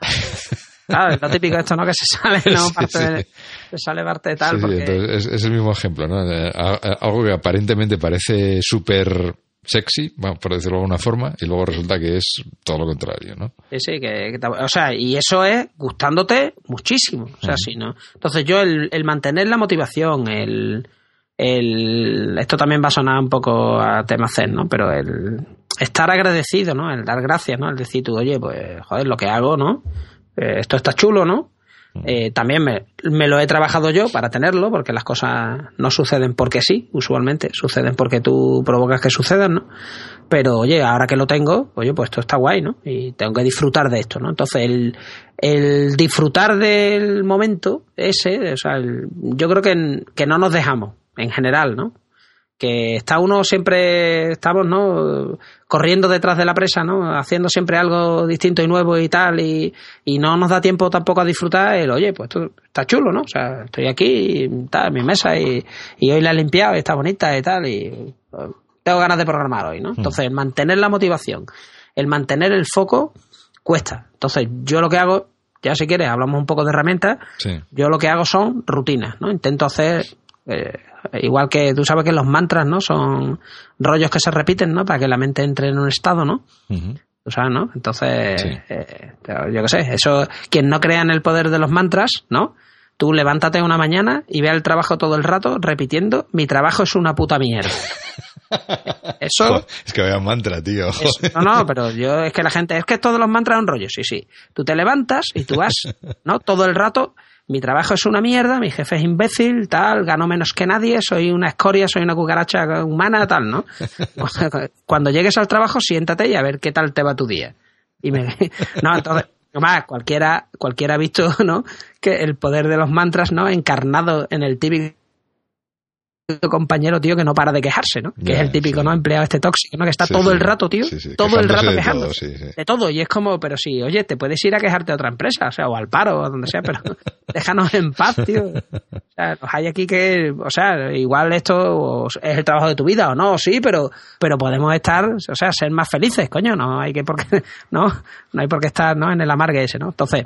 S2: Claro, es lo típico esto, ¿no? Que se sale, ¿no? Parte se sale parte de tal.
S1: porque... es, es, el mismo ejemplo, ¿no? Algo que aparentemente parece súper sexy, por decirlo de alguna forma, y luego resulta que es todo lo contrario, ¿no?
S2: Sí, sí, que, o sea, y eso es gustándote muchísimo, o sea, sí, ¿no? Entonces yo el, el mantener la motivación, el, el, esto también va a sonar un poco a tema zen, ¿no? Pero el estar agradecido, ¿no? El dar gracias, ¿no? El decir tú, oye, pues, joder, lo que hago, ¿no? Eh, esto está chulo, ¿no? Eh, también me, me, lo he trabajado yo para tenerlo, porque las cosas no suceden porque sí, usualmente, suceden porque tú provocas que sucedan, ¿no? Pero oye, ahora que lo tengo, oye, pues esto está guay, ¿no? Y tengo que disfrutar de esto, ¿no? Entonces, el, el disfrutar del momento ese, o sea, yo creo que, que no nos dejamos en general, ¿no? Que está uno siempre, estamos, ¿no? Corriendo detrás de la presa, ¿no? Haciendo siempre algo distinto y nuevo y tal, y, y no nos da tiempo tampoco a disfrutar el, oye, pues esto está chulo, ¿no? O sea, estoy aquí, está en mi mesa y, y hoy la he limpiado y está bonita y tal, y tengo ganas de programar hoy, ¿no? Mm. Entonces, el mantener la motivación, el mantener el foco, cuesta. Entonces, yo lo que hago ya si quieres hablamos un poco de herramientas.
S1: Sí.
S2: Yo lo que hago son rutinas, ¿no? Intento hacer eh, igual que tú sabes que los mantras, ¿no? Son rollos que se repiten, ¿no? Para que la mente entre en un estado, ¿no? Tú sabes, ¿no? Entonces,
S1: Sí.
S2: eh, yo qué sé, eso, quien no crea en el poder de los mantras, ¿no? Tú levántate una mañana y ve el trabajo todo el rato repitiendo, mi trabajo es una puta mierda. Eso,
S1: Joder, es que vaya mantra, tío.
S2: eso- no, no, pero yo es que la gente, es que todos los mantras son rollo, sí, sí. Tú te levantas y tú vas, ¿no? Todo el rato, mi trabajo es una mierda, mi jefe es imbécil, tal, gano menos que nadie, soy una escoria, soy una cucaracha humana, tal, ¿no? Cuando llegues al trabajo, siéntate y a ver qué tal te va tu día. Y me, no, entonces, más, cualquiera, cualquiera ha visto, ¿no? Que el poder de los mantras, ¿no? Encarnado en el típico compañero, tío, que no para de quejarse, ¿no? Que es el típico,
S1: sí.
S2: ¿no? Empleado este tóxico, ¿no? Que está
S1: Sí,
S2: todo
S1: sí.
S2: el rato, tío. Todo el
S1: quejándose
S2: rato
S1: de todo, sí.
S2: De todo. Y es como, pero sí, oye, te puedes ir a quejarte a otra empresa, o sea, o al paro, o donde sea, pero déjanos en paz, tío. O sea, nos hay aquí que, o sea, igual esto es el trabajo de tu vida o no, sí, pero, pero podemos estar, o sea, ser más felices, coño, no hay que por qué, no, no hay por qué estar, ¿no? En el amargue ese, ¿no? Entonces,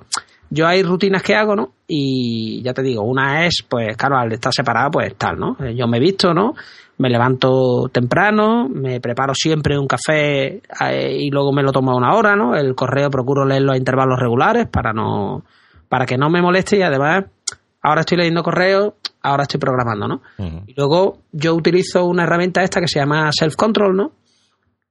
S2: yo hay rutinas que hago, ¿no? Y ya te digo, una es, pues, claro, al estar separado, pues tal, ¿no? Yo me visto, ¿no? Me levanto temprano, me preparo siempre un café eh, y luego me lo tomo a una hora, ¿no? El correo procuro leerlo a intervalos regulares para no, para que no me moleste y además, ahora estoy leyendo correo, ahora estoy programando, ¿no? Y luego yo utilizo una herramienta esta que se llama Self Control, ¿no?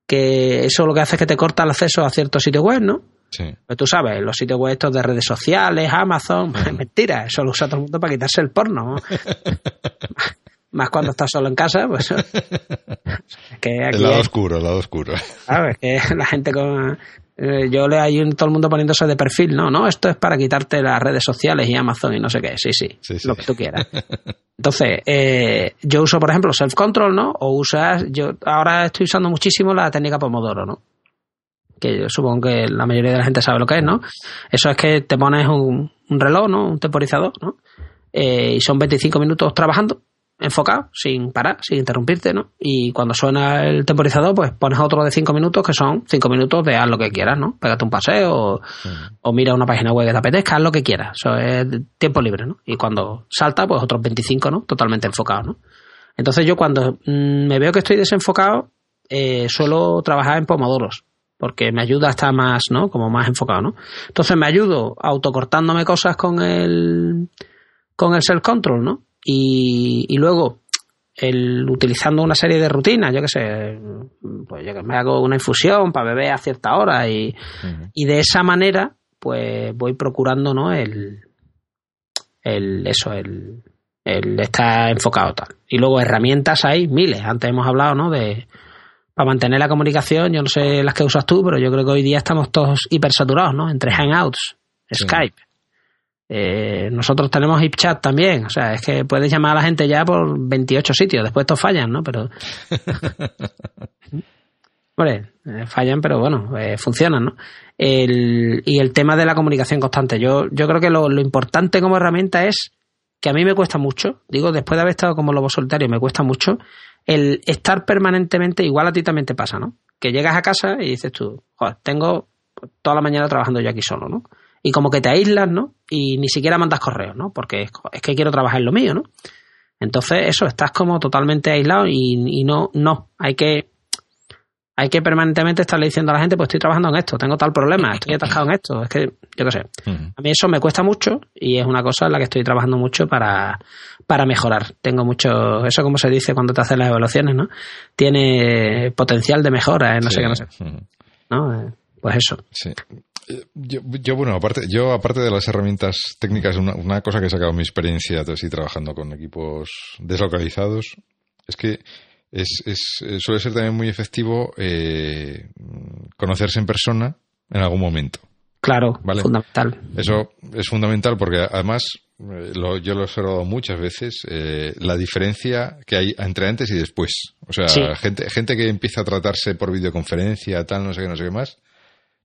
S2: Que eso lo que hace es que te corta el acceso a ciertos sitios web, ¿no?
S1: Sí.
S2: Pues tú sabes, los sitios web estos de redes sociales, Amazon, mentira, eso lo usa todo el mundo para quitarse el porno. ¿no? Más cuando estás solo en casa, pues. es que aquí
S1: El lado
S2: es-
S1: oscuro, el lado oscuro.
S2: ¿sabes? Que la gente con. eh, Yo le hay un- todo el mundo poniéndose de perfil, no, no, esto es para quitarte las redes sociales y Amazon y no sé qué, sí, sí,
S1: Sí, sí.
S2: lo que tú quieras. Entonces, eh, yo uso, por ejemplo, self-control, ¿no? O usas, yo ahora estoy usando muchísimo la técnica Pomodoro, ¿no? Que yo supongo que la mayoría de la gente sabe lo que es, ¿no? Eso es que te pones un, un reloj, ¿no? Un temporizador, ¿no? Eh, y son 25 minutos trabajando, enfocado, sin parar, sin interrumpirte, ¿no? Y cuando suena el temporizador, pues pones otro de 5 minutos que son 5 minutos de haz lo que quieras, ¿no? Pégate un paseo o, o mira una página web que te apetezca, haz lo que quieras. Eso es tiempo libre, ¿no? Y cuando salta, pues otros 25, ¿no? Totalmente enfocado, ¿no? Entonces yo cuando mm, me veo que estoy desenfocado, eh, suelo trabajar en pomodoros, porque me ayuda a estar más, ¿no? Como más enfocado, ¿no? Entonces me ayudo autocortándome cosas con el, con el self-control, ¿no? Y, y luego el utilizando una serie de rutinas, yo qué sé, pues yo que me hago una infusión para beber a cierta hora y, y de esa manera pues voy procurando no el el eso el, el estar enfocado tal y luego herramientas hay miles antes hemos hablado no de para mantener la comunicación yo no sé las que usas tú pero yo creo que hoy día estamos todos hipersaturados no entre hangouts
S1: Sí.
S2: Skype eh, nosotros tenemos HipChat también, o sea, es que puedes llamar a la gente ya por 28 sitios, después estos fallan, ¿no? Pero Hombre, eh, fallan, pero bueno, eh, funcionan, ¿no? El, y el tema de la comunicación constante. Yo, yo creo que lo, lo importante como herramienta es que a mí me cuesta mucho, digo, después de haber estado como lobo solitario, me cuesta mucho el estar permanentemente, igual a ti también te pasa, ¿no? Que llegas a casa y dices tú, joder, tengo toda la mañana trabajando yo aquí solo, ¿no? Y como que te aíslas, ¿no? Y ni siquiera mandas correos, ¿no? Porque es, es que quiero trabajar en lo mío, ¿no? Entonces, eso, estás como totalmente aislado y, y no, no, hay que, hay que permanentemente estarle diciendo a la gente, pues estoy trabajando en esto, tengo tal problema, estoy atascado en esto, es que, yo qué sé. A mí eso me cuesta mucho y es una cosa en la que estoy trabajando mucho para, para mejorar. Tengo mucho, eso como se dice cuando te hacen las evaluaciones, ¿no? Tiene potencial de mejora, ¿eh? no
S1: Sí.
S2: sé qué, no sé. ¿no? Eh, Pues eso.
S1: Sí. Yo, yo, bueno, aparte, yo aparte de las herramientas técnicas, una, una cosa que he sacado de mi experiencia así trabajando con equipos deslocalizados es que es, es- eh, suele ser también muy efectivo eh, conocerse en persona en algún momento.
S2: Claro,
S1: Vale.
S2: fundamental.
S1: Eso es fundamental porque además lo- yo lo he observado muchas veces eh, la diferencia que hay entre antes y después. O sea,
S2: Sí.
S1: gente, gente que empieza a tratarse por videoconferencia, tal, no sé qué, no sé qué más,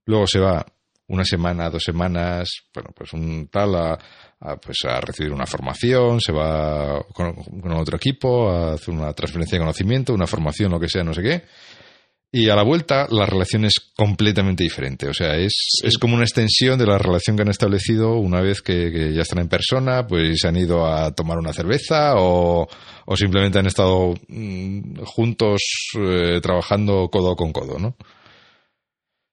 S1: luego se va una semana, dos semanas, bueno, pues un tal a, a, pues a recibir una formación, se va con, con otro equipo a hacer una transferencia de conocimiento, una formación, lo que sea, no sé qué. Y a la vuelta la relación es completamente diferente. O sea, es, es como una extensión de la relación que han establecido una vez que, ya están en persona, pues se han ido a tomar una cerveza o, o simplemente han estado mm, juntos eh, trabajando codo con codo, ¿no?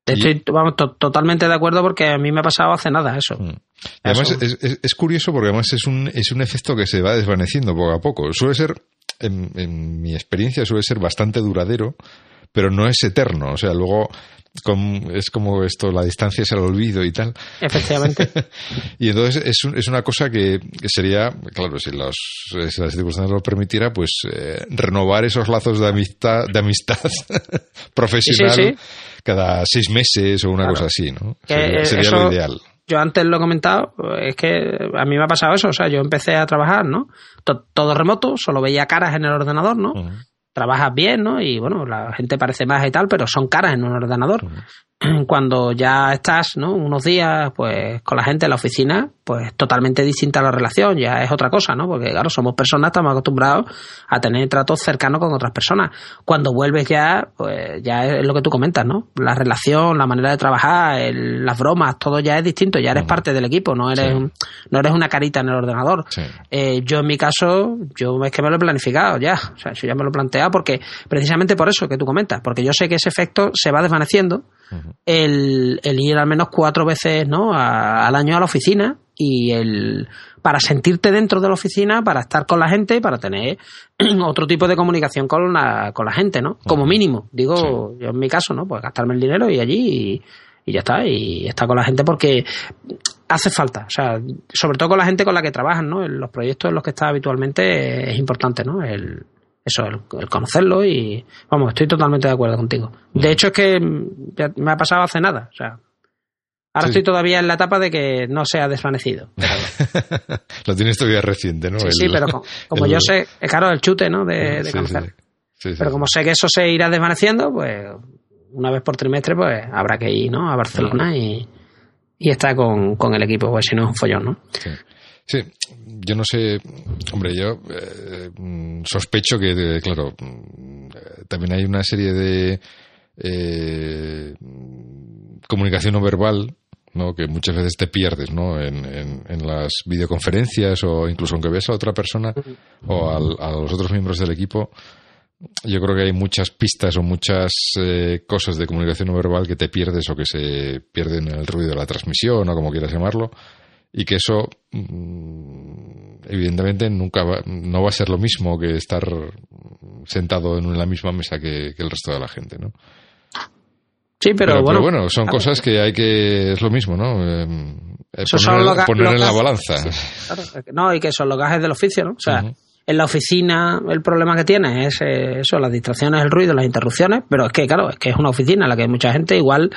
S2: Estoy vamos, totalmente de acuerdo porque a mí me ha pasado hace nada eso. Mm.
S1: Además es, es, curioso porque además es un, es un efecto que se va desvaneciendo poco a poco. Suele ser, en, en mi experiencia, suele ser bastante duradero pero no es eterno. O sea, luego es como esto, la distancia es el olvido y tal.
S2: Efectivamente.
S1: y entonces es, es una cosa que, sería, claro, si, los, si las circunstancias lo permitiera, pues eh, renovar esos lazos de amistad, de amistad profesional cada seis meses o una cosa así, ¿no? sería, lo ideal.
S2: Yo antes lo he comentado, es que a mí me ha pasado eso, o sea, yo empecé a trabajar, ¿no? Todo, remoto, solo veía caras en el ordenador, ¿no? Trabajas bien, ¿no? Y bueno, la gente parece más y tal, pero son caras en un ordenador. Cuando ya estás, ¿no? Unos días, pues, con la gente en la oficina, pues totalmente distinta la relación, ya es otra cosa, ¿no? Porque claro, somos personas, estamos acostumbrados a tener tratos cercanos con otras personas. Cuando vuelves ya, pues ya es lo que tú comentas, ¿no? La relación, la manera de trabajar, las bromas, todo ya es distinto, ya eres parte del equipo, no eres, no eres una carita en el ordenador. Eh, yo en mi caso, yo es que me lo he planificado ya, o sea, yo ya me lo he planteado porque, precisamente por eso que tú comentas, porque yo sé que ese efecto se va desvaneciendo el, ir al menos cuatro veces ¿no? al año a la oficina y el para sentirte dentro de la oficina, para estar con la gente, para tener otro tipo de comunicación con la, con la gente, ¿no? Como mínimo, digo yo en mi caso, ¿no? Pues gastarme el dinero y allí y, ya está, y estar con la gente porque hace falta, o sea, sobre todo con la gente con la que trabajan, ¿no? En los proyectos en los que estás habitualmente es importante, ¿no? El, eso, el, conocerlo y vamos, estoy totalmente de acuerdo contigo. De hecho es que me ha pasado hace nada, o sea, ahora estoy todavía en la etapa de que no se ha desvanecido.
S1: Lo tienes todavía reciente, ¿no?
S2: Sí, sí pero como, yo sé, es claro, el chute, ¿no? De, conocer. pero como sé que eso se irá desvaneciendo, pues una vez por trimestre, pues habrá que ir, ¿no? A Barcelona y, y estar con, con el equipo, pues si no es un follón, ¿no?
S1: Sí, yo no sé, hombre, yo eh, sospecho que, claro, también hay una serie de eh, comunicación no verbal, ¿no? que muchas veces te pierdes ¿no? En, en, las videoconferencias o incluso aunque veas a otra persona o a los otros miembros del equipo, yo creo que hay muchas pistas o muchas eh, cosas de comunicación no verbal que te pierdes o que se pierden en el ruido de la transmisión o como quieras llamarlo y que eso mm, evidentemente nunca va, no va a ser lo mismo que estar sentado en la misma mesa que, el resto de la gente, ¿no?
S2: Sí, pero, bueno,
S1: bueno, son cosas que hay que es lo mismo, ¿no? Eh, poner, en la balanza.
S2: no, y que son los gajes del oficio, ¿no? O sea, en la oficina el problema que tiene es eh, eso, las distracciones, el ruido, las interrupciones, pero es que, claro, es que es una oficina en la que hay mucha gente, igual,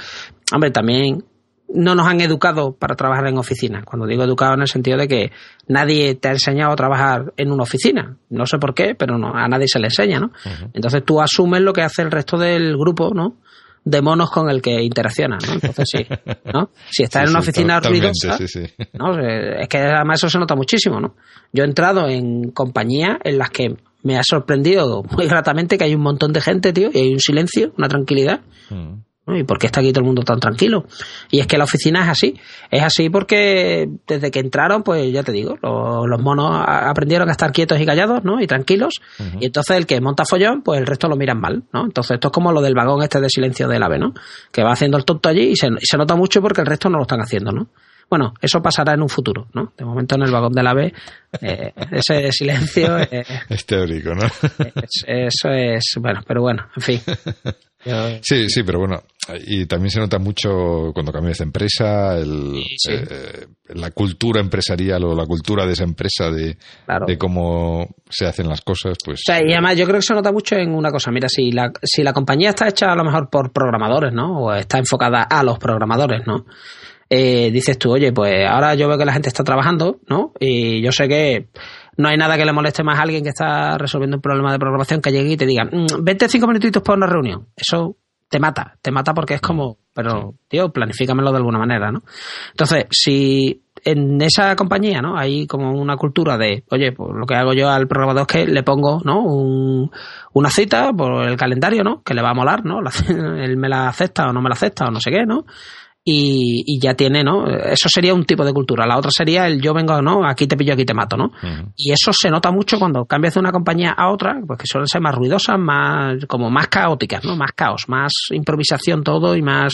S2: hombre, también no nos han educado para trabajar en oficina. Cuando digo educado en el sentido de que nadie te ha enseñado a trabajar en una oficina. No sé por qué, pero no, a nadie se le enseña, ¿no? Entonces tú asumes lo que hace el resto del grupo, ¿no? de monos con el que interaccionas, ¿no? Entonces sí, ¿no? Si estás en una oficina ruidosa, ¿no? Es que además eso se nota muchísimo, ¿no? Yo he entrado en compañías en las que me ha sorprendido muy gratamente que hay un montón de gente, tío, y hay un silencio, una tranquilidad. ¿Y por qué está aquí todo el mundo tan tranquilo? Y es que la oficina es así. Es así porque desde que entraron, pues ya te digo, los, monos aprendieron a estar quietos y callados, ¿no? Y tranquilos. Y entonces el que monta follón, pues el resto lo miran mal, ¿no? Entonces esto es como lo del vagón este de silencio del ave, ¿no? Que va haciendo el tonto allí y se, se nota mucho porque el resto no lo están haciendo, ¿no? Bueno, eso pasará en un futuro, ¿no? De momento en el vagón del ave, eh, ese silencio...
S1: Eh, es teórico, ¿no?
S2: eso es, bueno, pero bueno, en fin.
S1: Sí, sí, pero bueno, y también se nota mucho cuando cambias de empresa, el, eh, la cultura empresarial o la cultura de esa empresa de, de, cómo se hacen las cosas, pues...
S2: O sea, y además yo creo que se nota mucho en una cosa, mira, si la, si la compañía está hecha a lo mejor por programadores, ¿no? O está enfocada a los programadores, ¿no? Eh, dices tú, oye, pues ahora yo veo que la gente está trabajando, ¿no? Y yo sé que no hay nada que le moleste más a alguien que está resolviendo un problema de programación que llegue y te diga, mm, vente cinco minutitos para una reunión. Eso te mata, te mata porque es como, pero, tío, planifícamelo de alguna manera, ¿no? Entonces, si en esa compañía, ¿no? Hay como una cultura de, oye, pues lo que hago yo al programador es que le pongo, ¿no? una cita por el calendario, ¿no? Que le va a molar, ¿no? él me la acepta o no me la acepta o no sé qué, ¿no? Y, ya tiene, ¿no? Eso sería un tipo de cultura. La otra sería el yo vengo, ¿no? Aquí te pillo, aquí te mato, ¿no? Y eso se nota mucho cuando cambias de una compañía a otra, pues que suelen ser más ruidosas, más, como más caóticas, ¿no? Más caos, más improvisación todo y más,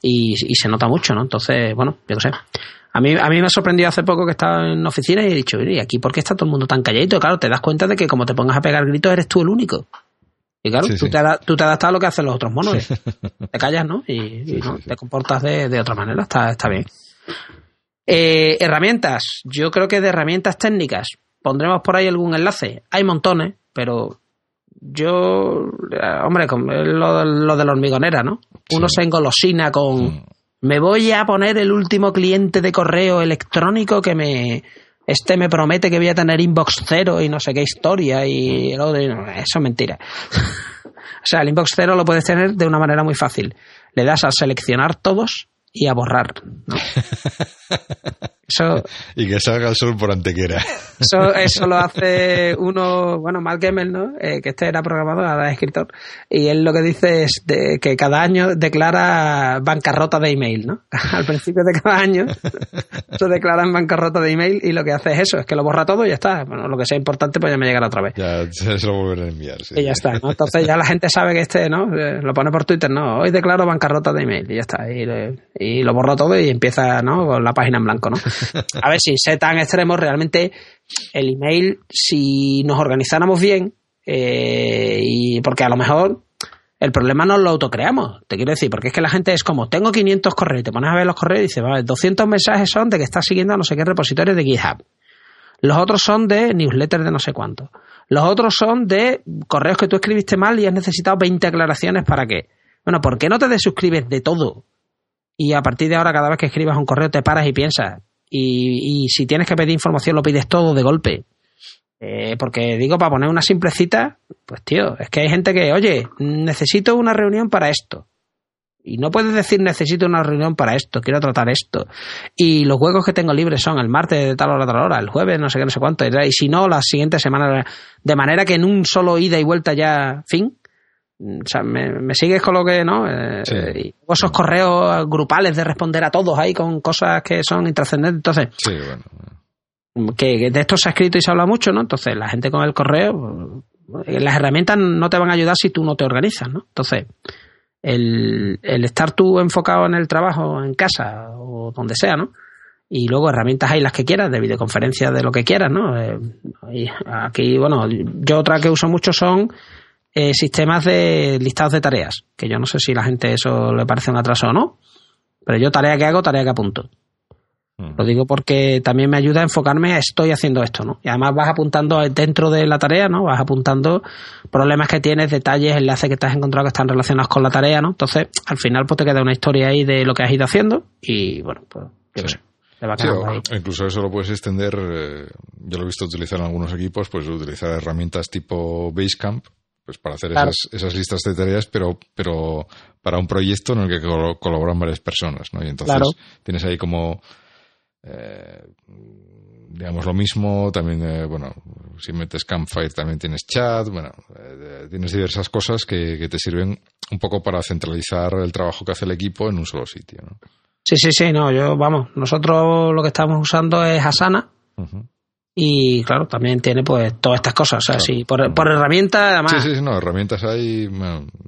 S2: y, y se nota mucho, ¿no? Entonces, bueno, yo qué sé. A mí, a mí me ha sorprendido hace poco que estaba en oficina y he dicho, ¿y aquí por qué está todo el mundo tan calladito? Claro, te das cuenta de que como te pongas a pegar gritos eres tú el único. Y claro, tú, Te tú, Te adaptas a lo que hacen los otros monos. Te callas, ¿no? Y, te comportas de, otra manera. Está, está bien. Eh, herramientas. Yo creo que de herramientas técnicas pondremos por ahí algún enlace. Hay montones, pero yo, eh, hombre, lo, lo de la hormigonera, ¿no? Uno se engolosina con, mm me voy a poner el último cliente de correo electrónico que me este me promete que voy a tener inbox cero y no sé qué historia y eso es mentira. o sea, el inbox cero lo puedes tener de una manera muy fácil. Le das a seleccionar todos y a borrar.
S1: y que salga el sol por antequera.
S2: Eso, eso lo hace uno, bueno, Mark Gemmel, ¿no? Eh, que este era programador, ahora es escritor. Y él lo que dice es de, que cada año declara bancarrota de email, ¿no? Al principio de cada año se declara en bancarrota de email y lo que hace es eso, es que lo borra todo y ya está. Bueno, lo que sea importante pues ya me llegará otra vez.
S1: Ya se lo vuelven a enviar,
S2: Y ya está, ¿no? Entonces ya la gente sabe que este, ¿no? Eh, lo pone por Twitter, ¿no? Hoy declaro bancarrota de email y ya está. Y, y lo borra todo y empieza, ¿no? Con la página en blanco, ¿no? A ver, si sé tan extremo, realmente el email, si nos organizáramos bien, eh, y porque a lo mejor el problema no lo autocreamos, te quiero decir, porque es que la gente es como, tengo 500 correos, te pones a ver los correos y dices, vale, 200 mensajes son de que estás siguiendo a no sé qué repositorio de GitHub. Los otros son de newsletters de no sé cuánto. Los otros son de correos que tú escribiste mal y has necesitado 20 aclaraciones para qué. Bueno, ¿por qué no te desuscribes de todo? Y a partir de ahora, cada vez que escribas un correo, te paras y piensas, y, si tienes que pedir información, lo pides todo de golpe. Eh, porque digo, para poner una simple cita, pues tío, es que hay gente que, oye, necesito una reunión para esto. Y no puedes decir necesito una reunión para esto, quiero tratar esto. Y los juegos que tengo libres son el martes de tal hora a tal hora, el jueves no sé qué, no sé cuánto. Y si no, la siguiente semana. De manera que en un solo ida y vuelta ya, fin, o sea, me, sigues con lo que, ¿no? Eh, y esos correos grupales de responder a todos ahí con cosas que son intrascendentes. Entonces,
S1: sí, bueno.
S2: que de esto se ha escrito y se habla mucho, ¿no? Entonces, la gente con el correo, eh, las herramientas no te van a ayudar si tú no te organizas, ¿no? Entonces, el, el estar tú enfocado en el trabajo, en casa o donde sea, ¿no? y luego herramientas hay las que quieras, de videoconferencia, de lo que quieras, ¿no? Eh, y aquí, bueno, yo otra que uso mucho son eh, sistemas de listados de tareas, que yo no sé si a la gente eso le parece un atraso o no, pero yo tarea que hago, tarea que apunto. Lo digo porque también me ayuda a enfocarme a estoy haciendo esto, ¿no? Y además vas apuntando dentro de la tarea, ¿no? Vas apuntando problemas que tienes, detalles, enlaces que te has encontrado que están relacionados con la tarea, ¿no? Entonces, al final, pues te queda una historia ahí de lo que has ido haciendo y, bueno, pues, yo sé.
S1: incluso eso lo puedes extender, eh, yo lo he visto utilizar en algunos equipos, pues utilizar herramientas tipo Basecamp, pues para hacer esas, esas, listas de tareas, pero, pero para un proyecto en el que colaboran varias personas, ¿no? Y entonces tienes ahí como, eh, digamos, lo mismo, también, eh, bueno, si metes Campfire también tienes chat, bueno, eh, tienes diversas cosas que, que, te sirven un poco para centralizar el trabajo que hace el equipo en un solo sitio, ¿no?
S2: Sí, sí, sí, no, yo, vamos, nosotros lo que estamos usando es Asana. Y claro, también tiene pues todas estas cosas. O sea, sí, por, por herramientas, además.
S1: Sí, sí, no, herramientas hay.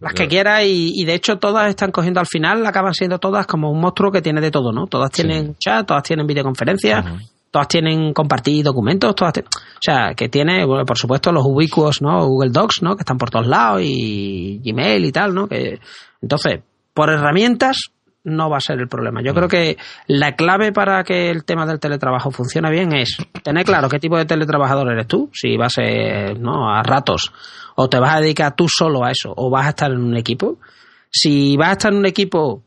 S2: las que quieras y, de hecho todas están cogiendo al final, acaban siendo todas como un monstruo que tiene de todo, ¿no? Todas tienen chat, todas tienen videoconferencias, todas tienen compartir documentos, todas. O sea, que tiene, bueno, por supuesto, los ubicuos, ¿no? Google Docs, ¿no? Que están por todos lados y Gmail y tal, ¿no? Que, entonces, por herramientas no va a ser el problema. Yo creo que la clave para que el tema del teletrabajo funcione bien es tener claro qué tipo de teletrabajador eres tú, si vas a, ¿no? a ratos o te vas a dedicar tú solo a eso o vas a estar en un equipo. Si vas a estar en un equipo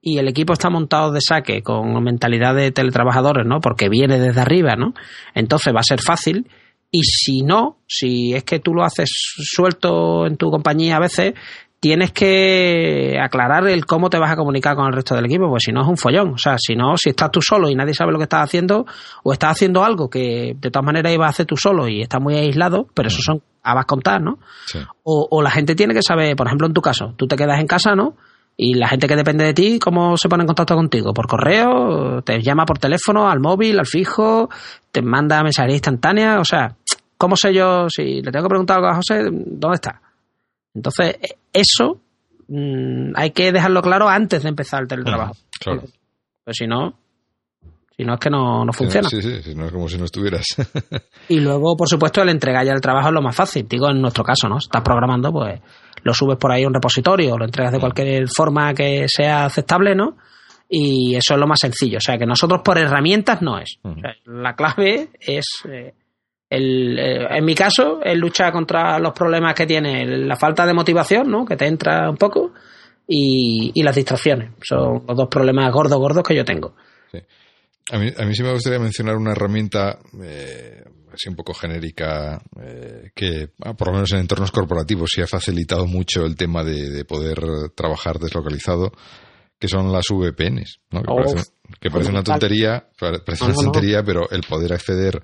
S2: y el equipo está montado de saque con mentalidad de teletrabajadores, ¿no? Porque viene desde arriba, ¿no? Entonces va a ser fácil. Y si no, si es que tú lo haces suelto en tu compañía a veces, tienes que aclarar el cómo te vas a comunicar con el resto del equipo, pues si no es un follón. O sea, si no, si estás tú solo y nadie sabe lo que estás haciendo, o estás haciendo algo que de todas maneras ibas a hacer tú solo y estás muy aislado, pero eso son a contar, ¿no? O, o la gente tiene que saber, por ejemplo, en tu caso, tú te quedas en casa, ¿no? Y la gente que depende de ti, ¿cómo se pone en contacto contigo? ¿Por correo? ¿Te llama por teléfono, al móvil, al fijo? ¿Te manda mensajería instantánea? O sea, ¿cómo sé yo si le tengo que preguntar algo a José? ¿Dónde está? Entonces, eso mm, hay que dejarlo claro antes de empezar el teletrabajo.
S1: claro.
S2: Pues si no, si no es que no, no funciona.
S1: Sí, sí, si no es como si no estuvieras.
S2: y luego, por supuesto, el entregar ya el trabajo es lo más fácil. Digo, en nuestro caso, ¿no? Estás programando, pues lo subes por ahí a un repositorio, lo entregas de cualquier forma que sea aceptable, ¿no? Y eso es lo más sencillo. O sea, que nosotros por herramientas no es. la clave es eh, el, eh, en mi caso, es luchar contra los problemas que tiene la falta de motivación, ¿no? Que te entra un poco, y, las distracciones. Son los dos problemas gordos, gordos que yo tengo.
S1: A, mí, a mí sí me gustaría mencionar una herramienta eh, así un poco genérica eh, que, ah, por lo menos en entornos corporativos, sí ha facilitado mucho el tema de, poder trabajar deslocalizado, que son las VPNs, ¿no? que, parece, una tontería, parece una tontería, pero el poder acceder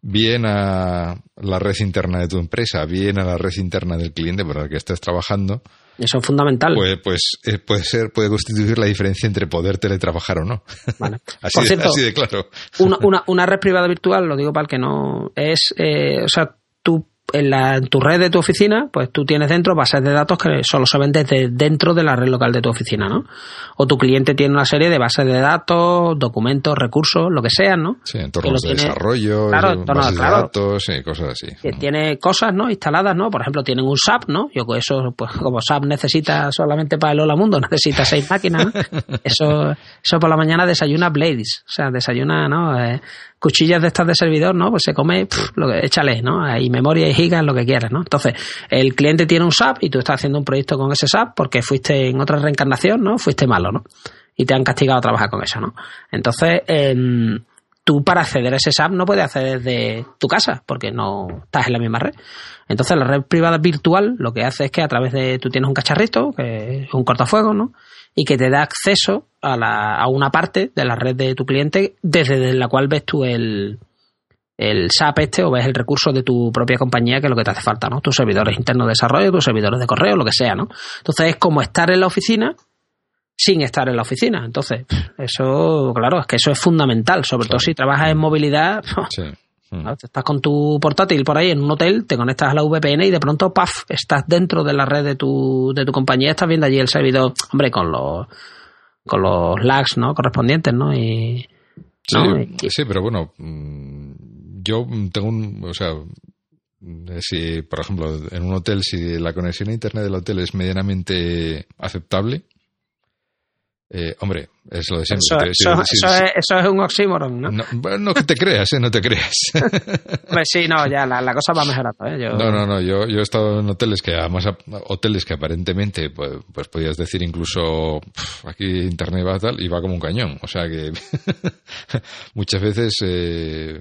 S1: bien a la red interna de tu empresa, bien a la red interna del cliente para el que estés trabajando.
S2: Eso es fundamental.
S1: Pues, pues puede ser, puede constituir la diferencia entre poder teletrabajar o no. así, de, claro.
S2: Una, una, una, red privada virtual, lo digo para el que no, es, eh, o sea, tú en, la, en tu red de tu oficina, pues tú tienes dentro bases de datos que solo se ven desde dentro de la red local de tu oficina, ¿no? O tu cliente tiene una serie de bases de datos, documentos, recursos, lo que sean, ¿no?
S1: Sí, entornos de desarrollo, bases de datos, y cosas así.
S2: tiene cosas, ¿no? Instaladas, ¿no? Por ejemplo, tienen un SAP, ¿no? Yo eso, pues como SAP necesita solamente para el Hola Mundo, necesita seis máquinas, ¿no? Eso, eso por la mañana desayuna Blades, o sea, desayuna, ¿no? Eh, cuchillas de estas de servidor, ¿no? Pues se come, lo que, échale, ¿no? Hay memoria y gigas, lo que quieras, ¿no? Entonces, el cliente tiene un SAP y tú estás haciendo un proyecto con ese SAP porque fuiste en otra reencarnación, ¿no? Fuiste malo, ¿no? Y te han castigado a trabajar con eso, ¿no? Entonces, em, tú para acceder a ese SAP no puedes acceder desde tu casa porque no estás en la misma red. Entonces, la red privada virtual lo que hace es que a través de, tú tienes un cacharrito, que es un cortafuegos, ¿no? Y que te da acceso a, la, a una parte de la red de tu cliente desde la cual ves tú el, el SAP este o ves el recurso de tu propia compañía que es lo que te hace falta, ¿no? Tus servidores internos de desarrollo, tus servidores de correo, lo que sea, ¿no? Entonces es como estar en la oficina sin estar en la oficina. Entonces, eso, claro, es que eso es fundamental, sobre todo si trabajas en movilidad. Sí. Hmm. Estás con tu portátil por ahí en un hotel, te conectas a la VPN y de pronto, ¡paf!, estás dentro de la red de tu, de tu compañía, estás viendo allí el servidor, hombre, con los, con los lags, ¿no?, correspondientes, ¿no? Y,
S1: sí, pero bueno, mm, yo tengo un, o sea, si, por ejemplo, en un hotel, si la conexión a internet del hotel es medianamente aceptable, eh, hombre, es lo de siempre.
S2: Eso, es, un oxímoron, ¿no?
S1: No, que te creas, ¿eh? No te creas.
S2: pues sí, no, ya la, cosa va mejorando, ¿eh? Yo...
S1: No, no, no. Yo, yo he estado en hoteles que, además, hoteles que aparentemente, pues, pues podías decir incluso, aquí internet va tal, y va como un cañón. O sea que muchas veces. Eh,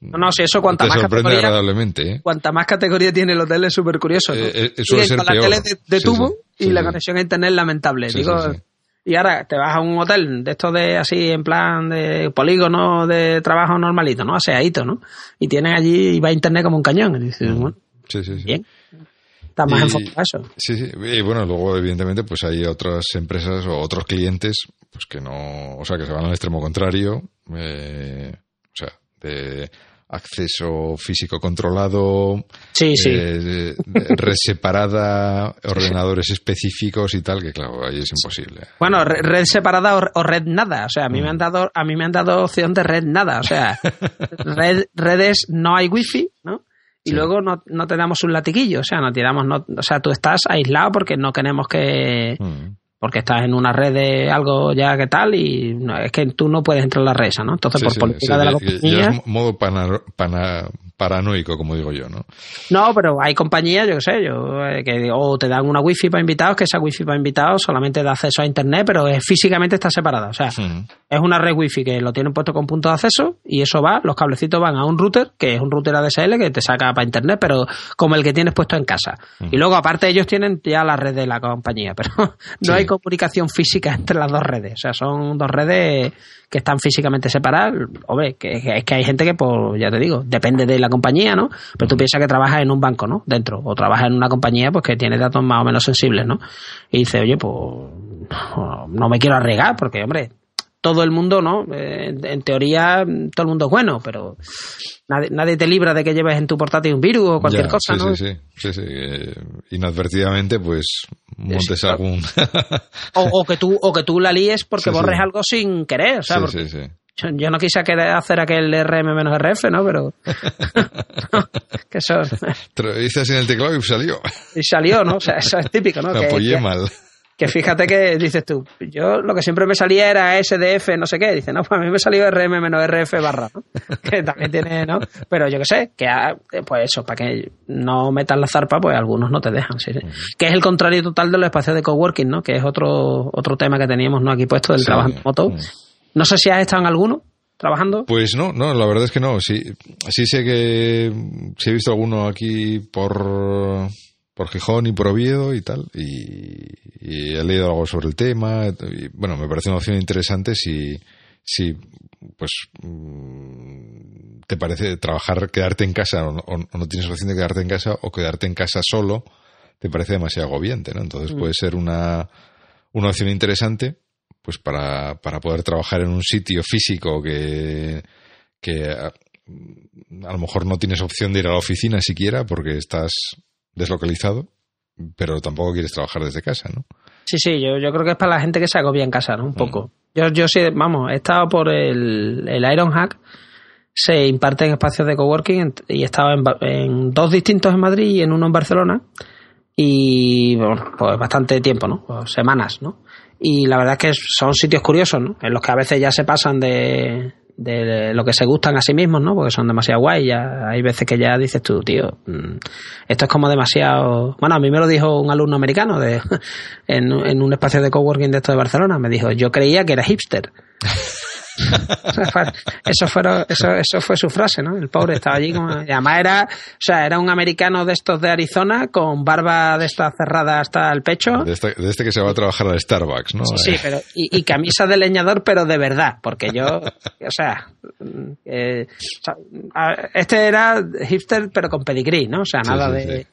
S2: no, no, si eso cuanta más
S1: categoría. agradablemente, ¿eh?
S2: Cuanta más categoría tiene el hotel es súper curioso. ¿no?
S1: Eh, eh
S2: con la tele de, tubo y la conexión a internet lamentable. Digo, y ahora te vas a un hotel de estos de así en plan de polígono de trabajo normalito, ¿no? Aseadito, ¿no? Y tienes allí y va a internet como un cañón. Y dices, bueno,
S1: sí, sí, sí.
S2: bien. Está más enfocado eso.
S1: Sí, sí. Y bueno, luego evidentemente pues hay otras empresas o otros clientes pues que no, o sea, que se van al extremo contrario, eh, o sea, de acceso físico controlado,
S2: sí, sí.
S1: Eh, red separada, ordenadores específicos y tal, que claro, ahí es imposible.
S2: Bueno, red separada o, red nada, o sea, a mí me han mm. dado a mí me han dado opción de red nada, o sea, red, redes no hay wifi, ¿no? Y luego no, no te damos un latiguillo, o sea, no te damos, no, o sea, tú estás aislado porque no queremos que, mm porque estás en una red de algo ya que tal y es que tú no puedes entrar en la red esa, ¿no? Entonces, por política de la compañía...
S1: Es modo paranoico, como digo yo, ¿no?
S2: No, pero hay compañías, yo qué sé, yo, eh, que o te dan una wifi para invitados, que esa wifi para invitados solamente da acceso a internet, pero es, físicamente está separada. O sea, es una red wifi que lo tienen puesto con punto de acceso y eso va, los cablecitos van a un router, que es un router ADSL que te saca para internet, pero como el que tienes puesto en casa. Y luego, aparte, ellos tienen ya la red de la compañía, pero no hay comunicación física entre las dos redes. O sea, son dos redes que están físicamente separadas, hombre, que, es que hay gente que, pues, ya te digo, depende de la compañía, ¿no? Pero tú piensas que trabajas en un banco, ¿no? Dentro, o trabajas en una compañía, pues, que tiene datos más o menos sensibles, ¿no? Y dice, oye, pues, no me quiero arriesgar, porque, hombre, todo el mundo, ¿no? Eh, en teoría, todo el mundo es bueno, pero nadie, te libra de que lleves en tu portátil un virus o cualquier cosa, ¿no?
S1: Sí, sí, sí. Eh, inadvertidamente, pues montes algún.
S2: o, que tú, o que tú la líes porque borres algo sin querer, o sea, yo, no quise hacer aquel RM-RF, ¿no? Pero. que.
S1: Te hice así en el teclado y salió.
S2: Y salió, ¿no? O sea, eso es típico, ¿no?
S1: Me apoyé mal.
S2: Que fíjate que dices tú, yo lo que siempre me salía era SDF, no sé qué. Dice, no, pues a mí me salió RM-RF barra, ¿no? Que también tiene, ¿no? Pero yo qué sé, que pues eso, para que no metas la zarpa, pues algunos no te dejan, sí, Que es el contrario total de los espacios de coworking, ¿no? Que es otro, otro tema que teníamos, ¿no? Aquí puesto del trabajo en moto. No sé si has estado en alguno trabajando?
S1: Pues no, no, la verdad es que no. Sí, sí sé que sí he visto alguno aquí por por Gijón y por Oviedo y tal, y, he leído algo sobre el tema, y bueno, me parece una opción interesante si, si pues mm, te parece trabajar, quedarte en casa o no, tienes opción de quedarte en casa o quedarte en casa solo, te parece demasiado agobiante, ¿no? Entonces mm. puede ser una, una opción interesante pues para, para poder trabajar en un sitio físico que, que a, a, lo mejor no tienes opción de ir a la oficina siquiera porque estás deslocalizado, pero tampoco quieres trabajar desde casa, ¿no?
S2: Sí, sí, yo, yo creo que es para la gente que se agobia en casa, ¿no? Un mm. poco. Yo, yo sí, vamos, he estado por el, el Iron Hack, se imparte en espacios de coworking y he estado en, en, dos distintos en Madrid y en uno en Barcelona. Y bueno, pues bastante tiempo, ¿no? Pues semanas, ¿no? Y la verdad es que son sitios curiosos, ¿no? En los que a veces ya se pasan de, de lo que se gustan a sí mismos, ¿no? Porque son demasiado guay. Ya hay veces que ya dices tú, tío, mm, esto es como demasiado. Bueno, a mí me lo dijo un alumno americano de, en, un espacio de coworking de esto de Barcelona. Me dijo, yo creía que era hipster. eso, fue, eso, eso fue su frase, ¿no? El pobre estaba allí como... Y además era, o sea, era un americano de estos de Arizona con barba de esta cerrada hasta el pecho.
S1: De este, de este que se va a trabajar al Starbucks, ¿no?
S2: Sí, pero... Y, camisa de leñador, pero de verdad, porque yo, o sea... Eh, este era hipster, pero con pedigrí, ¿no? O sea, nada de...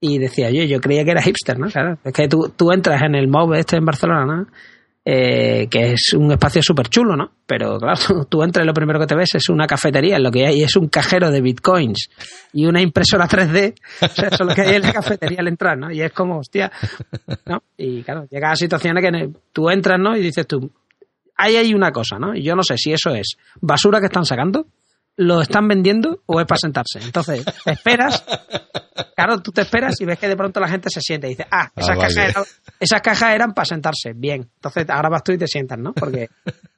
S2: Y decía yo, yo creía que era hipster, ¿no? Claro, es que tú, tú entras en el MOB este en Barcelona, ¿no? Eh, que es un espacio súper chulo, ¿no? Pero claro, tú entras y lo primero que te ves es una cafetería, lo que hay es un cajero de bitcoins y una impresora 3D, o sea, eso es lo que hay en la cafetería al entrar, ¿no? Y es como, hostia, ¿no? Y claro, llega a situaciones que tú entras, ¿no? Y dices tú, ahí hay una cosa, ¿no? Y yo no sé si eso es basura que están sacando lo están vendiendo o es para sentarse. Entonces, esperas, claro, tú te esperas y ves que de pronto la gente se siente y dice, ah, ah esas, cajas, eran, esas cajas eran para sentarse. Bien. Entonces, ahora vas tú y te sientas, ¿no? Porque,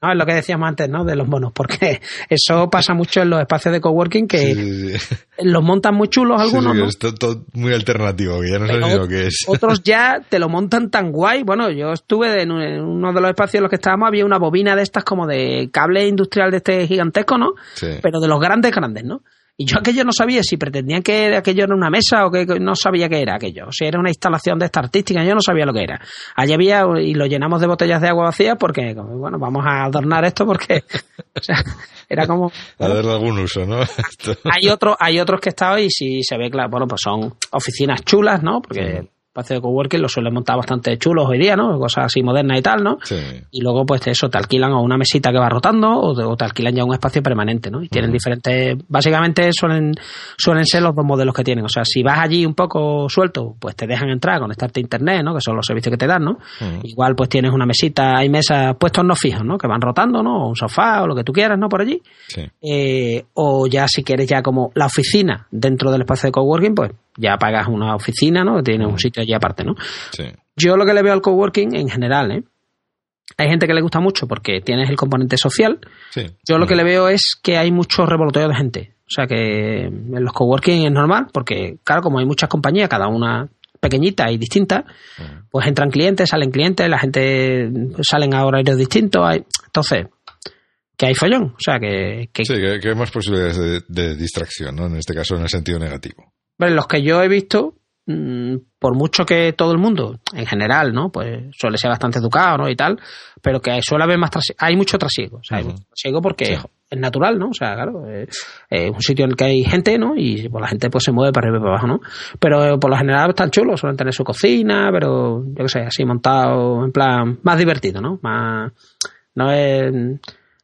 S2: no, es lo que decíamos antes, ¿no? De los monos, porque eso pasa mucho en los espacios de coworking que los montan muy chulos algunos, ¿no?
S1: Es todo, muy alternativo, ya no sabes lo que es.
S2: Otros ya te lo montan tan guay. Bueno, yo estuve en uno de los espacios en los que estábamos, había una bobina de estas como de cable industrial de este gigantesco, ¿no? Pero de los grandes, grandes, ¿no? Y yo aquello no sabía si pretendían que aquello era una mesa o que no sabía qué era aquello. O si era una instalación de esta artística, yo no sabía lo que era. Allí había, y lo llenamos de botellas de agua vacía porque, bueno, vamos a adornar esto porque, o sea, era como...
S1: A darle algún uso, ¿no?
S2: hay, otro, hay otros que estado y si se ve claro, bueno, pues son oficinas chulas, ¿no? Porque espacio de coworking lo suelen montar bastante chulos hoy día, ¿no? Cosas así modernas y tal, ¿no? Sí. Y luego, pues eso, te alquilan a una mesita que va rotando o te, alquilan ya un espacio permanente, ¿no? Y tienen diferentes, básicamente suelen, suelen ser los dos modelos que tienen. O sea, si vas allí un poco suelto, pues te dejan entrar, conectarte a internet, ¿no? Que son los servicios que te dan, ¿no? Igual, pues tienes una mesita, hay mesas puestos no fijos, ¿no? Que van rotando, ¿no? O un sofá o lo que tú quieras, ¿no? Por allí. Sí. Eh, o ya si quieres ya como la oficina dentro del espacio de coworking, pues ya pagas una oficina, ¿no? Que tiene un sitio allí aparte, ¿no? Sí. Yo lo que le veo al coworking en general, ¿eh? Hay gente que le gusta mucho porque tienes el componente social. Yo lo que le veo es que hay mucho revoloteo de gente. O sea que en los coworking es normal porque, claro, como hay muchas compañías, cada una pequeñita y distinta, pues entran clientes, salen clientes, la gente salen a horarios distintos. Hay... Entonces, que hay follón. O sea, que.
S1: sí, que, hay más posibilidades de, distracción, ¿no? En este caso, en el sentido negativo.
S2: Bueno, los que yo he visto, mm, por mucho que todo el mundo, en general, ¿no? Pues suele ser bastante educado, ¿no? Y tal, pero que suele haber más trasiego. Hay mucho trasiego. O sea, hay mucho trasiego porque es natural, ¿no? O sea, claro, es, un sitio en el que hay gente, ¿no? Y pues, la gente pues se mueve para arriba y para abajo, ¿no? Pero por lo general están chulos, suelen tener su cocina, pero yo qué sé, así montado en plan más divertido, ¿no? Más. No es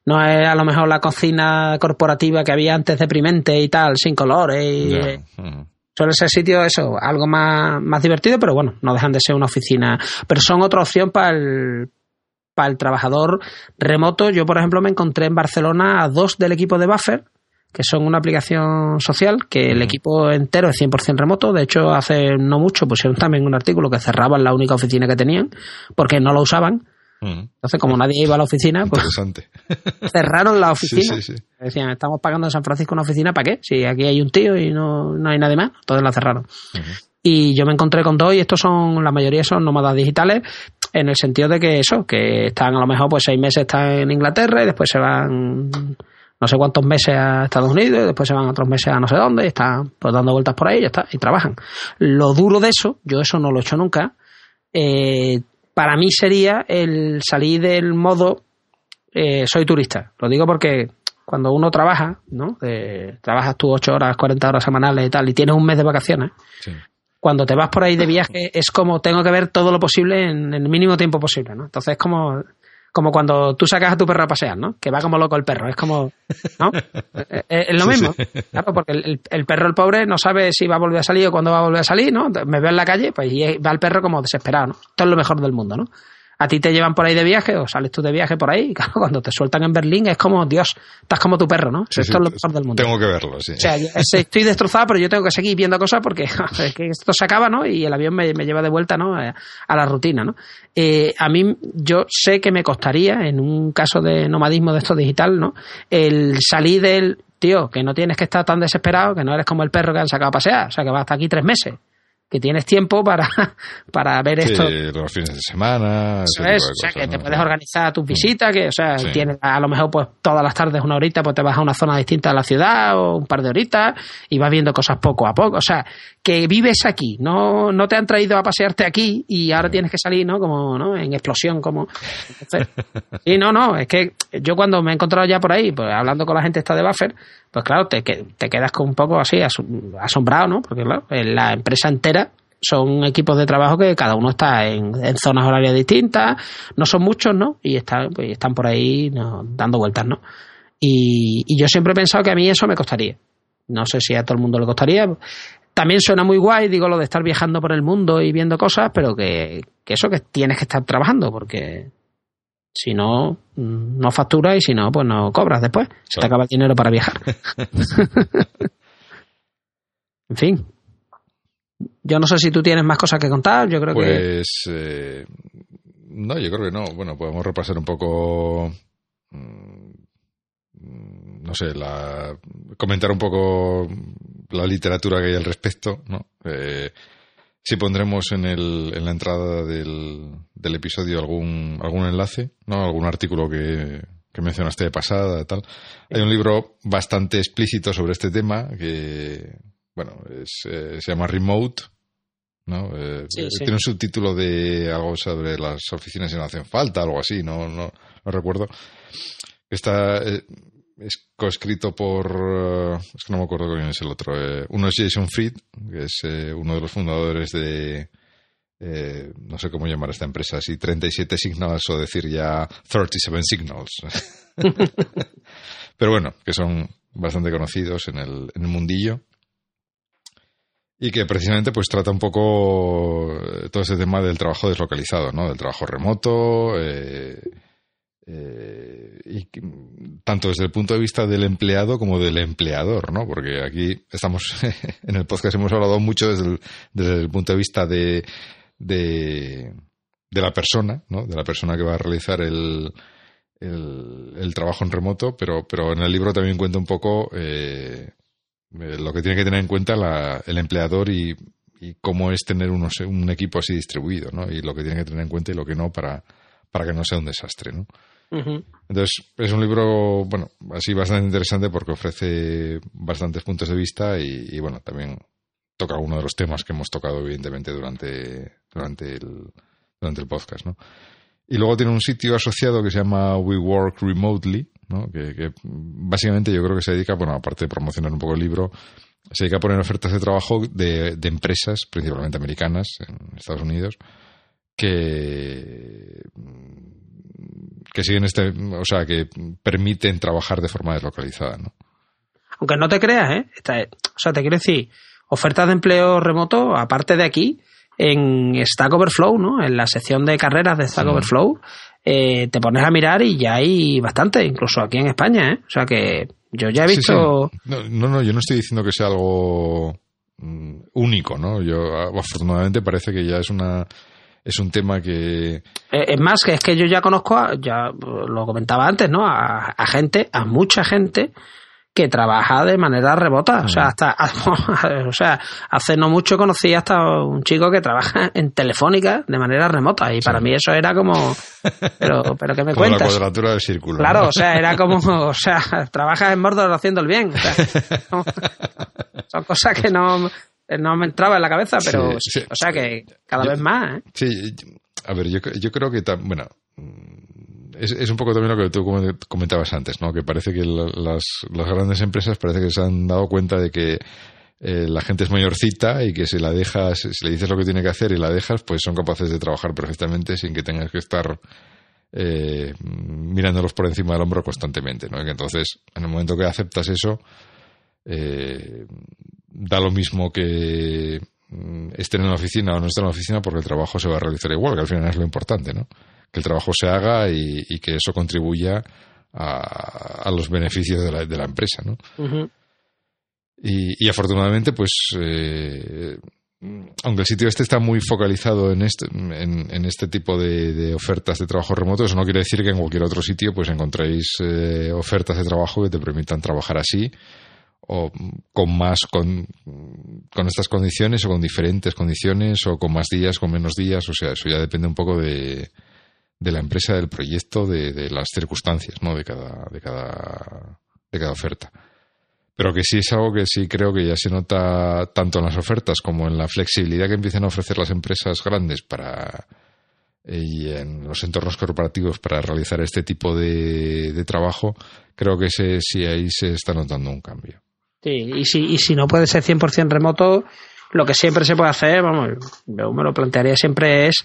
S2: no es a lo mejor la cocina corporativa que había antes deprimente y tal, sin colores. Y, eh, Suele ser sitio eso, algo más, más divertido, pero bueno, no dejan de ser una oficina. Pero son otra opción para el, para el trabajador remoto. Yo, por ejemplo, me encontré en Barcelona a dos del equipo de Buffer, que son una aplicación social, que el equipo entero es 100% remoto. De hecho, hace no mucho pusieron también un artículo que cerraban la única oficina que tenían, porque no la usaban entonces, como nadie iba a la oficina, pues cerraron la oficina. Decían, estamos pagando en San Francisco una oficina, ¿para qué? Si aquí hay un tío y no, no hay nadie más, entonces la cerraron. Y yo me encontré con dos y estos son, la mayoría son nómadas digitales, en el sentido de que eso, que están a lo mejor pues seis meses están en Inglaterra y después se van no sé cuántos meses a Estados Unidos, y después se van otros meses a no sé dónde, y están pues dando vueltas por ahí y ya está, y trabajan. Lo duro de eso, yo eso no lo he hecho nunca, eh, para mí sería el salir del modo eh, soy turista. Lo digo porque cuando uno trabaja, ¿no? trabajas tú 8 horas, 40 horas semanales y tal, y tienes un mes de vacaciones, cuando te vas por ahí de viaje es como tengo que ver todo lo posible en el mínimo tiempo posible, ¿no? Entonces es como como cuando tú sacas a tu perro a pasear, ¿no? Que va como loco el perro, es como, ¿no? Es, lo mismo, claro, porque el, perro, el pobre, no sabe si va a volver a salir o cuándo va a volver a salir, ¿no? Me veo en la calle, pues y va el perro como desesperado, ¿no? Esto es lo mejor del mundo, ¿no? A ti te llevan por ahí de viaje o sales tú de viaje por ahí, y claro, cuando te sueltan en Berlín es como, Dios, estás como tu perro, ¿no? esto es lo mejor del mundo.
S1: Tengo que verlo, sí.
S2: O sea, estoy destrozado, pero yo tengo que seguir viendo cosas porque esto se acaba, ¿no? Y el avión me, lleva de vuelta, ¿no? A, la rutina, ¿no? Eh, a mí, yo sé que me costaría, en un caso de nomadismo de esto digital, ¿no? El salir del, tío, que no tienes que estar tan desesperado, que no eres como el perro que han sacado a pasear, o sea, que va hasta aquí tres meses que tienes tiempo para, para ver
S1: sí,
S2: esto.
S1: los fines de semana.
S2: Eso es, o sea, que te puedes organizar tus mm. visitas, que, o sea, tienes a lo mejor pues todas las tardes una horita, pues te vas a una zona distinta de la ciudad o un par de horitas y vas viendo cosas poco a poco. O sea, que vives aquí, no, no te han traído a pasearte aquí y ahora tienes que salir, ¿no? Como, ¿no? En explosión, como. y no, no, es que yo cuando me he encontrado ya por ahí, pues hablando con la gente esta de Buffer, pues claro, te, te quedas con un poco así asombrado, ¿no? Porque claro, la empresa entera son equipos de trabajo que cada uno está en, zonas horarias distintas, no son muchos, ¿no? Y están, pues, están por ahí dando vueltas, ¿no? Y, yo siempre he pensado que a mí eso me costaría. No sé si a todo el mundo le costaría. También suena muy guay, digo, lo de estar viajando por el mundo y viendo cosas, pero que, que eso que tienes que estar trabajando, porque si no, mm, no facturas y si no, pues no cobras después. Se te acaba el dinero para viajar. en fin. Yo no sé si tú tienes más cosas que contar. Yo creo
S1: que. Pues. Eh, no, yo creo que no. Bueno, podemos repasar un poco. Mm, no sé, la, comentar un poco la literatura que hay al respecto, ¿no? Eh, si pondremos en, el, en la entrada del, del episodio algún, algún enlace, ¿no? Algún artículo que, que mencionaste de pasada, tal. Hay un libro bastante explícito sobre este tema que, bueno, es, eh, se llama Remote, ¿no? Eh, tiene un subtítulo de algo sobre las oficinas que no hacen falta, algo así, no, no, no recuerdo. Está, eh, es coescrito por. Eh, es que no me acuerdo quién es el otro. Eh, uno es Jason Fried, que es eh, uno de los fundadores de. no sé cómo llamar esta empresa, si 37 Signals o decir ya 37 Signals. Pero bueno, que son bastante conocidos en el, en el mundillo y que precisamente pues trata un poco todo ese tema del trabajo deslocalizado, ¿no? Del trabajo remoto, eh, eh, y tanto desde el punto de vista del empleado como del empleador, ¿no? Porque aquí estamos en el podcast hemos hablado mucho desde el, punto de vista de, de, de la persona, ¿no? De la persona que va a realizar el, el, trabajo en remoto, pero, pero en el libro también cuenta un poco eh, lo que tiene que tener en cuenta el empleador y, cómo es tener unos, un equipo así distribuido, ¿no? Y lo que tiene que tener en cuenta y lo que no para, para que no sea un desastre, ¿no? Entonces, es un libro, bueno, así bastante interesante porque ofrece bastantes puntos de vista y, bueno, también toca uno de los temas que hemos tocado, evidentemente, durante, durante, el, durante el podcast, ¿no? Y luego tiene un sitio asociado que se llama We Work Remotely, ¿no? que, básicamente yo creo que se dedica, bueno, aparte de promocionar un poco el libro, se dedica a poner ofertas de trabajo de, de empresas, principalmente americanas, en Estados Unidos, que que siguen este, o sea, que permiten trabajar de forma deslocalizada, ¿no?
S2: Aunque no te creas, ¿eh? o sea, te quiero decir, ofertas de empleo remoto, aparte de aquí, en Stack Overflow, ¿no? En la sección de carreras de Stack Overflow, eh, te pones a mirar y ya hay bastante, incluso aquí en España, ¿eh? O sea que yo ya he visto...
S1: No, no, yo no estoy diciendo que sea algo mm, único, ¿no? Yo afortunadamente parece que ya es una es un tema que...
S2: Eh, es más, que es que yo ya conozco, ya lo comentaba antes, ¿no? A, gente, a mucha gente que trabaja de manera remota. O sea, hasta, o sea, hace no mucho conocí hasta un chico que trabaja en Telefónica de manera remota y para mí eso era como, pero, pero ¿qué me como cuentas?
S1: la cuadratura del círculo.
S2: Claro, o sea, era como, o sea, trabajas en Mordor haciendo el bien. son cosas que no, no me entraba en la cabeza, pero o sea que cada vez más. ¿eh?
S1: Sí, a ver, yo, yo creo que, bueno, es, es, un poco también lo que tú comentabas antes, ¿no? Que parece que las, las grandes empresas parece que se han dado cuenta de que eh, la gente es mayorcita y que si la dejas, si le dices lo que tiene que hacer y la dejas, pues son capaces de trabajar perfectamente sin que tengas que estar eh, mirándolos por encima del hombro constantemente, ¿no? Y que entonces, en el momento que aceptas eso, eh, da lo mismo que mm, estén en la oficina o no estén en la oficina porque el trabajo se va a realizar igual, que al final es lo importante, ¿no? Que el trabajo se haga y, que eso contribuya a, los beneficios de la, de la empresa, ¿no? y, afortunadamente, pues, eh, aunque el sitio este está muy focalizado en este, en, este tipo de, ofertas de trabajo remoto, eso no quiere decir que en cualquier otro sitio pues encontréis eh, ofertas de trabajo que te permitan trabajar así o con más con, con, estas condiciones o con diferentes condiciones o con más días, con menos días, o sea, eso ya depende un poco de, de la empresa, del proyecto, de, de, las circunstancias, ¿no? De cada, de cada, de cada oferta. Pero que sí es algo que sí creo que ya se nota tanto en las ofertas como en la flexibilidad que empiezan a ofrecer las empresas grandes para y en los entornos corporativos para realizar este tipo de, de trabajo, creo que sí ahí se está notando un cambio.
S2: Sí, y si, y si no puede ser 100% remoto, lo que siempre se puede hacer, vamos, yo me lo plantearía siempre es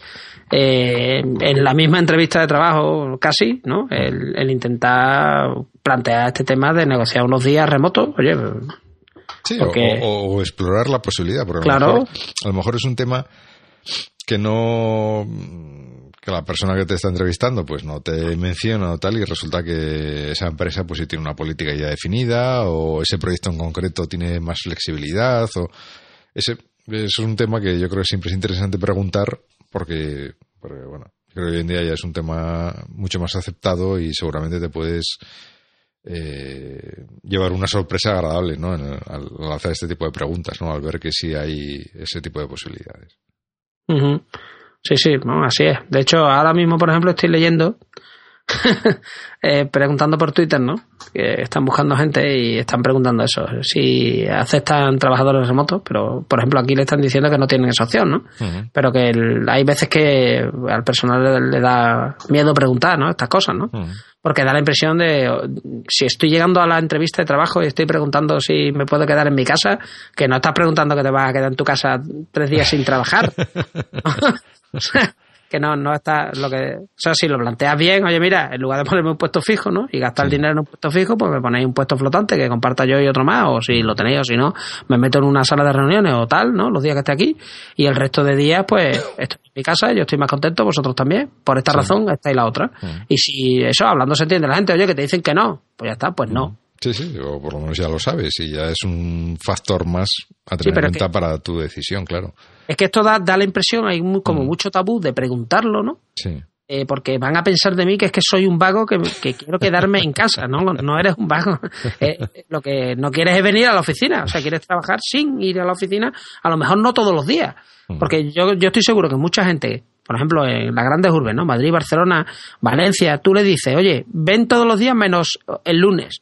S2: eh, en la misma entrevista de trabajo casi, ¿no? El, intentar plantear este tema de negociar unos días remotos, oye.
S1: Sí, o, explorar la posibilidad, porque claro. a lo mejor es un tema que no que la persona que te está entrevistando pues no te menciona o tal y resulta que esa empresa pues sí tiene una política ya definida o ese proyecto en concreto tiene más flexibilidad o ese es un tema que yo creo que siempre es interesante preguntar porque, bueno creo que hoy en día ya es un tema mucho más aceptado y seguramente te puedes eh, llevar una sorpresa agradable ¿no? al, hacer este tipo de preguntas ¿no? al ver que sí hay ese tipo de posibilidades
S2: Sí, sí, así es. De hecho, ahora mismo, por ejemplo, estoy leyendo, eh, preguntando por Twitter, ¿no? Que están buscando gente y están preguntando eso, si aceptan trabajadores remotos, pero, por ejemplo, aquí le están diciendo que no tienen esa opción, ¿no? Pero que hay veces que al personal le, da miedo preguntar, ¿no? Estas cosas, ¿no? Porque da la impresión de, si estoy llegando a la entrevista de trabajo y estoy preguntando si me puedo quedar en mi casa, que no estás preguntando que te vas a quedar en tu casa tres días sin trabajar. que no, no está lo que. O sea, si lo planteas bien, oye, mira, en lugar de ponerme un puesto fijo, ¿no? Y gastar el dinero en un puesto fijo, pues me ponéis un puesto flotante que comparta yo y otro más, o si lo tenéis, o si no, me meto en una sala de reuniones o tal, ¿no? Los días que esté aquí, y el resto de días, pues, estoy en mi casa, yo estoy más contento, vosotros también. Por esta razón, esta y la otra. Y si eso, hablando se entiende la gente, oye, que te dicen que no, pues ya está, pues no.
S1: Sí, sí, o por lo menos ya lo sabes y ya es un factor más a tener en cuenta para tu decisión, claro.
S2: Es que esto da, da la impresión, hay como mm. mucho tabú de preguntarlo, ¿no?
S1: Sí.
S2: Eh, porque van a pensar de mí que es que soy un vago que, quiero quedarme en casa, ¿no? No eres un vago. Eh, lo que no quieres es venir a la oficina, o sea, quieres trabajar sin ir a la oficina, a lo mejor no todos los días. Mm. Porque yo, yo estoy seguro que mucha gente, por ejemplo, en las grandes urbes, ¿no? Madrid, Barcelona, Valencia, tú le dices, oye, ven todos los días menos el lunes.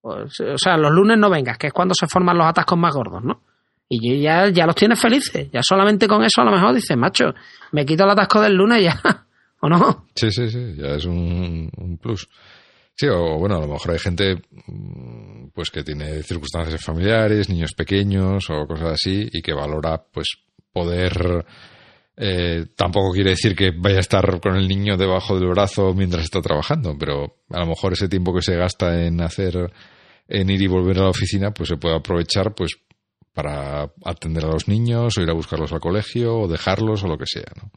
S2: Pues, o sea, los lunes no vengas, que es cuando se forman los atascos más gordos, ¿no? Y ya, ya los tienes felices. Ya solamente con eso a lo mejor dices, macho, me quito el atasco del lunes ya. ¿O no?
S1: Sí, sí, sí, ya es un, plus. Sí, o bueno, a lo mejor hay gente mm, pues que tiene circunstancias familiares, niños pequeños o cosas así y que valora pues poder eh, tampoco quiere decir que vaya a estar con el niño debajo del brazo mientras está trabajando, pero a lo mejor ese tiempo que se gasta en hacer en ir y volver a la oficina, pues se puede aprovechar pues para atender a los niños o ir a buscarlos al colegio o dejarlos o lo que sea, ¿no?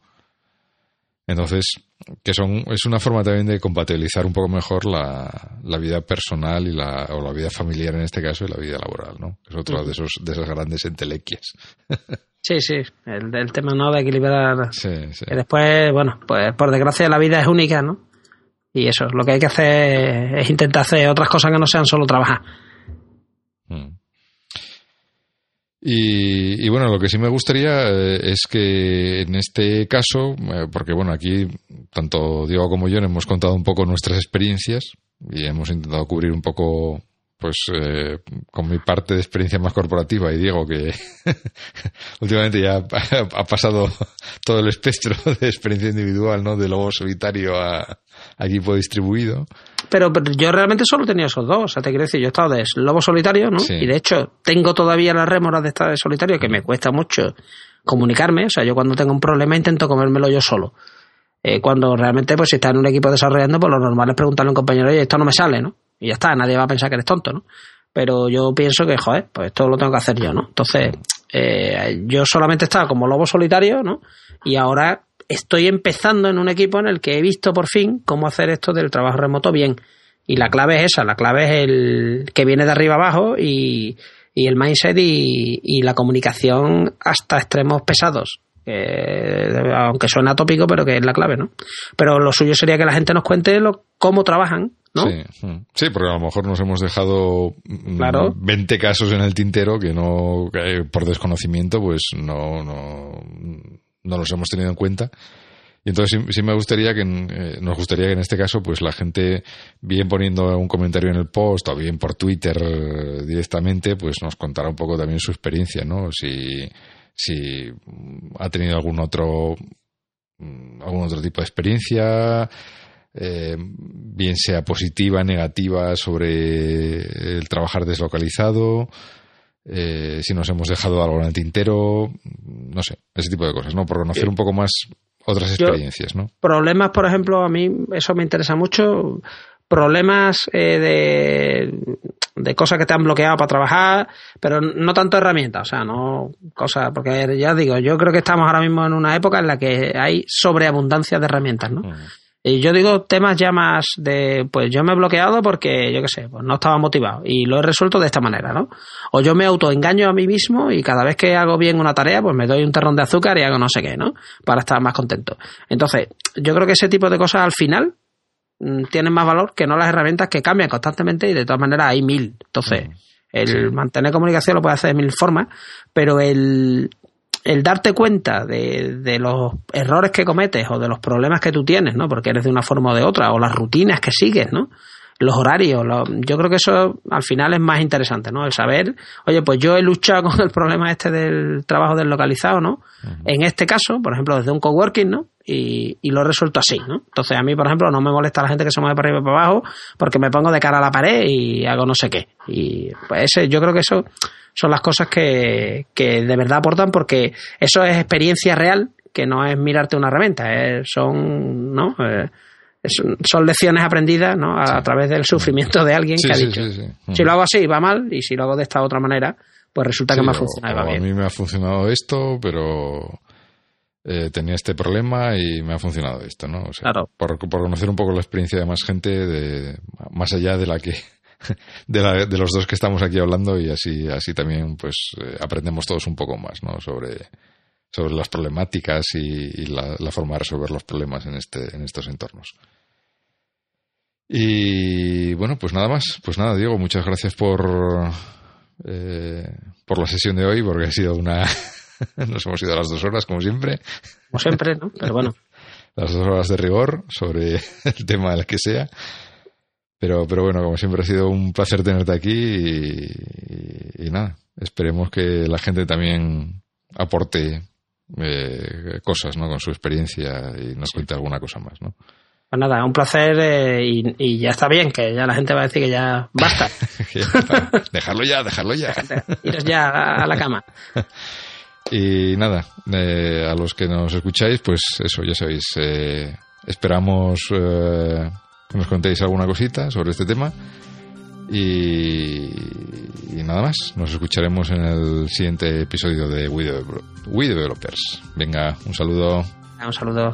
S1: Entonces, que son, es una forma también de compatibilizar un poco mejor la, la vida personal y la, o la vida familiar en este caso y la vida laboral, ¿no? Es otra de, esos, de esas grandes entelequias.
S2: Sí, sí, el, el tema no de equilibrar.
S1: Sí, sí.
S2: Que después, bueno, pues por desgracia la vida es única, ¿no? Y eso, lo que hay que hacer es intentar hacer otras cosas que no sean solo trabajar.
S1: Mm. Y, bueno, lo que sí me gustaría eh, es que en este caso, eh, porque bueno, aquí tanto Diego como yo hemos contado un poco nuestras experiencias y hemos intentado cubrir un poco pues eh, con mi parte de experiencia más corporativa y Diego que últimamente ya ha pasado todo el espectro de experiencia individual, ¿no? De lobo solitario a, equipo distribuido.
S2: Pero, yo realmente solo tenía esos dos, o sea, te quiero decir, yo he estado de lobo solitario, ¿no? Y de hecho tengo todavía las rémoras de estar de solitario que me cuesta mucho comunicarme, o sea, yo cuando tengo un problema intento comérmelo yo solo. Eh, cuando realmente, pues si está en un equipo desarrollando, pues lo normal es preguntarle a un compañero, oye, esto no me sale, ¿no? Y ya está, nadie va a pensar que eres tonto, ¿no? Pero yo pienso que, joder, pues esto lo tengo que hacer yo, ¿no? Entonces, eh, yo solamente estaba como lobo solitario, ¿no? Y ahora estoy empezando en un equipo en el que he visto por fin cómo hacer esto del trabajo remoto bien. Y la clave es esa, la clave es el que viene de arriba abajo y, y el mindset y, y, la comunicación hasta extremos pesados. Aunque suena tópico, pero que es la clave, ¿no? Pero lo suyo sería que la gente nos cuente lo, cómo trabajan
S1: Sí, mm. sí, porque a lo mejor nos hemos dejado 20 casos en el tintero que no, por desconocimiento, pues no, no, no los hemos tenido en cuenta. Y entonces sí, me gustaría que, eh, nos gustaría que en este caso, pues la gente, bien poniendo un comentario en el post o bien por Twitter eh, directamente, pues nos contara un poco también su experiencia, ¿no? Si, si ha tenido algún otro, mm, algún otro tipo de experiencia, eh, bien sea positiva, negativa, sobre el trabajar deslocalizado, eh, si nos hemos dejado algo en el tintero, no sé, ese tipo de cosas, ¿no? Por conocer un poco más otras experiencias, ¿no?
S2: Problemas, por ejemplo, a mí eso me interesa mucho. Problemas eh, de, de cosas que te han bloqueado para trabajar, pero no tanto herramientas, o sea, no cosas, porque ya digo, yo creo que estamos ahora mismo en una época en la que hay sobreabundancia de herramientas, ¿no? Y yo digo temas ya más de, pues yo me he bloqueado porque, yo qué sé, pues no estaba motivado y lo he resuelto de esta manera, ¿no? O yo me autoengaño a mí mismo y cada vez que hago bien una tarea, pues me doy un terrón de azúcar y hago no sé qué, ¿no? Para estar más contento. Entonces, yo creo que ese tipo de cosas al final tienen más valor que no las herramientas que cambian constantemente y de todas maneras hay mil. Entonces, mm. el mantener comunicación lo puede hacer de mil formas, pero el, el darte cuenta de, de, los errores que cometes o de los problemas que tú tienes, ¿no? Porque eres de una forma o de otra, o las rutinas que sigues, ¿no? Los horarios, yo creo que eso al final es más interesante, ¿no? El saber, oye, pues yo he luchado con el problema este del trabajo deslocalizado, ¿no? En este caso, por ejemplo, desde un coworking, ¿no? Y, y, lo he resuelto así, ¿no? Entonces a mí, por ejemplo, no me molesta la gente que se mueve para arriba y para abajo porque me pongo de cara a la pared y hago no sé qué. Y pues ese, yo creo que eso son las cosas que, que de verdad aportan porque eso es experiencia real, que no es mirarte una herramienta, son, ¿no? Eh, son lecciones aprendidas ¿no? a, través del sufrimiento de alguien que ha dicho, si lo hago así va mal y si lo hago de esta otra manera, pues resulta que me ha funcionado.
S1: A mí me ha funcionado esto, pero eh, tenía este problema y me ha funcionado esto, ¿no? O sea,
S2: claro.
S1: por, por, conocer un poco la experiencia de más gente, de, más allá de la que de, de, los dos que estamos aquí hablando y así, así también pues eh, aprendemos todos un poco más, ¿no? Sobre, sobre las problemáticas y, la, forma de resolver los problemas en, este, en estos entornos. Y bueno, pues nada más. Pues nada, Diego, muchas gracias por, eh, por la sesión de hoy, porque ha sido una. Nos hemos ido a las dos horas, como siempre.
S2: Como siempre, ¿no? Pero bueno.
S1: las dos horas de rigor sobre el tema del que sea. Pero, pero bueno, como siempre ha sido un placer tenerte aquí y, nada, esperemos que la gente también aporte eh, cosas, ¿no? Con su experiencia y nos cuente alguna cosa más, ¿no?
S2: Pues nada, un placer eh, y, ya está bien, que ya la gente va a decir que ya basta.
S1: dejarlo ya, dejarlo ya.
S2: Iros ya a la cama.
S1: Y nada, eh, a los que nos escucháis, pues eso, ya sabéis, eh, esperamos eh, que nos contéis alguna cosita sobre este tema. Y, nada más, nos escucharemos en el siguiente episodio de We, We Developers. Venga, un saludo.
S2: Un saludo.